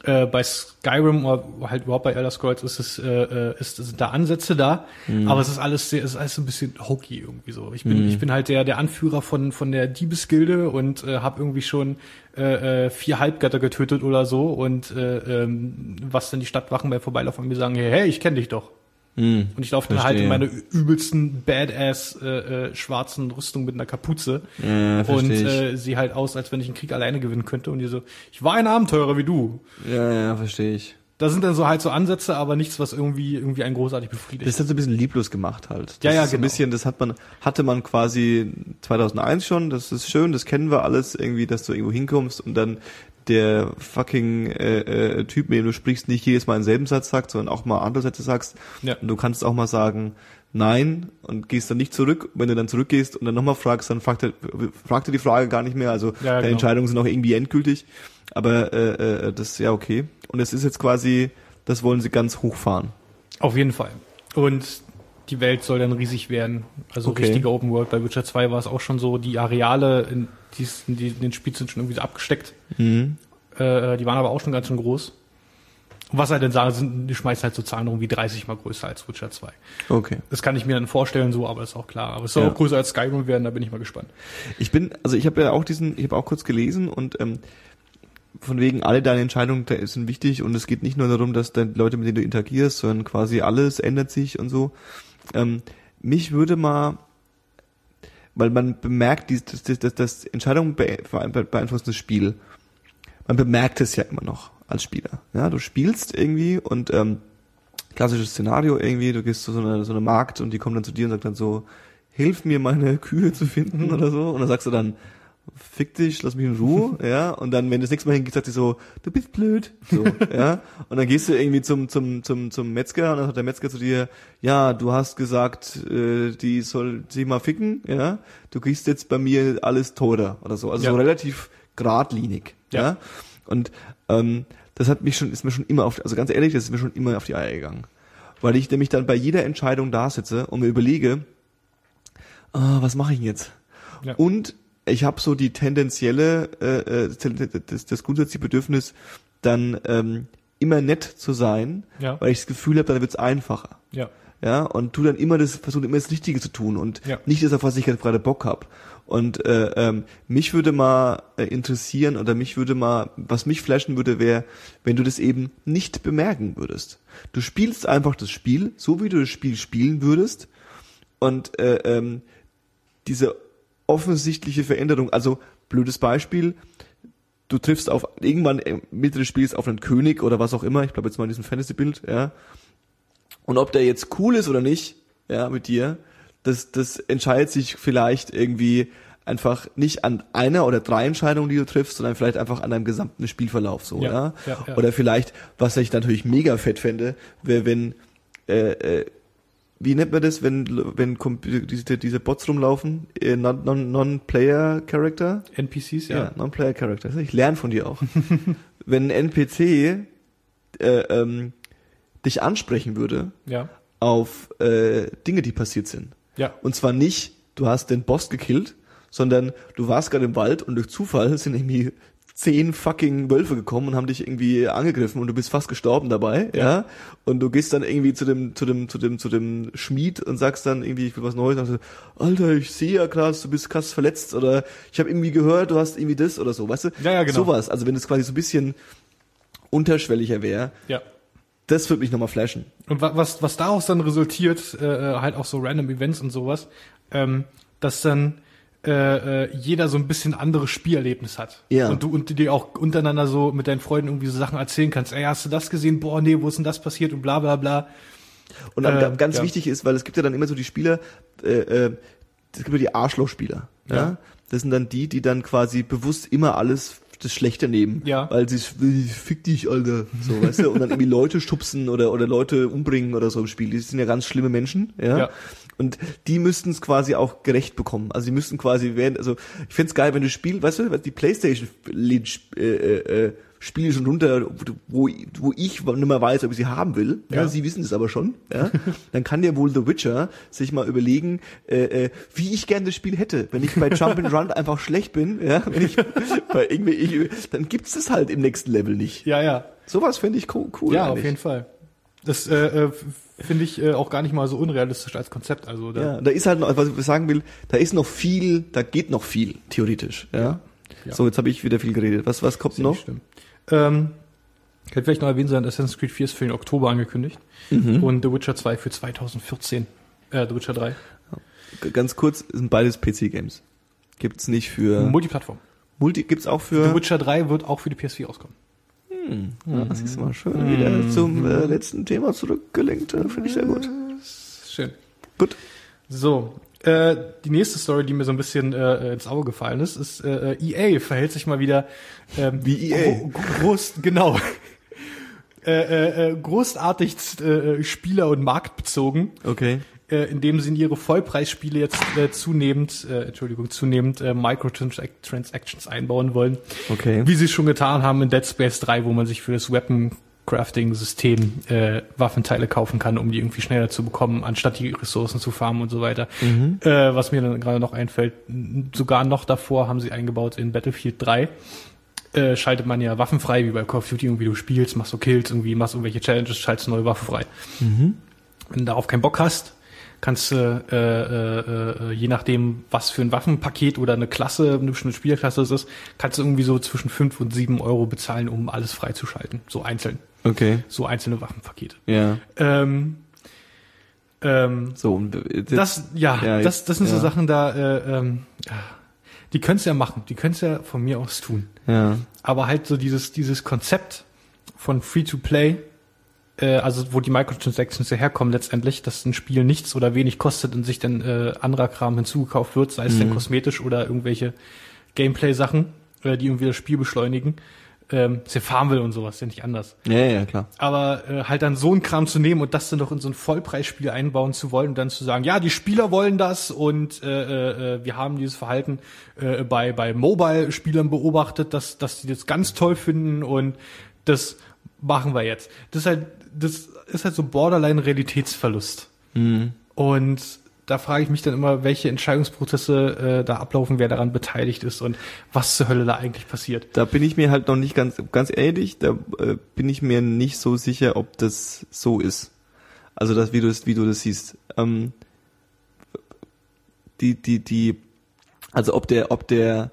Äh, bei Skyrim oder halt überhaupt bei Elder Scrolls ist es, äh, äh, ist, sind da Ansätze da, aber es ist alles sehr, es ist alles ein bisschen hokey irgendwie so. Ich bin, ich bin halt der, der Anführer von, von der Diebesgilde und äh, habe irgendwie schon äh, äh, vier Halbgötter getötet oder so und äh, ähm, was dann die Stadtwachen bei Vorbeilaufen mir sagen, hey, hey, ich kenne dich doch. Mhm. Und ich laufe dann halt in meine übelsten Badass äh, äh, schwarzen Rüstung mit einer Kapuze Ja, und äh, sehe halt aus, als wenn ich einen Krieg alleine gewinnen könnte und die so, ich war ein Abenteurer wie du. ja, ja, verstehe ich. Da sind dann so halt so Ansätze, aber nichts, was irgendwie irgendwie einen großartig befriedigt. Das ist halt so ein bisschen lieblos gemacht halt. Das Ja, ja, ist so ein genau. bisschen, das hat man, hatte man quasi 2001 schon, das ist schön, das kennen wir alles, irgendwie, dass du irgendwo hinkommst und dann der fucking äh, äh, Typ, mit dem du sprichst, nicht jedes Mal denselben Satz sagt, sondern auch mal andere Sätze sagst. Ja. Und du kannst auch mal sagen, nein, und gehst dann nicht zurück. Wenn du dann zurückgehst und dann nochmal fragst, dann fragt er, fragt er die Frage gar nicht mehr. Also Ja, deine genau. Entscheidungen sind auch irgendwie endgültig. Aber äh, äh, das ist ja okay. Und es ist jetzt quasi, das wollen sie ganz hochfahren. Auf jeden Fall. Und die Welt soll dann riesig werden. Also Okay. richtige Open World. Bei Witcher 2 war es auch schon so, die Areale in, die, die in den Spiel sind schon irgendwie so abgesteckt. Mhm. Äh, die waren aber auch schon ganz schön groß. Und was halt dann sagen, sind, die schmeißen halt so Zahlen rum wie 30 mal größer als Witcher 2. Okay. Das kann ich mir dann vorstellen, so, aber ist auch klar. Aber es soll Ja. auch größer als Skyrim werden, da bin ich mal gespannt. Ich bin, also ich habe ja auch diesen, ich habe auch kurz gelesen und ähm, von wegen alle deine Entscheidungen sind wichtig und es geht nicht nur darum, dass dann Leute, mit denen du interagierst, sondern quasi alles ändert sich und so. Ähm, mich würde mal, weil man bemerkt, dies- das, das, das, das Entscheidungen be- be- beeinflussen das Spiel. Man bemerkt es ja immer noch als Spieler. Ja, du spielst irgendwie und ähm, klassisches Szenario irgendwie, du gehst zu so einer so einer Markt und die kommen dann zu dir und sagt dann so, hilf mir meine Kühe zu finden oder so und dann sagst du dann fick dich, lass mich in Ruhe, ja, und dann, wenn du das nächste Mal hingehst, sagt sie so, du bist blöd, so, ja, und dann gehst du irgendwie zum, zum, zum, zum Metzger und dann sagt der Metzger zu dir, ja, du hast gesagt, äh, die soll sich mal ficken, ja, du kriegst jetzt bei mir alles teurer oder so, also Ja. so relativ geradlinig, ja, Ja. und, ähm, das hat mich schon, ist mir schon immer auf, also ganz ehrlich, das ist mir schon immer auf die Eier gegangen, weil ich nämlich dann bei jeder Entscheidung da sitze und mir überlege, ah, was mache ich jetzt? Ja. Und ich habe so die tendenzielle, äh, äh, das, das grundsätzliche Bedürfnis, dann ähm, immer nett zu sein, Ja. weil ich das Gefühl habe, dann wird's einfacher. Ja. Ja, und tu dann immer das, versuche immer das Richtige zu tun und Ja. nicht das, auf was ich gerade Bock hab. Und äh, ähm, mich würde mal äh, interessieren oder mich würde mal, was mich flashen würde, wäre, wenn du das eben nicht bemerken würdest. Du spielst einfach das Spiel, so wie du das Spiel spielen würdest und äh, ähm, diese offensichtliche Veränderung, also blödes Beispiel, du triffst auf irgendwann Mitte des Spiels auf einen König oder was auch immer, ich bleibe jetzt mal in diesem Fantasy-Bild, ja, und ob der jetzt cool ist oder nicht, ja, mit dir, das, das entscheidet sich vielleicht irgendwie einfach nicht an einer oder drei Entscheidungen, die du triffst, sondern vielleicht einfach an deinem gesamten Spielverlauf so, Ja, ja. ja, ja. Oder vielleicht, was ich natürlich mega fett fände, wäre, wenn, äh, äh, wie nennt man das, wenn, wenn diese, diese Bots rumlaufen? Äh, Non- non- Non-Player-Character? NPCs, Ja, ja. Non-Player-Character. Ich lerne von dir auch. wenn ein NPC äh, ähm, dich ansprechen würde Ja. auf äh, Dinge, die passiert sind. Ja. Und zwar nicht, du hast den Boss gekillt, sondern du warst gerade im Wald und durch Zufall sind irgendwie zehn fucking Wölfe gekommen und haben dich irgendwie angegriffen und du bist fast gestorben dabei, ja. Ja. Und du gehst dann irgendwie zu dem, zu dem, zu dem, zu dem Schmied und sagst dann irgendwie, ich will was Neues. Und dann so, Alter, ich sehe ja krass, du bist krass verletzt oder ich habe irgendwie gehört, du hast irgendwie das oder so, weißt du? Ja, ja, genau. Sowas. Also wenn es quasi so ein bisschen unterschwelliger wäre, Ja. das würde mich nochmal flashen. Und wa- was, was daraus dann resultiert, äh, äh, halt auch so random Events und sowas, ähm, dass dann äh, äh, jeder so ein bisschen anderes Spielerlebnis hat. Ja. Und du und dir auch untereinander so mit deinen Freunden irgendwie so Sachen erzählen kannst. Ey, hast du das gesehen? Boah, nee, wo ist denn das passiert? Und bla bla bla. Und dann Äh, ganz ja. wichtig ist, weil es gibt ja dann immer so die Spieler, äh, äh, es gibt ja die Arschlochspieler. Ja. Ja. Das sind dann die, die dann quasi bewusst immer alles das Schlechte nehmen. Ja. Weil sie fick dich, Alter. So, weißt du? Und dann irgendwie Leute stupsen oder, oder Leute umbringen oder so im Spiel. Die sind ja ganz schlimme Menschen, ja. Ja. Und die müssten es quasi auch gerecht bekommen. Also die müssten quasi werden, also ich find's geil, wenn du spielst, weißt du, die Playstation äh, äh, äh, Spiele schon runter, wo, wo ich nicht mehr weiß, ob ich sie haben will. Ja. Ja. sie wissen es aber schon. Ja. Dann kann ja wohl The Witcher sich mal überlegen, äh, äh, wie ich gerne das Spiel hätte. Wenn ich bei Jump and Run einfach schlecht bin, ja, wenn ich bei irgendwie, ich, dann gibt's es halt im nächsten Level nicht. Ja, ja. Sowas finde ich cool. cool ja, eigentlich. auf jeden Fall. Das äh, äh, finde ich äh, auch gar nicht mal so unrealistisch als Konzept. Also da, Ja, da ist halt noch, was ich sagen will, da ist noch viel, da geht noch viel, theoretisch. Ja. Ja. So, jetzt habe ich wieder viel geredet. Was, was kommt ja noch? Ähm, ich hätte vielleicht noch erwähnen sollen, Assassin's Creed 4 ist für den Oktober angekündigt Mhm. und The Witcher 2 für 2014. Äh, The Witcher 3. G- Ganz kurz, es sind beides PC-Games. Gibt's nicht für Multiplattform. Multi, gibt's auch The für. Witcher 3 wird auch für die PS4 rauskommen. Ja, das ist mal schön wieder zum äh, letzten Thema zurückgelenkt. äh, Finde ich sehr gut. Schön. Gut. So, äh, die nächste Story, die mir so ein bisschen äh, ins Auge gefallen ist, ist äh, EA verhält sich mal wieder ähm, Wie EA. gro- groß, genau. äh, äh, äh, großartig äh, Spieler- und marktbezogen, Okay. Äh, indem sie in ihre Vollpreisspiele jetzt äh, zunehmend, äh, Entschuldigung, zunehmend äh, Microtransactions einbauen wollen. Okay. Wie sie es schon getan haben in Dead Space 3, wo man sich für das Weapon Crafting System äh, Waffenteile kaufen kann, um die irgendwie schneller zu bekommen, anstatt die Ressourcen zu farmen und so weiter. Äh, was mir dann gerade noch einfällt, sogar noch davor haben sie eingebaut in Battlefield 3. Äh, schaltet man ja Waffen frei, wie bei Call of Duty, irgendwie du spielst, machst du Kills, irgendwie machst irgendwelche Challenges, schaltest neue Waffe frei. Wenn du darauf keinen Bock hast, kannst du, äh, äh, äh, je nachdem, was für ein Waffenpaket oder eine Klasse, eine bestimmte Spielerklasse es ist, kannst du irgendwie so zwischen fünf und sieben Euro bezahlen, um alles freizuschalten. So einzeln. Okay. So einzelne Waffenpakete. Ja. Ähm, ähm, So, und das, ja, ja, das, das sind so ja. Sachen da, äh, ähm, die könnt's ja machen, die könnt's ja von mir aus tun. ja. Aber halt so dieses, dieses Konzept von Free-to-Play, äh, also wo die Microtransactions ja herkommen letztendlich, dass ein Spiel nichts oder wenig kostet und sich dann äh, anderer Kram hinzugekauft wird, sei es denn kosmetisch oder irgendwelche Gameplay-Sachen, äh, die irgendwie das Spiel beschleunigen. Ähm, ist ja Farmville und sowas, ist ja nicht anders. Ja, ja, klar. Aber äh, halt dann so einen Kram zu nehmen und das dann doch in so ein Vollpreisspiel einbauen zu wollen und dann zu sagen, ja, die Spieler wollen das und äh, äh, wir haben dieses Verhalten äh, bei bei Mobile-Spielern beobachtet, dass dass die das ganz toll finden und das machen wir jetzt. Das ist halt das ist halt so Borderline Realitätsverlust. Und da frage ich mich dann immer, welche Entscheidungsprozesse äh, da ablaufen, wer daran beteiligt ist und was zur Hölle da eigentlich passiert. Da bin ich mir halt noch nicht ganz, ganz ehrlich, da äh, bin ich mir nicht so sicher, ob das so ist. Also das, wie du das, wie du das siehst. Ähm, die, die, die, also ob der, ob der,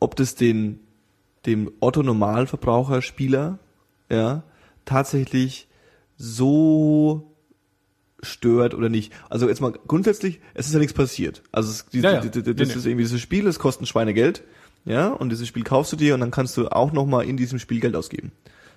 ob das den, dem Otto Normalverbraucher Spieler, ja, tatsächlich so stört oder nicht. Also jetzt mal grundsätzlich, es ist ja nichts passiert. Also es, die, Ja, die, die, das ist irgendwie dieses Spiel, es kostet ein Schweinegeld, ja, und dieses Spiel kaufst du dir und dann kannst du auch nochmal in diesem Spiel Geld ausgeben.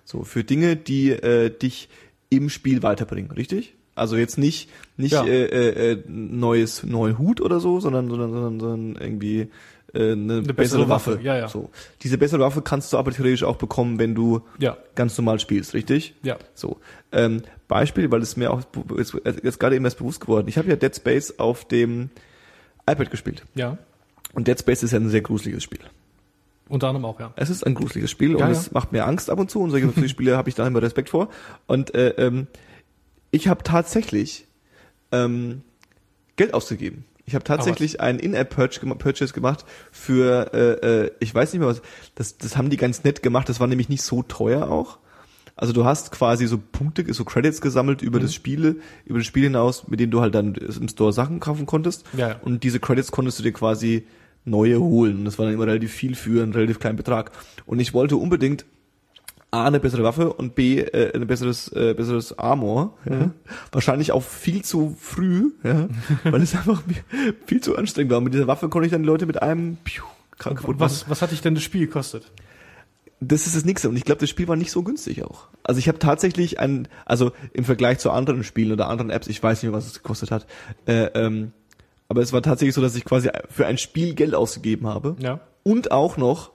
So, für Dinge, die äh, dich im Spiel weiterbringen, richtig? Also jetzt nicht nicht Ja. äh, äh, äh, neues neuen Hut oder so, sondern sondern sondern, sondern irgendwie äh, eine, bessere, bessere Waffe. Waffe, ja, ja. So, diese bessere Waffe kannst du aber theoretisch auch bekommen, wenn du Ja, ganz normal spielst, richtig? ja. So, ähm, Beispiel, weil es mir auch jetzt, jetzt gerade eben erst bewusst geworden. Ich habe ja Dead Space auf dem iPad gespielt Ja. und Dead Space ist ja ein sehr gruseliges Spiel. Unter anderem auch, ja. Es ist ein gruseliges Spiel Ja, und ja. es macht mir Angst ab und zu und solche solche Spiele habe ich da immer Respekt vor. Und äh, ähm, ich habe tatsächlich ähm, Geld ausgegeben Ich habe tatsächlich einen In-App-Purchase gemacht für, äh, äh, ich weiß nicht mehr was, das, das haben die ganz nett gemacht, das war nämlich nicht so teuer auch. Also du hast quasi so Punkte, so Credits gesammelt über Mhm. das Spiele, über das Spiel hinaus, mit denen du halt dann im Store Sachen kaufen konntest. Ja, ja. Und diese Credits konntest du dir quasi neue holen. Und das war dann immer relativ viel für einen relativ kleinen Betrag. Und ich wollte unbedingt A, eine bessere Waffe und B, äh, ein besseres, äh, besseres Armor. Ja. Mhm. Wahrscheinlich auch viel zu früh, ja, weil es einfach viel zu anstrengend war. Und mit dieser Waffe konnte ich dann die Leute mit einem Piu, kaputt machen. Was, was hat dich denn das Spiel gekostet? Das ist das Nächste. Und ich glaube, das Spiel war nicht so günstig auch. Also ich habe tatsächlich ein, also im Vergleich zu anderen Spielen oder anderen Apps, ich weiß nicht mehr, was es gekostet hat, äh, ähm, aber es war tatsächlich so, dass ich quasi für ein Spiel Geld ausgegeben habe Ja. und auch noch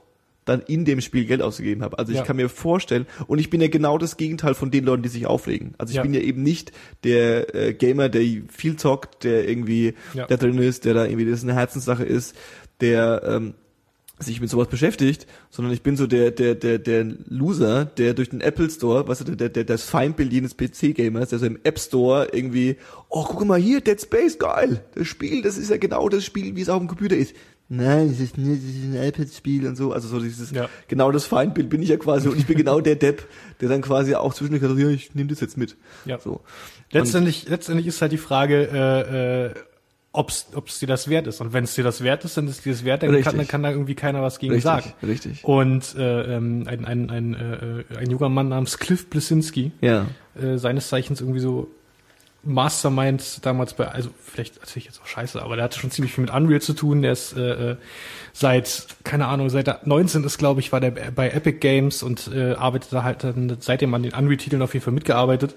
dann in dem Spiel Geld ausgegeben habe. Also ich Ja. kann mir vorstellen, und ich bin ja genau das Gegenteil von den Leuten, die sich aufregen. Also ich Ja. bin ja eben nicht der äh, Gamer, der viel zockt, der irgendwie Ja. da drin ist, der da irgendwie das eine Herzenssache ist, der ähm, sich mit sowas beschäftigt, sondern ich bin so der der der der Loser, der durch den Apple Store, weißt du, der der das Feindbild jedes PC Gamers, der so im App Store irgendwie, oh guck mal hier Dead Space geil, das Spiel, das ist ja genau das Spiel, wie es auf dem Computer ist. Nein, das ist nicht, das ist ein iPad-Spiel und so. Also so dieses, Ja. genau das Feindbild bin ich ja quasi und ich bin genau der Depp, der dann quasi auch zwischendurch sagt, ja, ich nehme das jetzt mit. Ja. So. Letztendlich, letztendlich ist halt die Frage, äh, äh, ob es dir das wert ist. Und wenn es dir das wert ist, dann ist dir das wert, dann kann, dann kann da irgendwie keiner was gegen Richtig, sagen. richtig. Und äh, ähm, ein, ein, ein, äh, ein junger Mann namens Cliff Blesinski, Ja. äh, seines Zeichens irgendwie so Mastermind damals bei, also vielleicht erzähle ich jetzt auch scheiße, aber der hatte schon ziemlich viel mit Unreal zu tun. Der ist äh, äh, seit, keine Ahnung, seit er 19 ist, glaube ich, war der bei Epic Games und äh, arbeitet da halt dann seitdem an den Unreal-Titeln auf jeden Fall mitgearbeitet.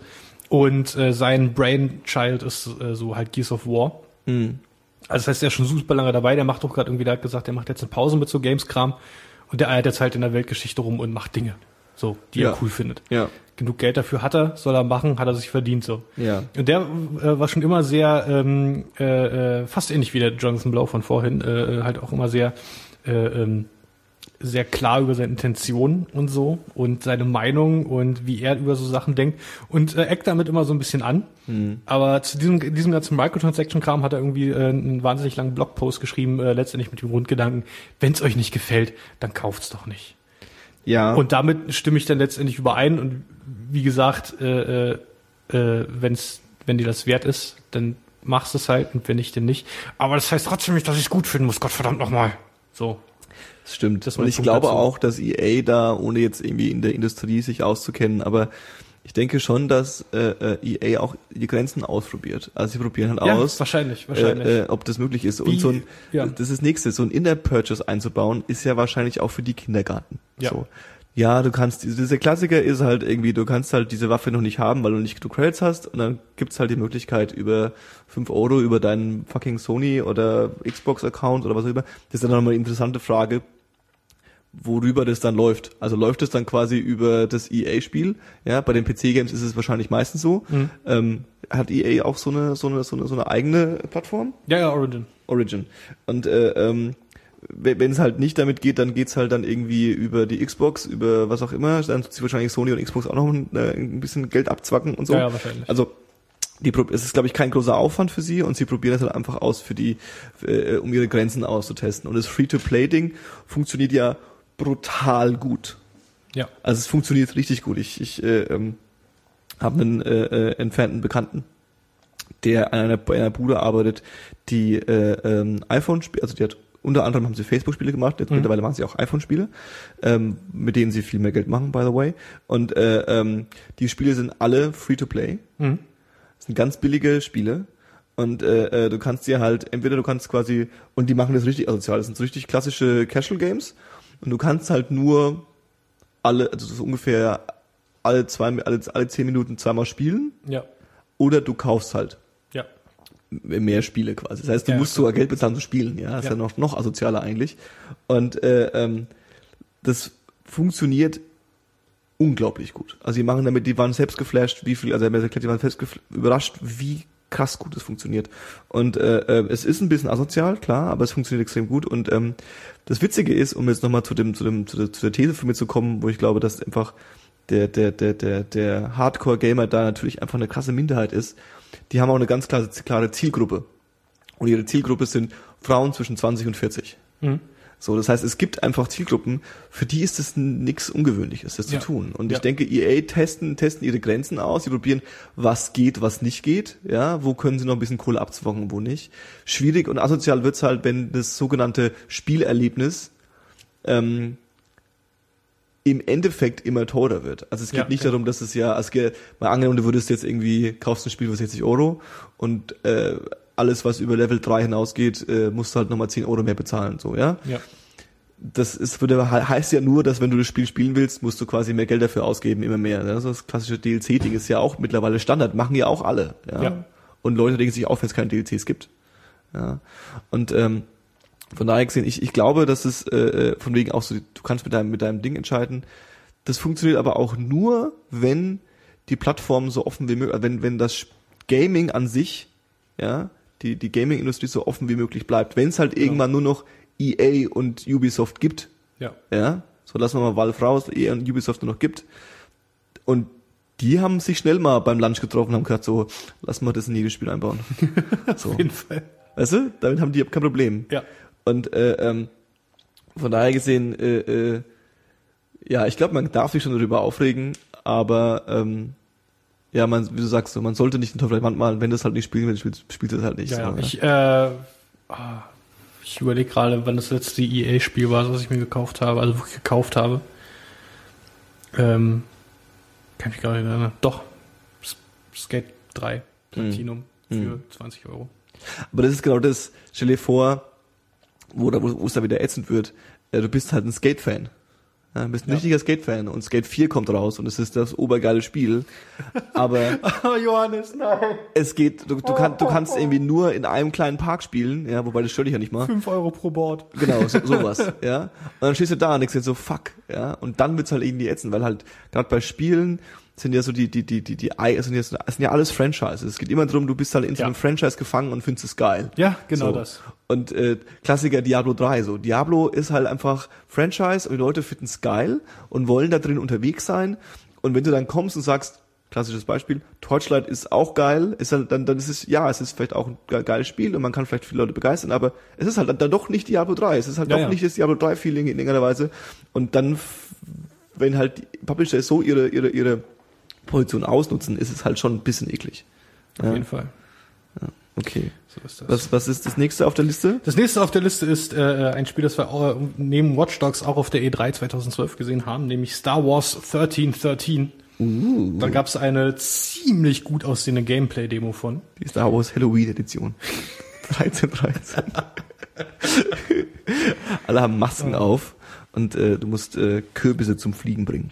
Und äh, sein Brainchild ist äh, so halt Gears of War. Mhm. Also das heißt, er ist schon super lange dabei. Der macht doch gerade irgendwie, der hat gesagt, der macht jetzt eine Pause mit so Games-Kram und der eiert jetzt halt in der Weltgeschichte rum und macht Dinge, so, die Ja. er cool findet. Ja. Genug Geld dafür hat er, soll er machen, hat er sich verdient so. Ja. Und der äh, war schon immer sehr, ähm, äh, äh, fast ähnlich wie der Jonathan Blow von vorhin, äh, äh, halt auch immer sehr, äh, ähm, sehr klar über seine Intentionen und so und seine Meinung und wie er über so Sachen denkt und äh, eckt damit immer so ein bisschen an. Aber zu diesem, diesem ganzen Microtransaction-Kram hat er irgendwie äh, einen wahnsinnig langen Blogpost geschrieben, äh, letztendlich mit dem Grundgedanken, wenn es euch nicht gefällt, dann kauft's doch nicht. Ja. Und damit stimme ich dann letztendlich überein. Und wie gesagt, äh, äh, äh, wenn's, wenn dir das wert ist, dann machst du es halt und wenn nicht, dann nicht. Aber das heißt trotzdem nicht, dass ich es gut finden muss. Gott verdammt nochmal. So. Das stimmt. Das und ich Punkt glaube dazu. auch, dass EA da, ohne jetzt irgendwie in der Industrie sich auszukennen, aber ich denke schon, dass äh, äh, EA auch die Grenzen ausprobiert. Also sie probieren halt Ja, aus, wahrscheinlich, wahrscheinlich. Äh, äh, ob das möglich ist. Wie- und so ein, ja. das ist das nächste, so ein In-App-Purchase einzubauen, ist ja wahrscheinlich auch für die Kindergarten. Ja. So. Ja, du kannst, dieser Klassiker ist halt irgendwie, du kannst halt diese Waffe noch nicht haben, weil du nicht genug Credits hast und dann gibt's halt die Möglichkeit über 5 Euro über deinen fucking Sony oder Xbox-Account oder was auch immer. Das ist dann nochmal eine interessante Frage, worüber das dann läuft. Also läuft es dann quasi über das EA-Spiel. Ja, bei den PC-Games ist es wahrscheinlich meistens so. Mhm. Ähm, hat EA auch so eine, so eine, so eine, so eine eigene Plattform? ja, ja, Origin. Origin. Und äh, ähm, wenn es halt nicht damit geht, dann geht's halt dann irgendwie über die Xbox, über was auch immer. Dann tut sich wahrscheinlich Sony und Xbox auch noch ein, äh, ein bisschen Geld abzwacken und so. Ja, ja, wahrscheinlich. Also die, es ist, glaube ich, kein großer Aufwand für sie und sie probieren es halt einfach aus für die, äh, um ihre Grenzen auszutesten. Und das Free-to-Play-Ding funktioniert ja brutal gut. ja. Also es funktioniert richtig gut. Ich, ich äh, ähm, habe einen äh, äh, entfernten Bekannten, der an einer, bei einer Bude arbeitet, die äh, ähm, iPhone spielt, also die hat unter anderem haben sie Facebook-Spiele gemacht, jetzt Mhm. mittlerweile machen sie auch iPhone-Spiele, ähm, mit denen sie viel mehr Geld machen, by the way. Und äh, ähm, die Spiele sind alle free-to-play. Mhm. Das sind ganz billige Spiele. Und äh, äh, du kannst dir halt, entweder du kannst quasi, und die machen das richtig asozial, das sind so richtig klassische Casual Games. Und du kannst halt nur alle, also so ungefähr alle zwei, alle, alle zehn Minuten zweimal spielen. Ja. Oder du kaufst halt Ja. mehr Spiele quasi. Das heißt, du Ja, musst sogar Geld bezahlen zu spielen. Ja, das ist Ja. ja noch, noch asozialer eigentlich. Und äh, ähm, das funktioniert unglaublich gut. Also die machen damit, die waren selbst geflasht, wie viel, also er hat mir erklärt, die waren selbst überrascht, wie krass gut es funktioniert. Und äh, äh, es ist ein bisschen asozial, klar, aber es funktioniert extrem gut. Und ähm, das Witzige ist, um jetzt nochmal zu dem, zu dem, zu der, zu der These von mir zu kommen, wo ich glaube, dass einfach der, der, der, der, der Hardcore-Gamer da natürlich einfach eine krasse Minderheit ist, die haben auch eine ganz klare, klare Zielgruppe. Und ihre Zielgruppe sind Frauen zwischen 20 und 40. Mhm. So, das heißt, es gibt einfach Zielgruppen, für die ist es nichts Ungewöhnliches, das Ja. zu tun. Und Ja. ich denke, EA testen, testen ihre Grenzen aus, sie probieren, was geht, was nicht geht, ja, wo können sie noch ein bisschen Kohle abzwocken, wo nicht. Schwierig und asozial wird's halt, wenn das sogenannte Spielerlebnis ähm, im Endeffekt immer teurer wird. Also es geht Ja, nicht ja. darum, dass es ja, geht, mal angenommen, du würdest jetzt irgendwie, kaufst ein Spiel für 60 Euro und äh, alles, was über Level 3 hinausgeht, äh, musst du halt nochmal 10 Euro mehr bezahlen, so, ja. Ja. Das ist, würde, he- heißt ja nur, dass wenn du das Spiel spielen willst, musst du quasi mehr Geld dafür ausgeben, immer mehr. Ne? Also das klassische DLC-Ding ist ja auch mittlerweile Standard, machen ja auch alle. Ja? Ja. Und Leute regen sich auf, wenn es keine DLCs gibt. Ja. Und ähm, von daher gesehen, ich, ich glaube, dass es äh, äh, von wegen auch so, du kannst mit deinem, mit deinem Ding entscheiden. Das funktioniert aber auch nur, wenn die Plattform so offen wie möglich, wenn, wenn das Gaming an sich, ja, die, die Gaming-Industrie so offen wie möglich bleibt. Wenn es halt irgendwann nur noch EA und Ubisoft gibt, Ja. ja, so lassen wir mal Valve raus, EA und Ubisoft nur noch gibt. Und die haben sich schnell mal beim Lunch getroffen und haben gesagt, so, lass mal das in jedes Spiel einbauen. so. Auf jeden Fall. Weißt du, damit haben die kein Problem. Ja. Und äh, ähm, von daher gesehen, äh, äh, ja, ich glaube, man darf sich schon darüber aufregen, aber ähm, ja, man, wie du sagst, man sollte nicht den Teufel an die Wand malen, wenn das halt nicht spielen will, spielt, spielt das halt nicht. Ja, so, ja. Ich, äh, ah, ich überlege gerade, wann das letzte EA-Spiel war, was ich mir gekauft habe, also wirklich gekauft habe. Ähm, kann mich gar nicht erinnern. Doch, Skate 3, Platinum für Mhm. 20 Euro. Aber das ist genau das, stell dir vor, wo, wo, wo es da wieder ätzend wird, du bist halt ein Skate-Fan. Ja, du bist ein Ja. richtiger Skate-Fan und Skate 4 kommt raus und es ist das obergeile Spiel. Aber Oh, Johannes, nein. es geht, du, du, kann, du kannst irgendwie nur in einem kleinen Park spielen, ja, wobei das stört dich ja nicht mal. 5 Euro pro Board. Genau, so, sowas, ja. Und dann stehst du da und denkst dir so, fuck, ja. Und dann wird's halt irgendwie ätzend, weil halt, gerade bei Spielen sind ja so die, die, die, die, die, sind ja, so- sind ja alles Franchises. Es geht immer darum, du bist halt in so Ja. einem Franchise gefangen und findest es geil. Ja, genau So. das. Und äh, Klassiker Diablo 3, so. Diablo ist halt einfach Franchise und die Leute finden es geil und wollen da drin unterwegs sein. Und wenn du dann kommst und sagst, klassisches Beispiel, Torchlight ist auch geil, ist halt dann, dann ist es, ja, es ist vielleicht auch ein ge- geiles Spiel und man kann vielleicht viele Leute begeistern, aber es ist halt dann, dann doch nicht Diablo 3. Es ist halt Ja, doch ja. nicht das Diablo 3 Feeling in irgendeiner Weise. Und dann, wenn halt die Publisher so ihre, ihre, ihre Position ausnutzen, ist es halt schon ein bisschen eklig. Auf Ja. jeden Fall. Okay. So ist das. Was, was ist das nächste auf der Liste? Das nächste auf der Liste ist äh, ein Spiel, das wir äh, neben Watch Dogs auch auf der E3 2012 gesehen haben, nämlich Star Wars 1313. Uh. Da gab es eine ziemlich gut aussehende Gameplay-Demo von. Die Star Wars Halloween Edition. 13, 13. Alle haben Masken auf und äh, du musst äh, Kürbisse zum Fliegen bringen.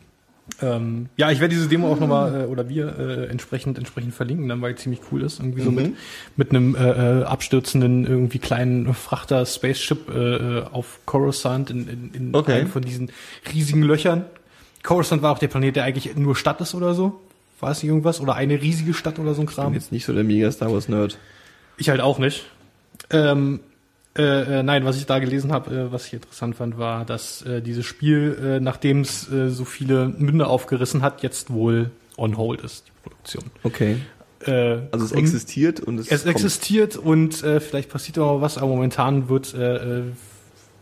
Ähm, ja, ich werde diese Demo auch nochmal, äh, oder wir äh, entsprechend entsprechend verlinken, dann weil die ziemlich cool ist. Irgendwie so Mhm. mit, mit einem äh, äh, abstürzenden irgendwie kleinen Frachter Spaceship äh, äh, auf Coruscant in, in, in Okay. einem von diesen riesigen Löchern. Coruscant war auch der Planet, der eigentlich nur Stadt ist oder so. War es nicht irgendwas? Oder eine riesige Stadt oder so ein Ich Kram? bin jetzt nicht so der mega Star Wars Nerd. Ich halt auch nicht. Ähm, äh, äh, nein, was ich da gelesen habe, äh, was ich interessant fand, war, dass äh, dieses Spiel, äh, nachdem es äh, so viele Münde aufgerissen hat, jetzt wohl on hold ist, die Produktion. Okay. Äh, Also es und existiert und es, es kommt. existiert und äh, vielleicht passiert auch was, aber momentan wird äh, äh,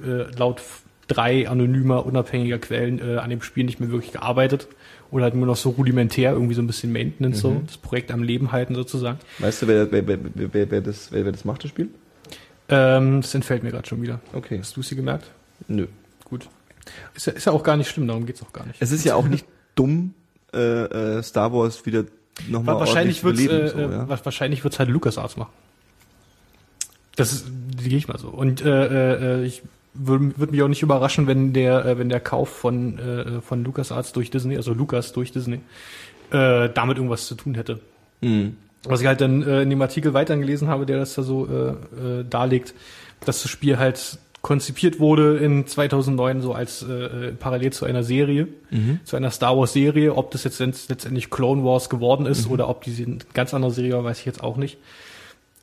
äh, laut drei anonymer, unabhängiger Quellen äh, an dem Spiel nicht mehr wirklich gearbeitet. Oder halt nur noch so rudimentär, irgendwie so ein bisschen Maintenance, so Mhm. das Projekt am Leben halten sozusagen. Weißt du, wer, wer, wer, wer, wer, wer, das, wer, wer das macht, das Spiel? Ähm, das entfällt mir gerade schon wieder. Okay. Hast du sie gemerkt? Nö. Gut. Ist ja, ist ja auch gar nicht schlimm, darum geht's auch gar nicht. Es ist ja auch nicht dumm, äh, äh, Star Wars wieder nochmal Wa- wahrscheinlich wird's, beleben, äh, so, ja? wa- wahrscheinlich wird's halt LucasArts machen. Das ist, die gehe ich mal so. Und äh, äh, ich würde würd mich auch nicht überraschen, wenn der, äh, wenn der Kauf von, äh, von LucasArts durch Disney, also Lucas durch Disney, äh, damit irgendwas zu tun hätte. Mhm. Was ich halt dann äh, in dem Artikel weiter gelesen habe, der das da so äh, äh, darlegt, dass das Spiel halt konzipiert wurde in 2009 so als äh, äh, parallel zu einer Serie, Mhm. zu einer Star Wars Serie. Ob das jetzt letzt- letztendlich Clone Wars geworden ist oder ob diese eine ganz andere Serie war, weiß ich jetzt auch nicht.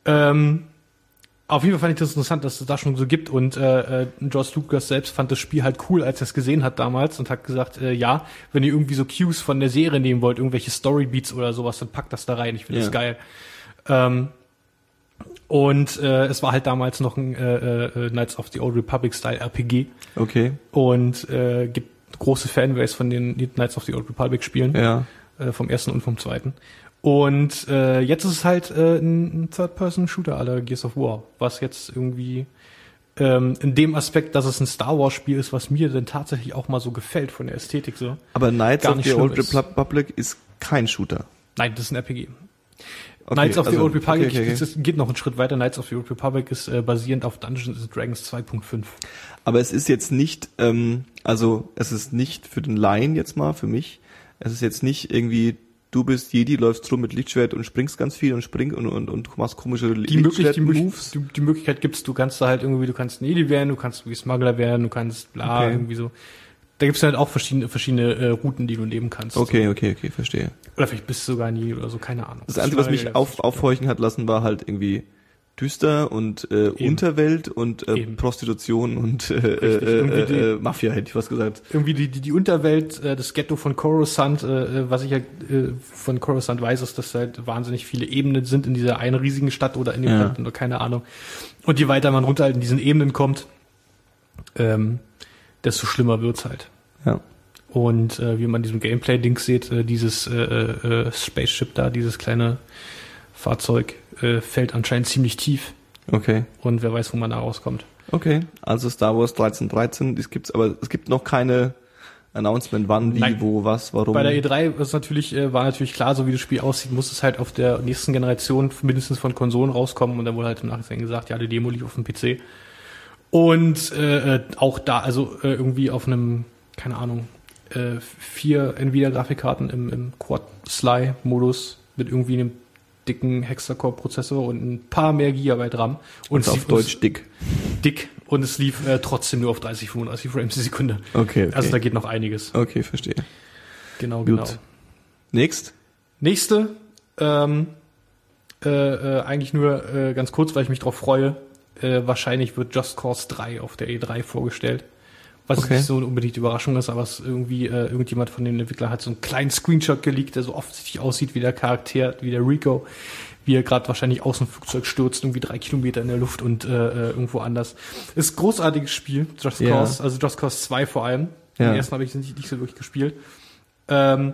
Ähm, auf jeden Fall fand ich das interessant, dass es da schon so gibt und äh, äh, George Lucas selbst fand das Spiel halt cool, als er es gesehen hat damals und hat gesagt, äh, ja, wenn ihr irgendwie so Cues von der Serie nehmen wollt, irgendwelche Storybeats oder sowas, dann packt das da rein. Ich finde Ja. das geil. Ähm, Und äh, es war halt damals noch ein äh, äh, Knights of the Old Republic Style RPG Okay. und äh, gibt große Fanbase von den Knights of the Old Republic Spielen, Ja. äh, vom ersten und vom zweiten. Und äh, jetzt ist es halt äh, ein Third-Person-Shooter aller Gears of War, was jetzt irgendwie ähm, in dem Aspekt, dass es ein Star Wars-Spiel ist, was mir dann tatsächlich auch mal so gefällt von der Ästhetik so. Aber Knights of the Old ist. Republic ist kein Shooter. Nein, das ist ein RPG. Okay, Knights of the also- Old Republic okay, okay, geht noch einen Schritt weiter. Knights of the Old Republic ist äh, basierend auf Dungeons and Dragons 2.5. Aber es ist jetzt nicht, ähm, also es ist nicht für den Laien jetzt mal, für mich, es ist jetzt nicht irgendwie, du bist Jedi, läufst rum mit Lichtschwert und springst ganz viel und springst und, und, und machst komische Die, möglich, die, Lichtschwert-Moves. die, die Möglichkeit gibt's, du kannst da halt irgendwie, du kannst ein Jedi werden, du kannst irgendwie Smuggler werden, du kannst bla, Okay. irgendwie so. Da gibt's halt auch verschiedene, verschiedene äh, Routen, die du nehmen kannst. Okay, okay, okay, verstehe. Oder vielleicht bist du sogar ein Jedi oder so, keine Ahnung. Das Einzige, was mich auf, aufhorchen hat lassen, war halt irgendwie düster und äh, Unterwelt und äh, Eben. Prostitution und äh, äh, äh, äh, Mafia, hätte ich was gesagt. irgendwie die, die, die Unterwelt, äh, das Ghetto von Coruscant, äh, äh, was ich ja äh, von Coruscant weiß, ist, dass halt wahnsinnig viele Ebenen sind in dieser einen riesigen Stadt oder in dem Ja. Oder keine Ahnung. Und je weiter man runter halt in diesen Ebenen kommt, ähm, desto schlimmer wird's halt. Ja. Und äh, wie man diesem Gameplay-Ding sieht, äh, dieses äh, äh, Spaceship da, dieses kleine Fahrzeug, äh, fällt anscheinend ziemlich tief. Okay. Und wer weiß, wo man da rauskommt. Okay. Also Star Wars 1313, das gibt's, aber es gibt noch keine Announcement, wann, wie, Nein. wo, was, warum. Bei der E3 ist natürlich, äh, war natürlich klar, so wie das Spiel aussieht, muss es halt auf der nächsten Generation mindestens von Konsolen rauskommen und dann wurde halt im Nachhinein gesagt, ja, die Demo lief auf dem PC. Und äh, äh, auch da, also äh, irgendwie auf einem, keine Ahnung, äh, vier Nvidia-Grafikkarten im, im Quad-Sly-Modus mit irgendwie einem dicken Hexacore-Prozessor und ein paar mehr Gigabyte RAM. Und und auf lief Deutsch dick. dick und es lief äh, trotzdem nur auf 30, 35 Frames die Sekunde. Okay, okay. Also da geht noch einiges. okay, verstehe. Genau, Gut. genau. Next. Nächste, ähm, äh, äh, eigentlich nur äh, ganz kurz, weil ich mich drauf freue. Äh, wahrscheinlich wird Just Cause 3 auf der E3 vorgestellt. Was Okay. nicht so unbedingt Überraschung ist, aber es irgendwie äh, irgendjemand von den Entwicklern hat so einen kleinen Screenshot geleakt, der so offensichtlich aussieht wie der Charakter, wie der Rico, wie er gerade wahrscheinlich aus dem Flugzeug stürzt, irgendwie drei Kilometer in der Luft und äh, äh, irgendwo anders. Ist ein großartiges Spiel, Just Ja. Cause, also Just Cause 2 vor allem. Ja. Den ersten habe ich nicht, nicht so wirklich gespielt. Ähm,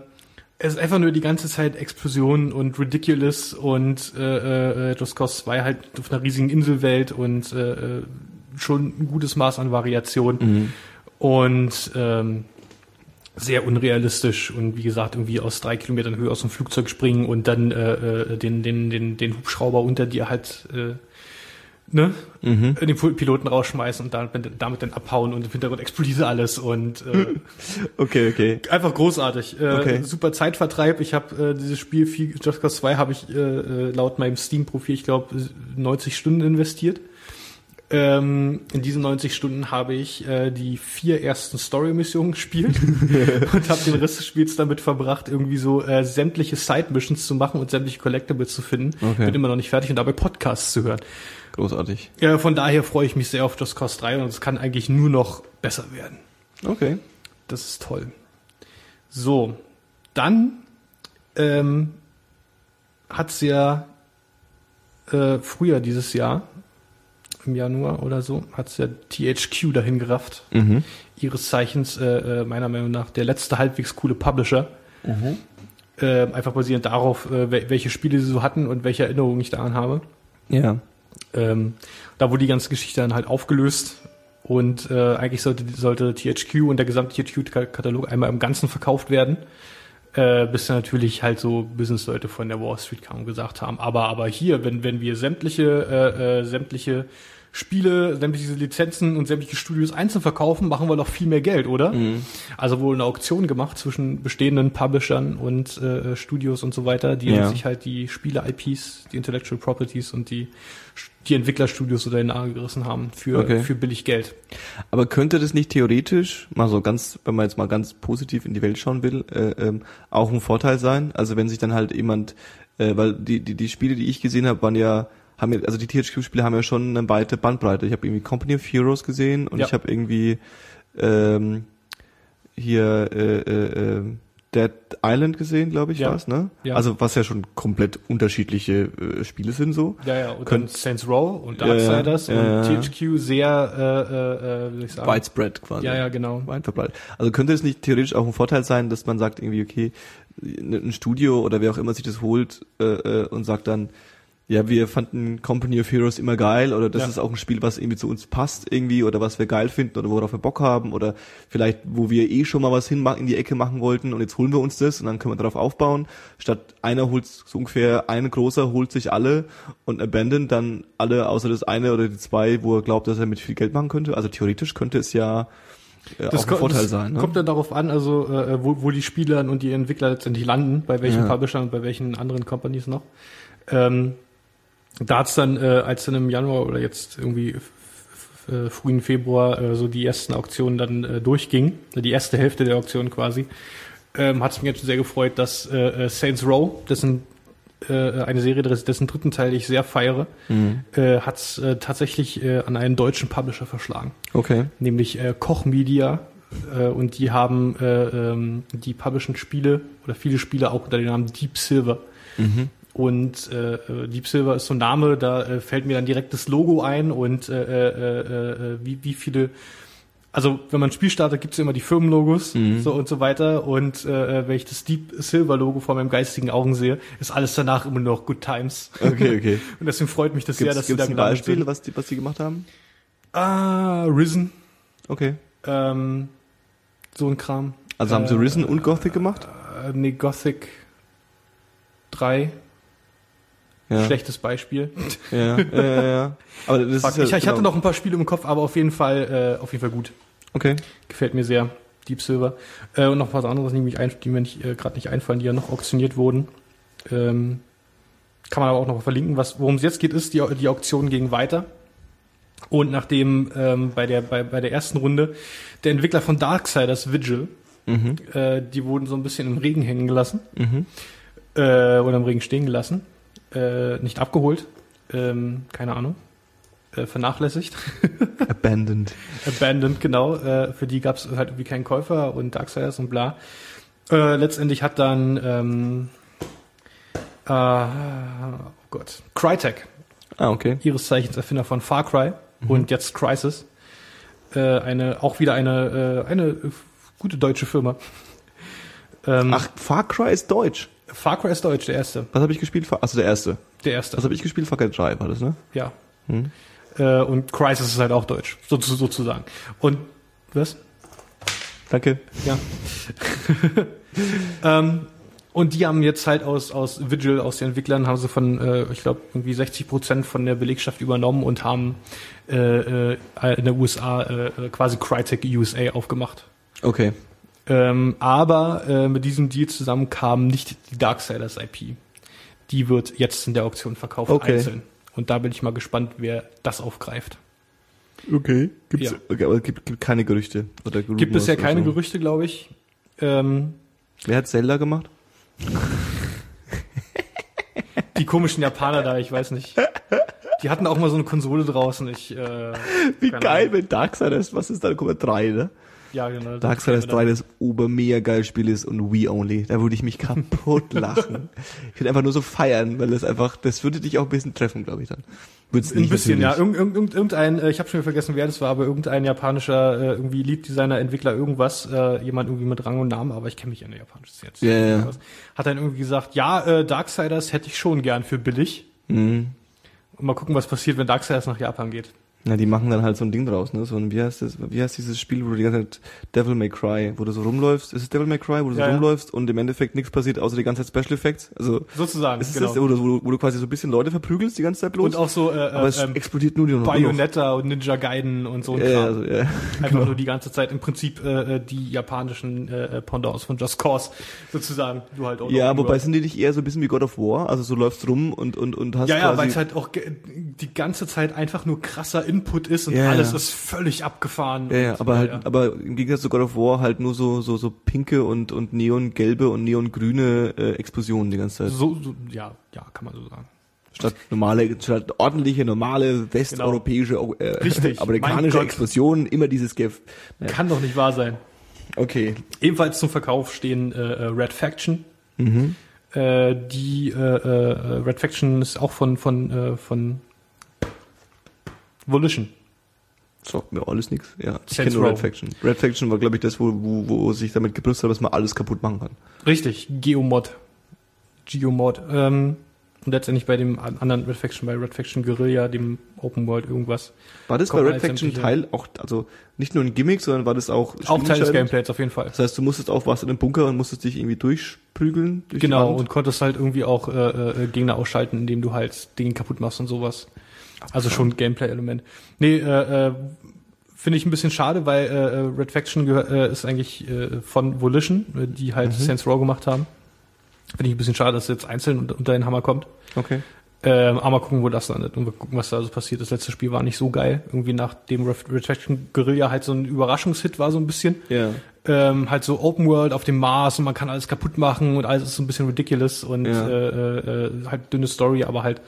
es ist einfach nur die ganze Zeit Explosionen und ridiculous und äh, äh, Just Cause 2 halt auf einer riesigen Inselwelt und äh, äh, schon ein gutes Maß an Variation Mhm. Und ähm, sehr unrealistisch und wie gesagt irgendwie aus drei Kilometern Höhe aus dem Flugzeug springen und dann äh, äh, den den den den Hubschrauber unter dir halt äh, ne Mhm. den Piloten rausschmeißen und damit, damit dann abhauen und im Hintergrund explodiert alles und äh, Okay, okay. Einfach großartig. Äh, Okay. Super Zeitvertreib. Ich habe äh, dieses Spiel, viel, Just Cause 2, habe ich äh, äh, laut meinem Steam-Profil, ich glaube, 90 Stunden investiert. Ähm, in diesen 90 Stunden habe ich äh, die vier ersten Story-Missionen gespielt und habe den Rest des Spiels damit verbracht, irgendwie so äh, sämtliche Side-Missions zu machen und sämtliche Collectibles zu finden. Okay. Bin immer noch nicht fertig und dabei Podcasts zu hören. Großartig. Ja, von daher freue ich mich sehr auf Just Cause 3 und es kann eigentlich nur noch besser werden. Okay. Das ist toll. So, dann ähm, hat's ja äh, früher dieses Jahr, im Januar oder so, hat's ja THQ dahin gerafft. Mhm. Ihres Zeichens, äh, äh, meiner Meinung nach, der letzte halbwegs coole Publisher. Äh, einfach basierend darauf, äh, wel- welche Spiele sie so hatten und welche Erinnerungen ich daran habe. Ja. Ähm, da wurde die ganze Geschichte dann halt aufgelöst und äh, eigentlich sollte, sollte THQ und der gesamte THQ-Katalog einmal im Ganzen verkauft werden. Äh, bis natürlich halt so Businessleute von der Wall Street kamen und gesagt haben, aber aber hier, wenn wenn wir sämtliche äh, äh, sämtliche Spiele, sämtliche Lizenzen und sämtliche Studios einzeln verkaufen, machen wir doch viel mehr Geld, oder? Mhm. Also wohl eine Auktion gemacht zwischen bestehenden Publishern und äh, Studios und so weiter, die Ja. sich halt die Spiele-IPs, die Intellectual Properties und die, die Entwicklerstudios unter den Nagel gerissen haben für, Okay. für billig Geld. Aber könnte das nicht theoretisch, mal so ganz, wenn man jetzt mal ganz positiv in die Welt schauen will, äh, ähm, auch ein Vorteil sein? Also wenn sich dann halt jemand, äh, weil die, die, die Spiele, die ich gesehen habe, waren ja, haben ja, also die THQ-Spiele haben ja schon eine weite Bandbreite. Ich habe irgendwie Company of Heroes gesehen und Ja. ich habe irgendwie ähm, hier äh, äh, äh, Dead Island gesehen, glaube ich, Ja. war's, ne? Ja. Also was ja schon komplett unterschiedliche äh, Spiele sind so. Ja, ja, und Könnt- dann Saints Row und Darksiders ja, ja, und THQ sehr, äh, äh, äh, wie soll ich sagen? Widespread quasi. Ja, ja, genau. Weit verbreitet. Also könnte es nicht theoretisch auch ein Vorteil sein, dass man sagt irgendwie, okay, ein Studio oder wer auch immer sich das holt äh, äh, und sagt dann, ja, wir fanden Company of Heroes immer geil oder das Ja. ist auch ein Spiel, was irgendwie zu uns passt irgendwie oder was wir geil finden oder worauf wir Bock haben oder vielleicht, wo wir eh schon mal was hin in die Ecke machen wollten und jetzt holen wir uns das und dann können wir darauf aufbauen. Statt einer holt so ungefähr ein großer holt sich alle und abandoned dann alle außer das eine oder die zwei, wo er glaubt, dass er mit viel Geld machen könnte. Also theoretisch könnte es ja äh, auch ein Vorteil das sein. Ne? kommt dann darauf an, also äh, wo, wo die Spieler und die Entwickler letztendlich landen, bei welchen Ja. Publishern und bei welchen anderen Companies noch. Ähm, da hat's dann, äh, als dann im Januar oder jetzt irgendwie äh, frühen Februar äh, so die ersten Auktionen dann äh, durchging, die erste Hälfte der Auktion quasi, ähm, hat es mich jetzt sehr gefreut, dass äh, äh, Saints Row, dessen äh, eine Serie, dessen dritten Teil ich sehr feiere, Mhm. äh, hat es äh, tatsächlich äh, an einen deutschen Publisher verschlagen Okay. nämlich äh, Koch Media. Äh, und die haben äh, ähm, die publishen Spiele oder viele Spiele auch unter dem Namen Deep Silver. Mhm. Und äh, äh, Deep Silver ist so ein Name, da äh, fällt mir dann direkt das Logo ein und äh, äh, äh, äh, wie, wie viele. Also wenn man ein Spiel startet, gibt's ja immer die Firmenlogos Mhm. so und so weiter. Und äh, wenn ich das Deep Silver Logo vor meinem geistigen Augen sehe, ist alles danach immer noch Good Times. Okay, okay. Und deswegen freut mich das sehr, Gibt's, dass sie gibt's da ein Beispiel, sind. was die, was die gemacht haben? Ah, Risen. Okay. Ähm, so ein Kram. Also haben sie Äh, Risen und Gothic gemacht? Äh, nee, Gothic 3, Ja. schlechtes Beispiel. Ja, ja, ja, ja. Aber das Fuck, ist ja, ich, ich hatte genau. noch ein paar Spiele im Kopf, aber auf jeden Fall, äh, auf jeden Fall gut. Okay. Gefällt mir sehr. Deep Silver. Äh, und noch paar anderes, die, mich ein, die mir nicht, äh, gerade nicht einfallen, die ja noch auktioniert wurden. Ähm, kann man aber auch noch verlinken. Was, worum es jetzt geht, ist, die, die Auktion ging weiter. Und nachdem ähm, bei, der, bei, bei der ersten Runde der Entwickler von Darksiders Vigil, Mhm. äh, die wurden so ein bisschen im Regen hängen gelassen. Mhm. äh, oder im Regen stehen gelassen, äh, nicht abgeholt, ähm, keine Ahnung, äh, vernachlässigt, Abandoned. abandoned, genau. Äh, für die gab es halt irgendwie keinen Käufer und Darksiders und bla. Äh, letztendlich hat dann, ähm, äh, oh Gott, Crytek, Ah, okay. ihres Zeichens Erfinder von Far Cry und jetzt Crysis, äh, eine auch wieder eine äh, eine gute deutsche Firma. Ähm, Ach, Far Cry ist deutsch. Far Cry ist deutsch, der erste. Was habe ich gespielt? Also der erste. Der erste. Was habe ich gespielt? Far Cry 3 war das, ne? Ja. Hm. Äh, und Crisis ist halt auch deutsch, so, sozusagen. Und was? Danke. Ja. ähm, und die haben jetzt halt aus, aus Vigil, aus den Entwicklern, haben sie von, äh, ich glaube, irgendwie 60 Prozent von der Belegschaft übernommen und haben äh, äh, in der USA äh, quasi Crytek USA aufgemacht. Okay. Ähm, aber äh, mit diesem Deal zusammen kam nicht die Darksiders IP. Die wird jetzt in der Auktion verkauft Okay. einzeln. Und da bin ich mal gespannt, wer das aufgreift. Okay. Gibt's, Ja. okay, aber es gibt, gibt keine Gerüchte. Oder Gibt Rumors bisher oder keine so. Gerüchte, glaube ich. Ähm, Wer hat Zelda gemacht? die komischen Japaner da, ich weiß nicht. Die hatten auch mal so eine Konsole draußen. Ich, äh, Wie geil, Ahnung. wenn Darksiders, was ist da, guck mal, 3, ne? Ja, genau. Darksiders 3 das obermega geil Spiel ist und Wii Only. Da würde ich mich kaputt lachen. Ich würde einfach nur so feiern, weil das einfach, das würde dich auch ein bisschen treffen, glaube ich dann. Würd's Ein nicht bisschen, ja. natürlich. Irgend, irgend, irgendein, äh, ich habe schon vergessen, wer das war, aber irgendein japanischer, äh, irgendwie Lead-Designer, Entwickler, irgendwas, äh, jemand irgendwie mit Rang und Namen, aber ich kenne mich an der japanischen Szene. Ja, ja, ja. Hat dann irgendwie gesagt, ja, äh, Darksiders hätte ich schon gern für billig. Mhm. Und mal gucken, was passiert, wenn Darksiders nach Japan geht. Na, die machen dann halt so ein Ding draus, ne? So ein, wie heißt das, wie heißt dieses Spiel, wo du die ganze Zeit Devil May Cry, wo du so rumläufst, ist es Devil May Cry, wo du so Ja, ja. rumläufst und im Endeffekt nichts passiert, außer die ganze Zeit Special Effects? Also, Sozusagen, ist es genau. das, wo du, wo, du, quasi so ein bisschen Leute verprügelst die ganze Zeit bloß? Und auch so, äh, aber es äh, ähm, explodiert nur die noch. Bayonetta und Ninja Gaiden und so ein Ja, ja, Kram. also, ja. Einfach nur die ganze Zeit im Prinzip äh, äh, die japanischen äh, Pendants von Just Cause sozusagen. Du halt auch Ja, wobei sind die nicht eher so ein bisschen wie God of War? Also so läufst rum und, und, und hast ja, ja, weil es halt auch die ganze Zeit einfach nur krasser Input ist und Ja, alles ja. ist völlig abgefahren. ja, ja, aber halt, aber im Gegensatz zu God of War halt nur so, so, so pinke und, und neongelbe und neongrüne äh, Explosionen die ganze Zeit. so, so, ja, ja, kann man so sagen. Statt normale, statt ordentliche, normale, westeuropäische, äh, Richtig. Mein amerikanische. Explosionen, immer dieses Gef. Kann doch nicht wahr sein. Okay. Ebenfalls zum Verkauf stehen äh, äh, Red Faction. Äh, die äh, äh, Red Faction ist auch von von äh, von Volition. Sagt mir alles nichts. Ja, ich kenne nur Red. Faction. Red Faction war, glaube ich, das, wo, wo, wo sich damit gebrüstet hat, dass man alles kaputt machen kann. Richtig, Geomod. Geomod. Ähm, und letztendlich bei dem an- anderen Red Faction, bei Red Faction Guerilla, dem Open World irgendwas. War das bei Red Faction Teil auch, also nicht nur ein Gimmick, sondern war das auch Auch Teil des? Gameplays auf jeden Fall. Das heißt, du musstest auch was in den Bunker und musstest dich irgendwie durchprügeln? Durch Genau, und konntest halt irgendwie auch äh, äh, Gegner ausschalten, indem du halt Dinge kaputt machst und sowas. Also schon Gameplay-Element. Nee, äh, äh, finde ich ein bisschen schade, weil äh, äh, Red Faction äh, ist eigentlich äh, von Volition, äh, die halt Saints Row gemacht haben. Finde ich ein bisschen schade, dass es jetzt einzeln unter, unter den Hammer kommt. Okay. Ähm, aber mal gucken, wo das landet und wir gucken, was da so passiert. Das letzte Spiel war nicht so geil. Irgendwie nach dem Red Red Faction Guerilla halt so ein Überraschungshit war so ein bisschen. Ja. Ähm, halt so Open World auf dem Mars und man kann alles kaputt machen und alles ist so ein bisschen ridiculous und Ja. äh, äh, halt dünne Story, aber halt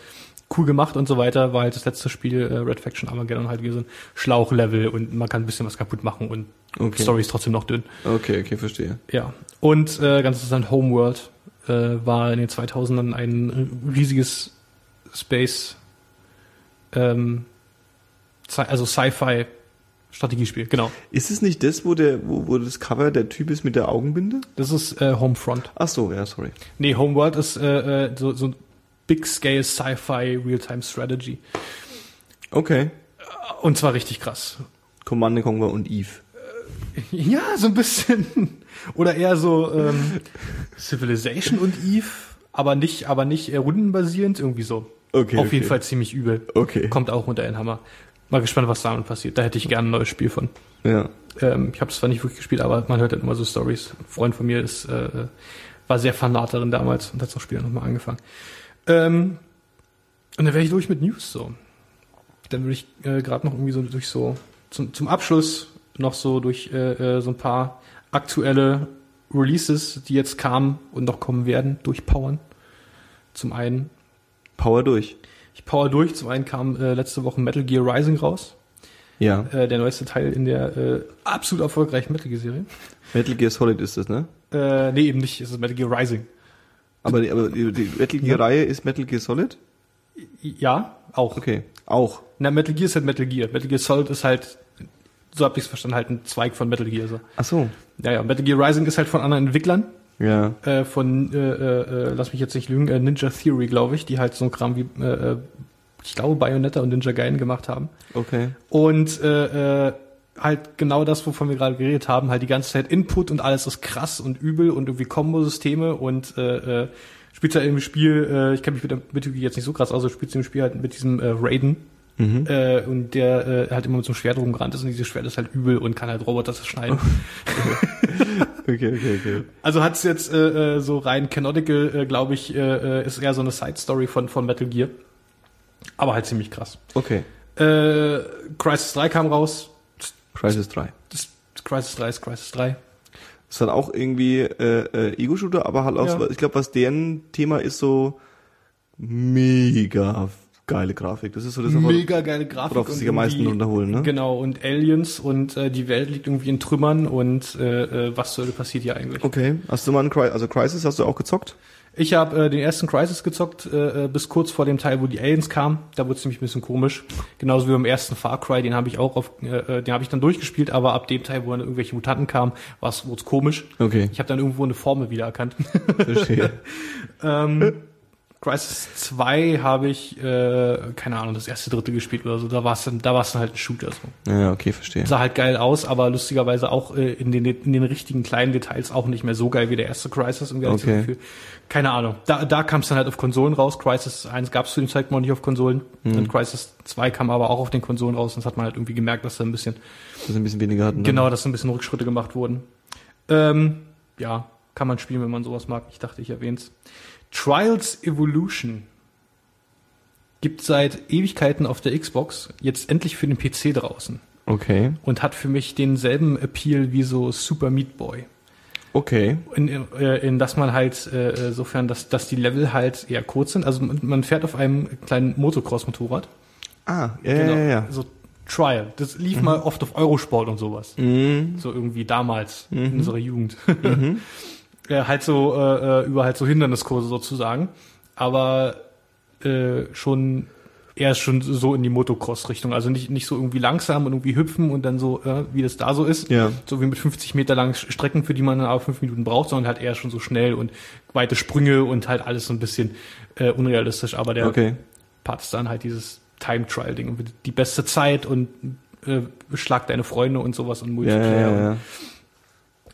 cool gemacht und so weiter. War halt das letzte Spiel äh, Red Faction Armageddon halt wie so ein Schlauchlevel und man kann ein bisschen was kaputt machen und Okay. Story ist trotzdem noch dünn. Okay, okay, verstehe. Ja. Und äh, ganz interessant, Homeworld äh, war in den 2000ern ein riesiges Space, ähm, also Sci-Fi Strategiespiel, genau. Ist es nicht das, wo der, wo, wo das Cover der Typ ist mit der Augenbinde? Das ist äh, Homefront. Ach so, ja, sorry. Nee, Homeworld ist äh, äh, so, so ein Big-Scale Sci-Fi Real-Time Strategy. Okay. Und zwar richtig krass. Command Conquer und Eve. Ja, so ein bisschen. Oder eher so ähm, Civilization und Eve, aber nicht, aber nicht äh, rundenbasierend, irgendwie so. Okay, Auf okay. jeden Fall ziemlich übel. Okay. Kommt auch unter den Hammer. Mal gespannt, was damit passiert. Da hätte ich gerne ein neues Spiel von. Ja. Ähm, ich habe es zwar nicht wirklich gespielt, aber man hört halt immer so Stories. Ein Freund von mir ist, äh, war sehr Fanat darin damals und hat das Spiel nochmal angefangen. Ähm, und dann wäre ich durch mit News so. Dann würde ich äh, gerade noch irgendwie so durch so zum, zum Abschluss noch so durch äh, äh, so ein paar aktuelle Releases, die jetzt kamen und noch kommen werden, durchpowern. Zum einen, Power durch. ich power durch, zum einen kam äh, letzte Woche Metal Gear Rising raus. Ja. Äh, der neueste Teil in der äh, absolut erfolgreichen Metal Gear Serie. Metal Gear Solid ist das, ne? Äh, nee, eben nicht. Es ist Metal Gear Rising. Aber, die- aber die, Metal Gear Reihe ist Metal Gear Solid? Ja, auch. Okay. Auch. Na, Metal Gear ist halt Metal Gear. Metal Gear Solid ist halt, so hab ich es verstanden, halt ein Zweig von Metal Gear. So. Ach so. Ja, ja, Metal Gear Rising ist halt von anderen Entwicklern. Ja. Äh, von, äh, äh, äh, lass mich jetzt nicht lügen, äh, Ninja Theory, glaube ich, die halt so ein Kram wie, äh, äh, ich glaube, Bayonetta und Ninja Gaiden gemacht haben. Okay. Und äh, äh, halt genau das, wovon wir gerade geredet haben, halt die ganze Zeit Input und alles ist krass und übel und irgendwie Kombosysteme und äh, äh, spielt halt im Spiel, äh, ich kenne mich mit der Mythologie jetzt nicht so krass aus, aber spielt im Spiel halt mit diesem äh, Raiden Mhm. äh, und der äh, halt immer mit so einem Schwert rumgerannt ist und dieses Schwert ist halt übel und kann halt Roboter zerschneiden. Okay, okay, okay. Also hat's jetzt äh, äh, so rein canonical, äh, glaube ich, äh, äh, ist eher so eine Side-Story von, von Metal Gear. Aber halt ziemlich krass. Okay. Äh, Crisis 3 kam raus. Crisis 3. Das, das Crisis 3 ist Crisis 3. Das hat auch irgendwie äh, äh, Ego-Shooter, aber halt auch, Ja. so, ich glaube, was deren Thema ist, so mega geile Grafik. Das ist so das, Mega geile Grafik. worauf sich am meisten irgendwie- unterholen, ne? Genau, und Aliens und äh, die Welt liegt irgendwie in Trümmern und äh, äh, was soll passiert hier eigentlich? Okay. Hast du mal einen Cry also Crisis hast du auch gezockt? Ich habe äh, den ersten Crisis gezockt, äh, äh, bis kurz vor dem Teil, wo die Aliens kamen. Da wurde es nämlich ein bisschen komisch. Genauso wie beim ersten Far Cry, den habe ich auch auf, äh, äh, den habe ich dann durchgespielt, aber ab dem Teil, wo dann irgendwelche Mutanten kamen, war es komisch. Okay. Ich habe dann irgendwo eine Formel wiedererkannt. Verstehe. ähm, Crisis 2 habe ich, äh, keine Ahnung, das erste, dritte gespielt oder so. Da war es dann, da war es dann halt ein Shooter so. ja, okay, verstehe. Sah halt geil aus, aber lustigerweise auch äh, in, den, in den richtigen kleinen Details auch nicht mehr so geil wie der erste Crisis. Irgendwie hatte ich Okay. das Gefühl. Keine Ahnung. Da, da kam es dann halt auf Konsolen raus. Crisis 1 gab es zu dem Zeitpunkt noch nicht auf Konsolen. Und Crisis 2 kam aber auch auf den Konsolen raus. Und das hat man halt irgendwie gemerkt, dass da ein bisschen, Dass ein bisschen weniger hatten. ne? genau, dass da ein bisschen Rückschritte gemacht wurden. Ähm, ja, kann man spielen, wenn man sowas mag. Ich dachte, ich erwähn's. Trials Evolution gibt seit Ewigkeiten auf der Xbox, jetzt endlich für den PC draußen Okay. und hat für mich denselben Appeal wie so Super Meat Boy. Okay. In, äh, in dass man halt, äh, sofern, dass, dass die Level halt eher kurz sind. Also man, man fährt auf einem kleinen Motocross-Motorrad. Ah, ja, ja, ja, ja. So Trial. Das lief mal oft auf Eurosport und sowas. Mhm. So irgendwie damals in unserer Jugend. ja, halt so äh, äh, über halt so Hinderniskurse sozusagen. Aber äh, schon eher schon so in die Motocross-Richtung. Also nicht, nicht so irgendwie langsam und irgendwie hüpfen und dann so, äh, wie das da so ist. Ja. So wie mit 50 Meter langen Strecken, für die man dann aber fünf Minuten braucht, sondern halt eher schon so schnell und weite Sprünge und halt alles so ein bisschen äh, unrealistisch. Aber der Okay. Part ist dann halt dieses Time-Trial-Ding. Die beste Zeit und äh, schlag deine Freunde und sowas und Multiplayer. ja, ja.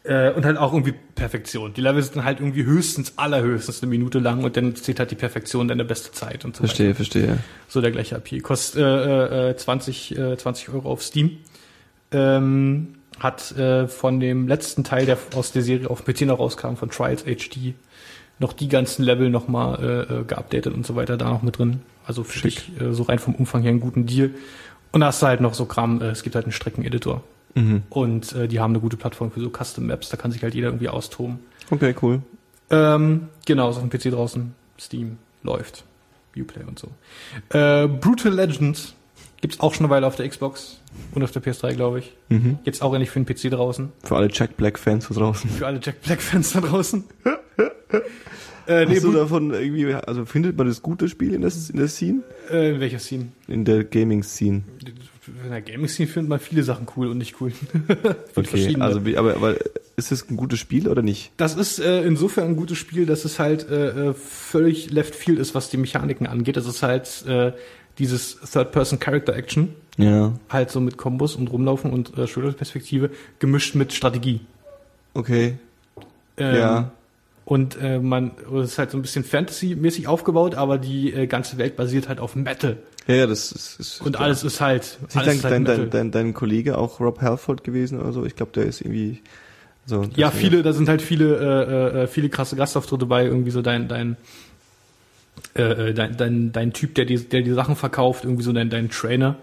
Äh, und halt auch irgendwie Perfektion. Die Level sind dann halt irgendwie höchstens, allerhöchstens eine Minute lang und dann zählt halt die Perfektion deine beste Zeit und so weiter. Verstehe, verstehe. So der gleiche AP. Kostet äh, äh, 20, äh, 20 Euro auf Steam. Ähm, hat äh, von dem letzten Teil, der aus der Serie auf PC noch rauskam, von Trials HD, noch die ganzen Level nochmal äh, äh, geupdatet und so weiter da noch mit drin. Also für dich äh, so rein vom Umfang her einen guten Deal. Und da hast du halt noch so Kram, äh, es gibt halt einen Streckeneditor. Mhm. Und äh, die haben eine gute Plattform für so Custom Maps, da kann sich halt jeder irgendwie austoben. Okay, cool. Ähm, genau, ist auf dem PC draußen. Steam läuft. Uplay und so. Äh, Brutal Legends gibt's auch schon eine Weile auf der Xbox und auf der PS3, glaube ich. Mhm. Jetzt auch endlich für den PC draußen. Für alle Jack Black-Fans da draußen. Für alle Jack Black-Fans da draußen. äh, nee, Hast du davon irgendwie, also findet man das gute Spiel in der, in der Scene? äh, in welcher Scene? In der Gaming-Scene. In der Gaming-Scene findet man viele Sachen cool und nicht cool. Okay, also wie, aber, aber ist es ein gutes Spiel oder nicht? Das ist äh, insofern ein gutes Spiel, dass es halt äh, äh, völlig left field ist, was die Mechaniken angeht. Das ist halt äh, dieses Third-Person-Character-Action, Ja. halt so mit Kombos und rumlaufen und äh, Schulterperspektive, gemischt mit Strategie. Okay. Ähm, Ja. Und äh, man es ist halt so ein bisschen Fantasy-mäßig aufgebaut, aber die äh, ganze Welt basiert halt auf Metal. Ja, ja, das ist, ist Und alles ist halt, Ist alles dein, ist halt dein, Metal. dein, dein, dein Kollege auch Rob Halford gewesen oder so? Ich glaube, der ist irgendwie so. Ja, viele, da sind halt viele, äh, äh, viele krasse Gastauftritte bei, irgendwie so dein, dein, äh, äh, dein, dein, dein Typ, der die, der die Sachen verkauft, irgendwie so dein, dein Trainer,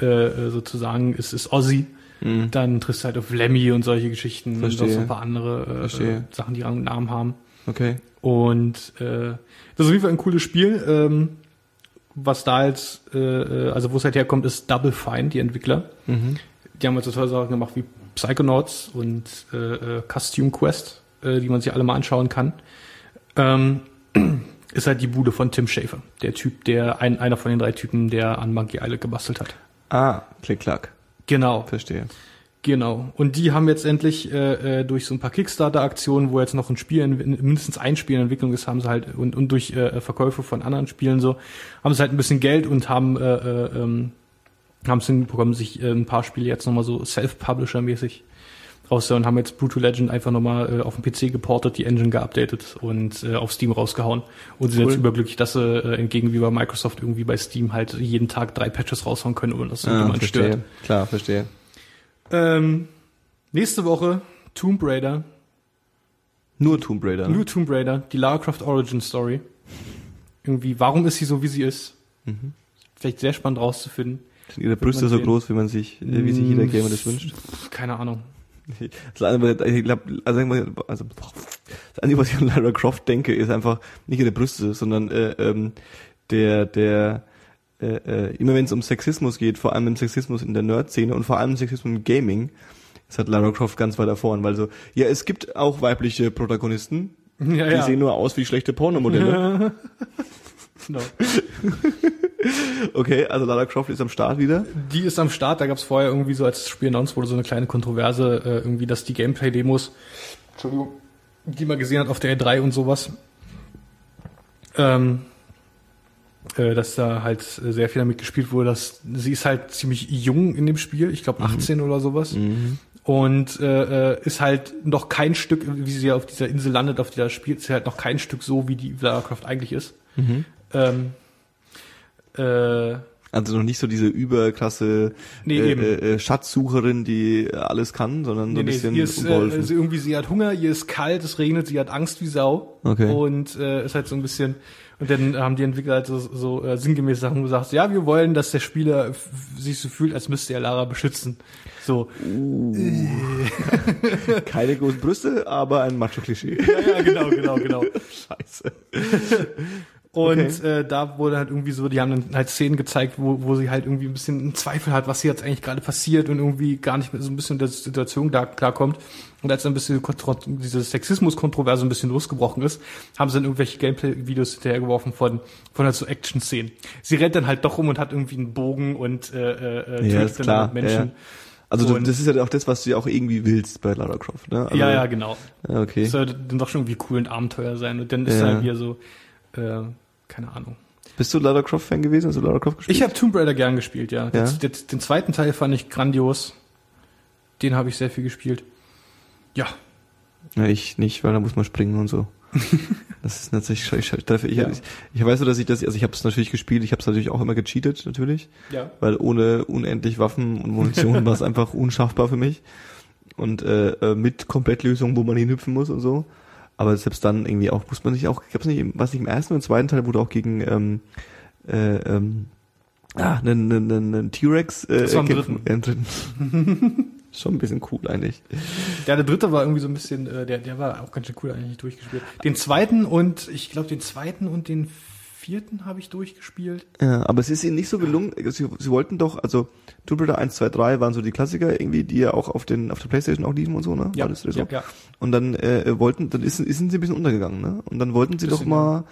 äh, äh, sozusagen, ist, ist Ozzy. Mhm. Dann triffst du halt auf Lemmy und solche Geschichten Verstehe. und noch so ein paar andere äh, Sachen, die einen Namen haben. Okay. Und äh, das ist auf jeden Fall ein cooles Spiel. Ähm, was da jetzt, äh, äh, also wo es halt herkommt, ist Double Fine, die Entwickler. Mhm. Die haben halt so tolle Sachen gemacht wie Psychonauts und äh, äh, Costume Quest, äh, die man sich alle mal anschauen kann. Ähm, ist halt die Bude von Tim Schafer, der Typ, der ein, einer von den drei Typen, der an Monkey Island gebastelt hat. Ah, klick, klack. Genau, Verstehe. genau. Und die haben jetzt endlich äh, äh, durch so ein paar Kickstarter-Aktionen, wo jetzt noch ein Spiel, in, mindestens ein Spiel in Entwicklung ist, haben sie halt und, und durch äh, Verkäufe von anderen Spielen so, haben sie halt ein bisschen Geld und haben äh, äh, ähm, haben es hinbekommen, sich äh, ein paar Spiele jetzt nochmal so Self-Publisher-mäßig rauszuhauen und haben jetzt Brutal Legend einfach nochmal äh, auf den PC geportet, die Engine geupdatet und äh, auf Steam rausgehauen. Und sind Cool. jetzt überglücklich, dass sie äh, entgegen wie bei Microsoft irgendwie bei Steam halt jeden Tag drei Patches raushauen können, ohne dass Ah, jemand verstehe. stört. Klar, verstehe. Ähm, nächste Woche Tomb Raider, Nur Tomb Raider. Ne? New Tomb Raider, die Lara Croft Origin Story. Irgendwie, warum ist sie so, wie sie ist? Mhm. Vielleicht sehr spannend rauszufinden. Sind ihre Brüste so sehen. groß, wie man sich, äh, wie sich jeder Mm, Gamer das wünscht? Keine Ahnung. Das ich glaub, also, also das Einzige, was ich an Lara Croft denke, ist einfach nicht ihre Brüste, sondern äh, ähm, der, der äh, äh, immer wenn es um Sexismus geht, vor allem im Sexismus in der Nerd-Szene und vor allem im Sexismus im Gaming, ist hat Lara Croft ganz weit vorn, weil so, ja, es gibt auch weibliche Protagonisten, Ja, die sehen nur aus wie schlechte Pornomodelle. Genau. Okay, also Lara Croft ist am Start wieder. Die ist am Start, da gab es vorher irgendwie so, als das Spiel announced wurde, so eine kleine Kontroverse, äh, irgendwie, dass die Gameplay-Demos, Entschuldigung, die man gesehen hat auf der E3 und sowas, ähm, äh, dass da halt sehr viel damit gespielt wurde, dass sie ist halt ziemlich jung in dem Spiel, ich glaube 18 oder sowas. Mhm. Und äh, äh, ist halt noch kein Stück, wie sie auf dieser Insel landet, auf der spielt, ist halt noch kein Stück so, wie die Lara Croft eigentlich ist. Mhm. Ähm, äh, Also noch nicht so diese überklasse Nee, äh, äh, äh, Schatzsucherin, die alles kann, sondern so Nee, ein nee, bisschen ist, äh, sie irgendwie, sie hat Hunger, ihr ist kalt, es regnet, sie hat Angst wie Sau. Okay. Und äh, ist halt so ein bisschen, und dann haben die Entwickler halt so, so äh, sinngemäß Sachen gesagt, ja, wir wollen, dass der Spieler sich so fühlt, als müsste er Lara beschützen. So, Keine großen Brüste, aber ein Macho-Klischee. ja, ja, genau, genau, genau. Scheiße. Und Okay. äh, da wurde halt irgendwie so, die haben dann halt Szenen gezeigt, wo, wo sie halt irgendwie ein bisschen einen Zweifel hat, was hier jetzt eigentlich gerade passiert und irgendwie gar nicht mehr so ein bisschen der Situation da klarkommt. Und als dann ein bisschen diese Sexismus-Kontroverse ein bisschen losgebrochen ist, haben sie dann irgendwelche Gameplay-Videos hinterhergeworfen von, von halt so Action-Szenen. Sie rennt dann halt doch rum und hat irgendwie einen Bogen und äh, äh, Ja, tötet dann klar. Menschen. Ja, ja. Also Und- das ist ja auch das, was du ja auch irgendwie willst bei Lara Croft, ne? Also, Ja, ja, genau. ja, okay. Das soll dann doch schon irgendwie cool und Abenteuer sein. Und dann ist Ja. halt wieder so, äh, keine Ahnung. Bist du Lara Croft Fan gewesen? Hast du Lara Croft gespielt? Ich habe Tomb Raider gern gespielt, ja. Ja? Den, den, den zweiten Teil fand ich grandios. Den habe ich sehr viel gespielt. Ja. Ja, ich nicht, weil da muss man springen und so. das ist natürlich scheiße. Ich, ich, Ja. ich, ich weiß nur, dass ich das, also ich habe es natürlich gespielt, ich habe es natürlich auch immer gecheatet, natürlich, Ja. weil ohne unendlich Waffen und Munition war es einfach unschaffbar für mich. Und äh, äh, mit Komplettlösung, wo man hinhüpfen muss und so. Aber selbst dann irgendwie auch, muss man sich auch, gab's nicht, im- was nicht im ersten und zweiten Teil wurde auch gegen ähm, äh, ähm, ah, einen, einen, einen T-Rex äh, Das war im kämpfen. dritten. Ja, im dritten. Schon ein bisschen cool eigentlich. Ja, der dritte war irgendwie so ein bisschen, äh, der, der war auch ganz schön cool eigentlich durchgespielt. Den zweiten und ich glaube den zweiten und den vierten habe ich durchgespielt. Ja, aber es ist ihnen nicht so gelungen. Sie, sie wollten doch, also Tomb Raider 1, 2, 3 waren so die Klassiker irgendwie, die ja auch auf den auf der Playstation auch liefen und so, ne? War das so? ja, ja. Und dann äh, wollten, dann ist, ist sie ein bisschen untergegangen, ne? Und dann wollten sie doch mal,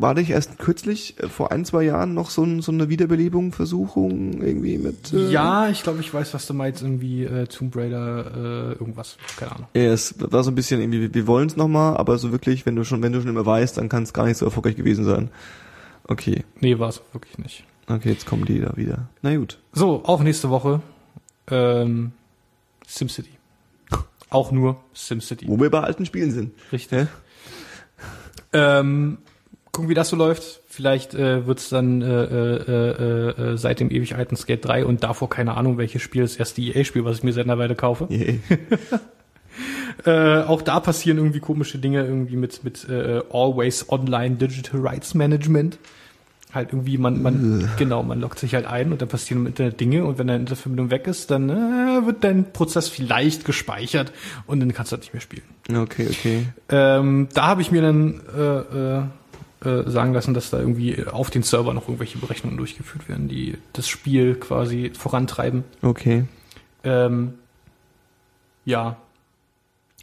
war nicht erst kürzlich, äh, vor ein, zwei Jahren noch so, ein, so eine Wiederbelebung, Versuchung irgendwie mit. Äh, Ja, ich glaube, ich weiß, was du meinst, irgendwie äh, Tomb Raider, äh, irgendwas, keine Ahnung. Ja, es war so ein bisschen irgendwie, wir wollen es nochmal, aber so wirklich, wenn du schon, wenn du schon immer weißt, dann kann es gar nicht so erfolgreich gewesen sein. Okay, Nee, war es wirklich nicht. okay, jetzt kommen die da wieder. Na gut. So, auch nächste Woche ähm, SimCity. Auch nur SimCity. Wo wir bei alten Spielen sind. Richtig. Ja? Ähm, gucken, wie das so läuft. Vielleicht äh, wird es dann äh, äh, äh, äh, seit dem ewig alten Skate 3 und davor keine Ahnung, welches Spiel das erste EA-Spiel, was ich mir seit einer Weile kaufe. Yeah. Äh, auch da passieren irgendwie komische Dinge irgendwie mit mit äh, Always Online Digital Rights Management. Halt irgendwie man man genau man loggt sich halt ein und dann passieren im Internet Dinge und wenn deine Internetverbindung weg ist, dann äh, wird dein Prozess vielleicht gespeichert und dann kannst du halt nicht mehr spielen. Okay, okay. Ähm, da habe ich mir dann äh, äh, äh, sagen lassen, dass da irgendwie auf den Server noch irgendwelche Berechnungen durchgeführt werden, die das Spiel quasi vorantreiben. Okay. Ähm, ja,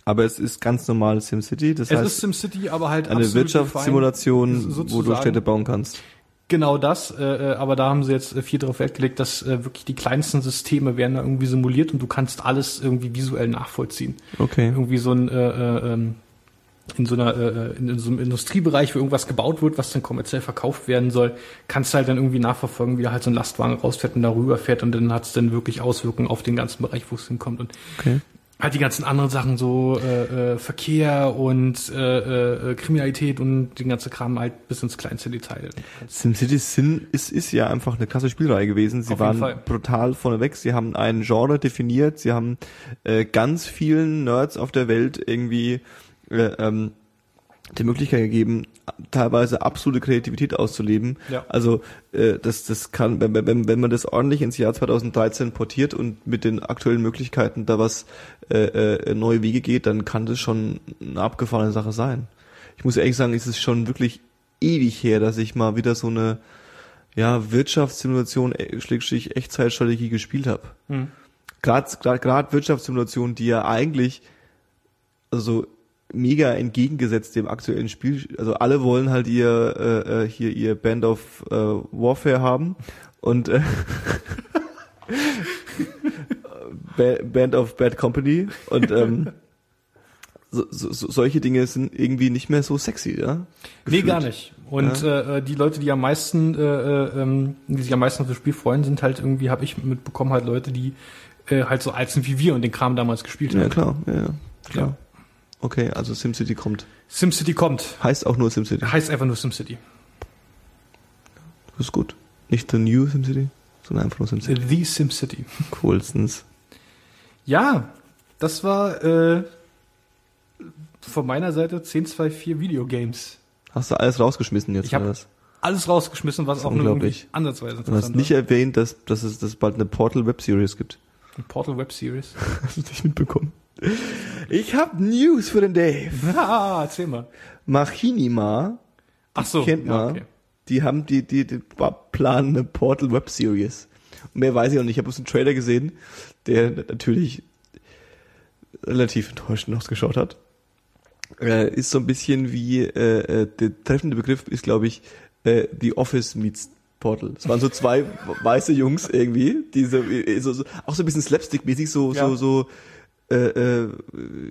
Aber es ist ganz normal SimCity, das es heißt ist SimCity, aber halt eine Wirtschaftssimulation, wo du. Städte bauen kannst. Genau das, äh, äh, aber da haben sie jetzt äh, viel darauf Wert gelegt, dass äh, wirklich die kleinsten Systeme werden da irgendwie simuliert und du kannst alles irgendwie visuell nachvollziehen. Okay. Irgendwie so ein äh, äh, ähm, in so einer äh, in, in so einem Industriebereich, wo irgendwas gebaut wird, was dann kommerziell verkauft werden soll, kannst du halt dann irgendwie nachverfolgen, wie da halt so ein Lastwagen rausfährt und darüber fährt und dann hat es dann wirklich Auswirkungen auf den ganzen Bereich, wo es hinkommt und Okay. halt die ganzen anderen Sachen, so äh, äh, Verkehr und äh, äh, Kriminalität und den ganzen Kram halt bis ins kleinste Detail. SimCity Sin ist, ist ja einfach eine klasse Spielreihe gewesen. Sie Auf waren brutal vorneweg. Sie haben ein Genre definiert. Sie haben äh, ganz vielen Nerds auf der Welt irgendwie äh, ähm, die Möglichkeit gegeben, teilweise absolute Kreativität auszuleben. Ja. Also äh, das, das kann, wenn, wenn, wenn man das ordentlich ins Jahr 2013 portiert und mit den aktuellen Möglichkeiten da was äh, äh, neue Wege geht, dann kann das schon eine abgefahrene Sache sein. Ich muss ehrlich sagen, es ist schon wirklich ewig her, dass ich mal wieder so eine ja, Wirtschaftssimulation, äh, Schrägstrich Echtzeitstrategie gespielt habe. Hm. Gerade Wirtschaftssimulationen, die ja eigentlich also mega entgegengesetzt dem aktuellen Spiel. Also alle wollen halt ihr äh, äh, hier ihr Band of äh, Warfare haben und äh, Ba- Band of Bad Company und ähm, so, so, so, solche Dinge sind irgendwie nicht mehr so sexy, ja? Nee, Gefühlt. gar nicht. Und äh, äh, die Leute, die am meisten, äh, äh, ähm, die sich am meisten auf das Spiel freuen, sind halt irgendwie, habe ich mitbekommen, halt Leute, die äh, halt so alt sind wie wir und den Kram damals gespielt Ja, haben. klar, ja, ja, klar. Ja. Okay, also SimCity kommt. SimCity kommt. Heißt auch nur SimCity. Heißt einfach nur SimCity. Das ist gut. Nicht The New SimCity, sondern einfach nur SimCity. The SimCity. Coolstens. Ja, das war äh, von meiner Seite 1024 Videogames. Hast du alles rausgeschmissen jetzt, Ich hab oder was? Alles rausgeschmissen, was auch nur ansatzweise Du hast nicht war. erwähnt, dass, dass es dass bald eine Portal Web Series gibt. Ein Portal Web Series. Hast du nicht mitbekommen? Ich hab News für den Dave. ah, erzähl mal. Machinima Ach so, kennt ja, man. okay. Die haben die, die, die planen eine Portal Web Series. Und mehr weiß ich auch nicht. Ich habe bloß einen Trailer gesehen, der natürlich relativ enttäuschend ausgeschaut hat. Äh, ist so ein bisschen wie, äh, äh, der treffende Begriff ist, glaube ich, äh, The Office meets Portal. Es waren so zwei weiße Jungs irgendwie, die so, äh, so, so auch so ein bisschen slapstick-mäßig, so, Ja. so, so, äh, äh,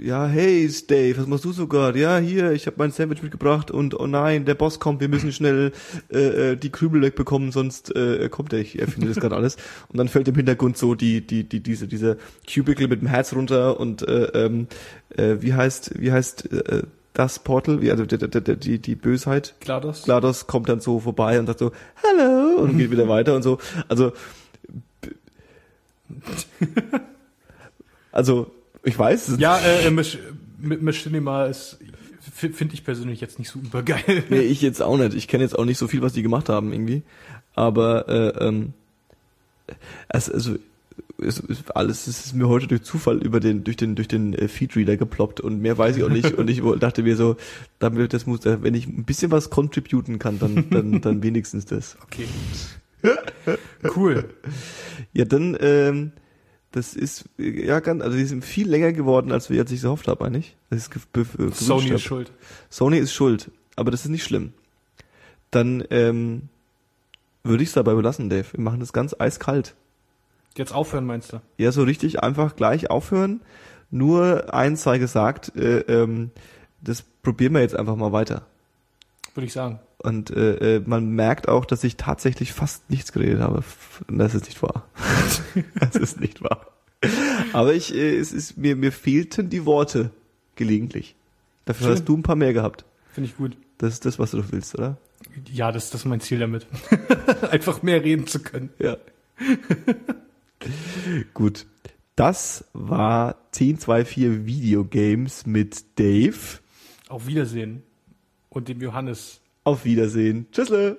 ja, hey Dave, was machst du so gerade? Ja, hier, ich habe mein Sandwich mitgebracht und oh nein, der Boss kommt, wir müssen schnell äh, äh, die Krümel wegbekommen, sonst äh, kommt er, ich erfinde das gerade alles. Und dann fällt im Hintergrund so die, die, die, diese, diese Cubicle mit dem Herz runter und äh, ähm, äh, wie heißt, wie heißt äh, das Portal, wie, also der, der, die, die Bösheit? GLaDOS? GLaDOS kommt dann so vorbei und sagt so, hallo, und geht wieder weiter und so. Also, also, ich weiß, es- Ja, äh, Mach- mit Machinima ist, finde ich persönlich jetzt nicht so übergeil. nee, ich jetzt auch nicht. Ich kenne jetzt auch nicht so viel, was die gemacht haben irgendwie. Aber, äh, ähm, es, also, es alles es ist mir heute durch Zufall über den durch den durch den äh, Feedreader geploppt und mehr weiß ich auch nicht und ich dachte mir so damit das muss wenn ich ein bisschen was contributen kann dann dann dann wenigstens das Okay. Cool. Ja, dann, ähm, das ist, ja, ganz, also die sind viel länger geworden, als wir jetzt sich gehofft haben, eigentlich. Das ist Sony ist schuld. Sony ist schuld, aber das ist nicht schlimm. Dann, ähm, würde ich es dabei belassen, Dave. Wir machen das ganz eiskalt. Jetzt aufhören, meinst du? Ja, so richtig einfach gleich aufhören. Nur eins sei gesagt, äh, ähm, das probieren wir jetzt einfach mal weiter. Würde ich sagen. Und äh, äh, man merkt auch, dass ich tatsächlich fast nichts geredet habe. Das ist nicht wahr. das ist nicht wahr. Aber ich, äh, es ist mir mir fehlten die Worte gelegentlich. Dafür Schön. hast du ein paar mehr gehabt. Finde ich gut. Das ist das, was du willst, oder? Ja, das, das ist mein Ziel damit. Einfach mehr reden zu können. Ja. Gut. Das war 1024 Videogames mit Dave. Auf Wiedersehen. Und dem Johannes. Auf Wiedersehen. Tschüssle.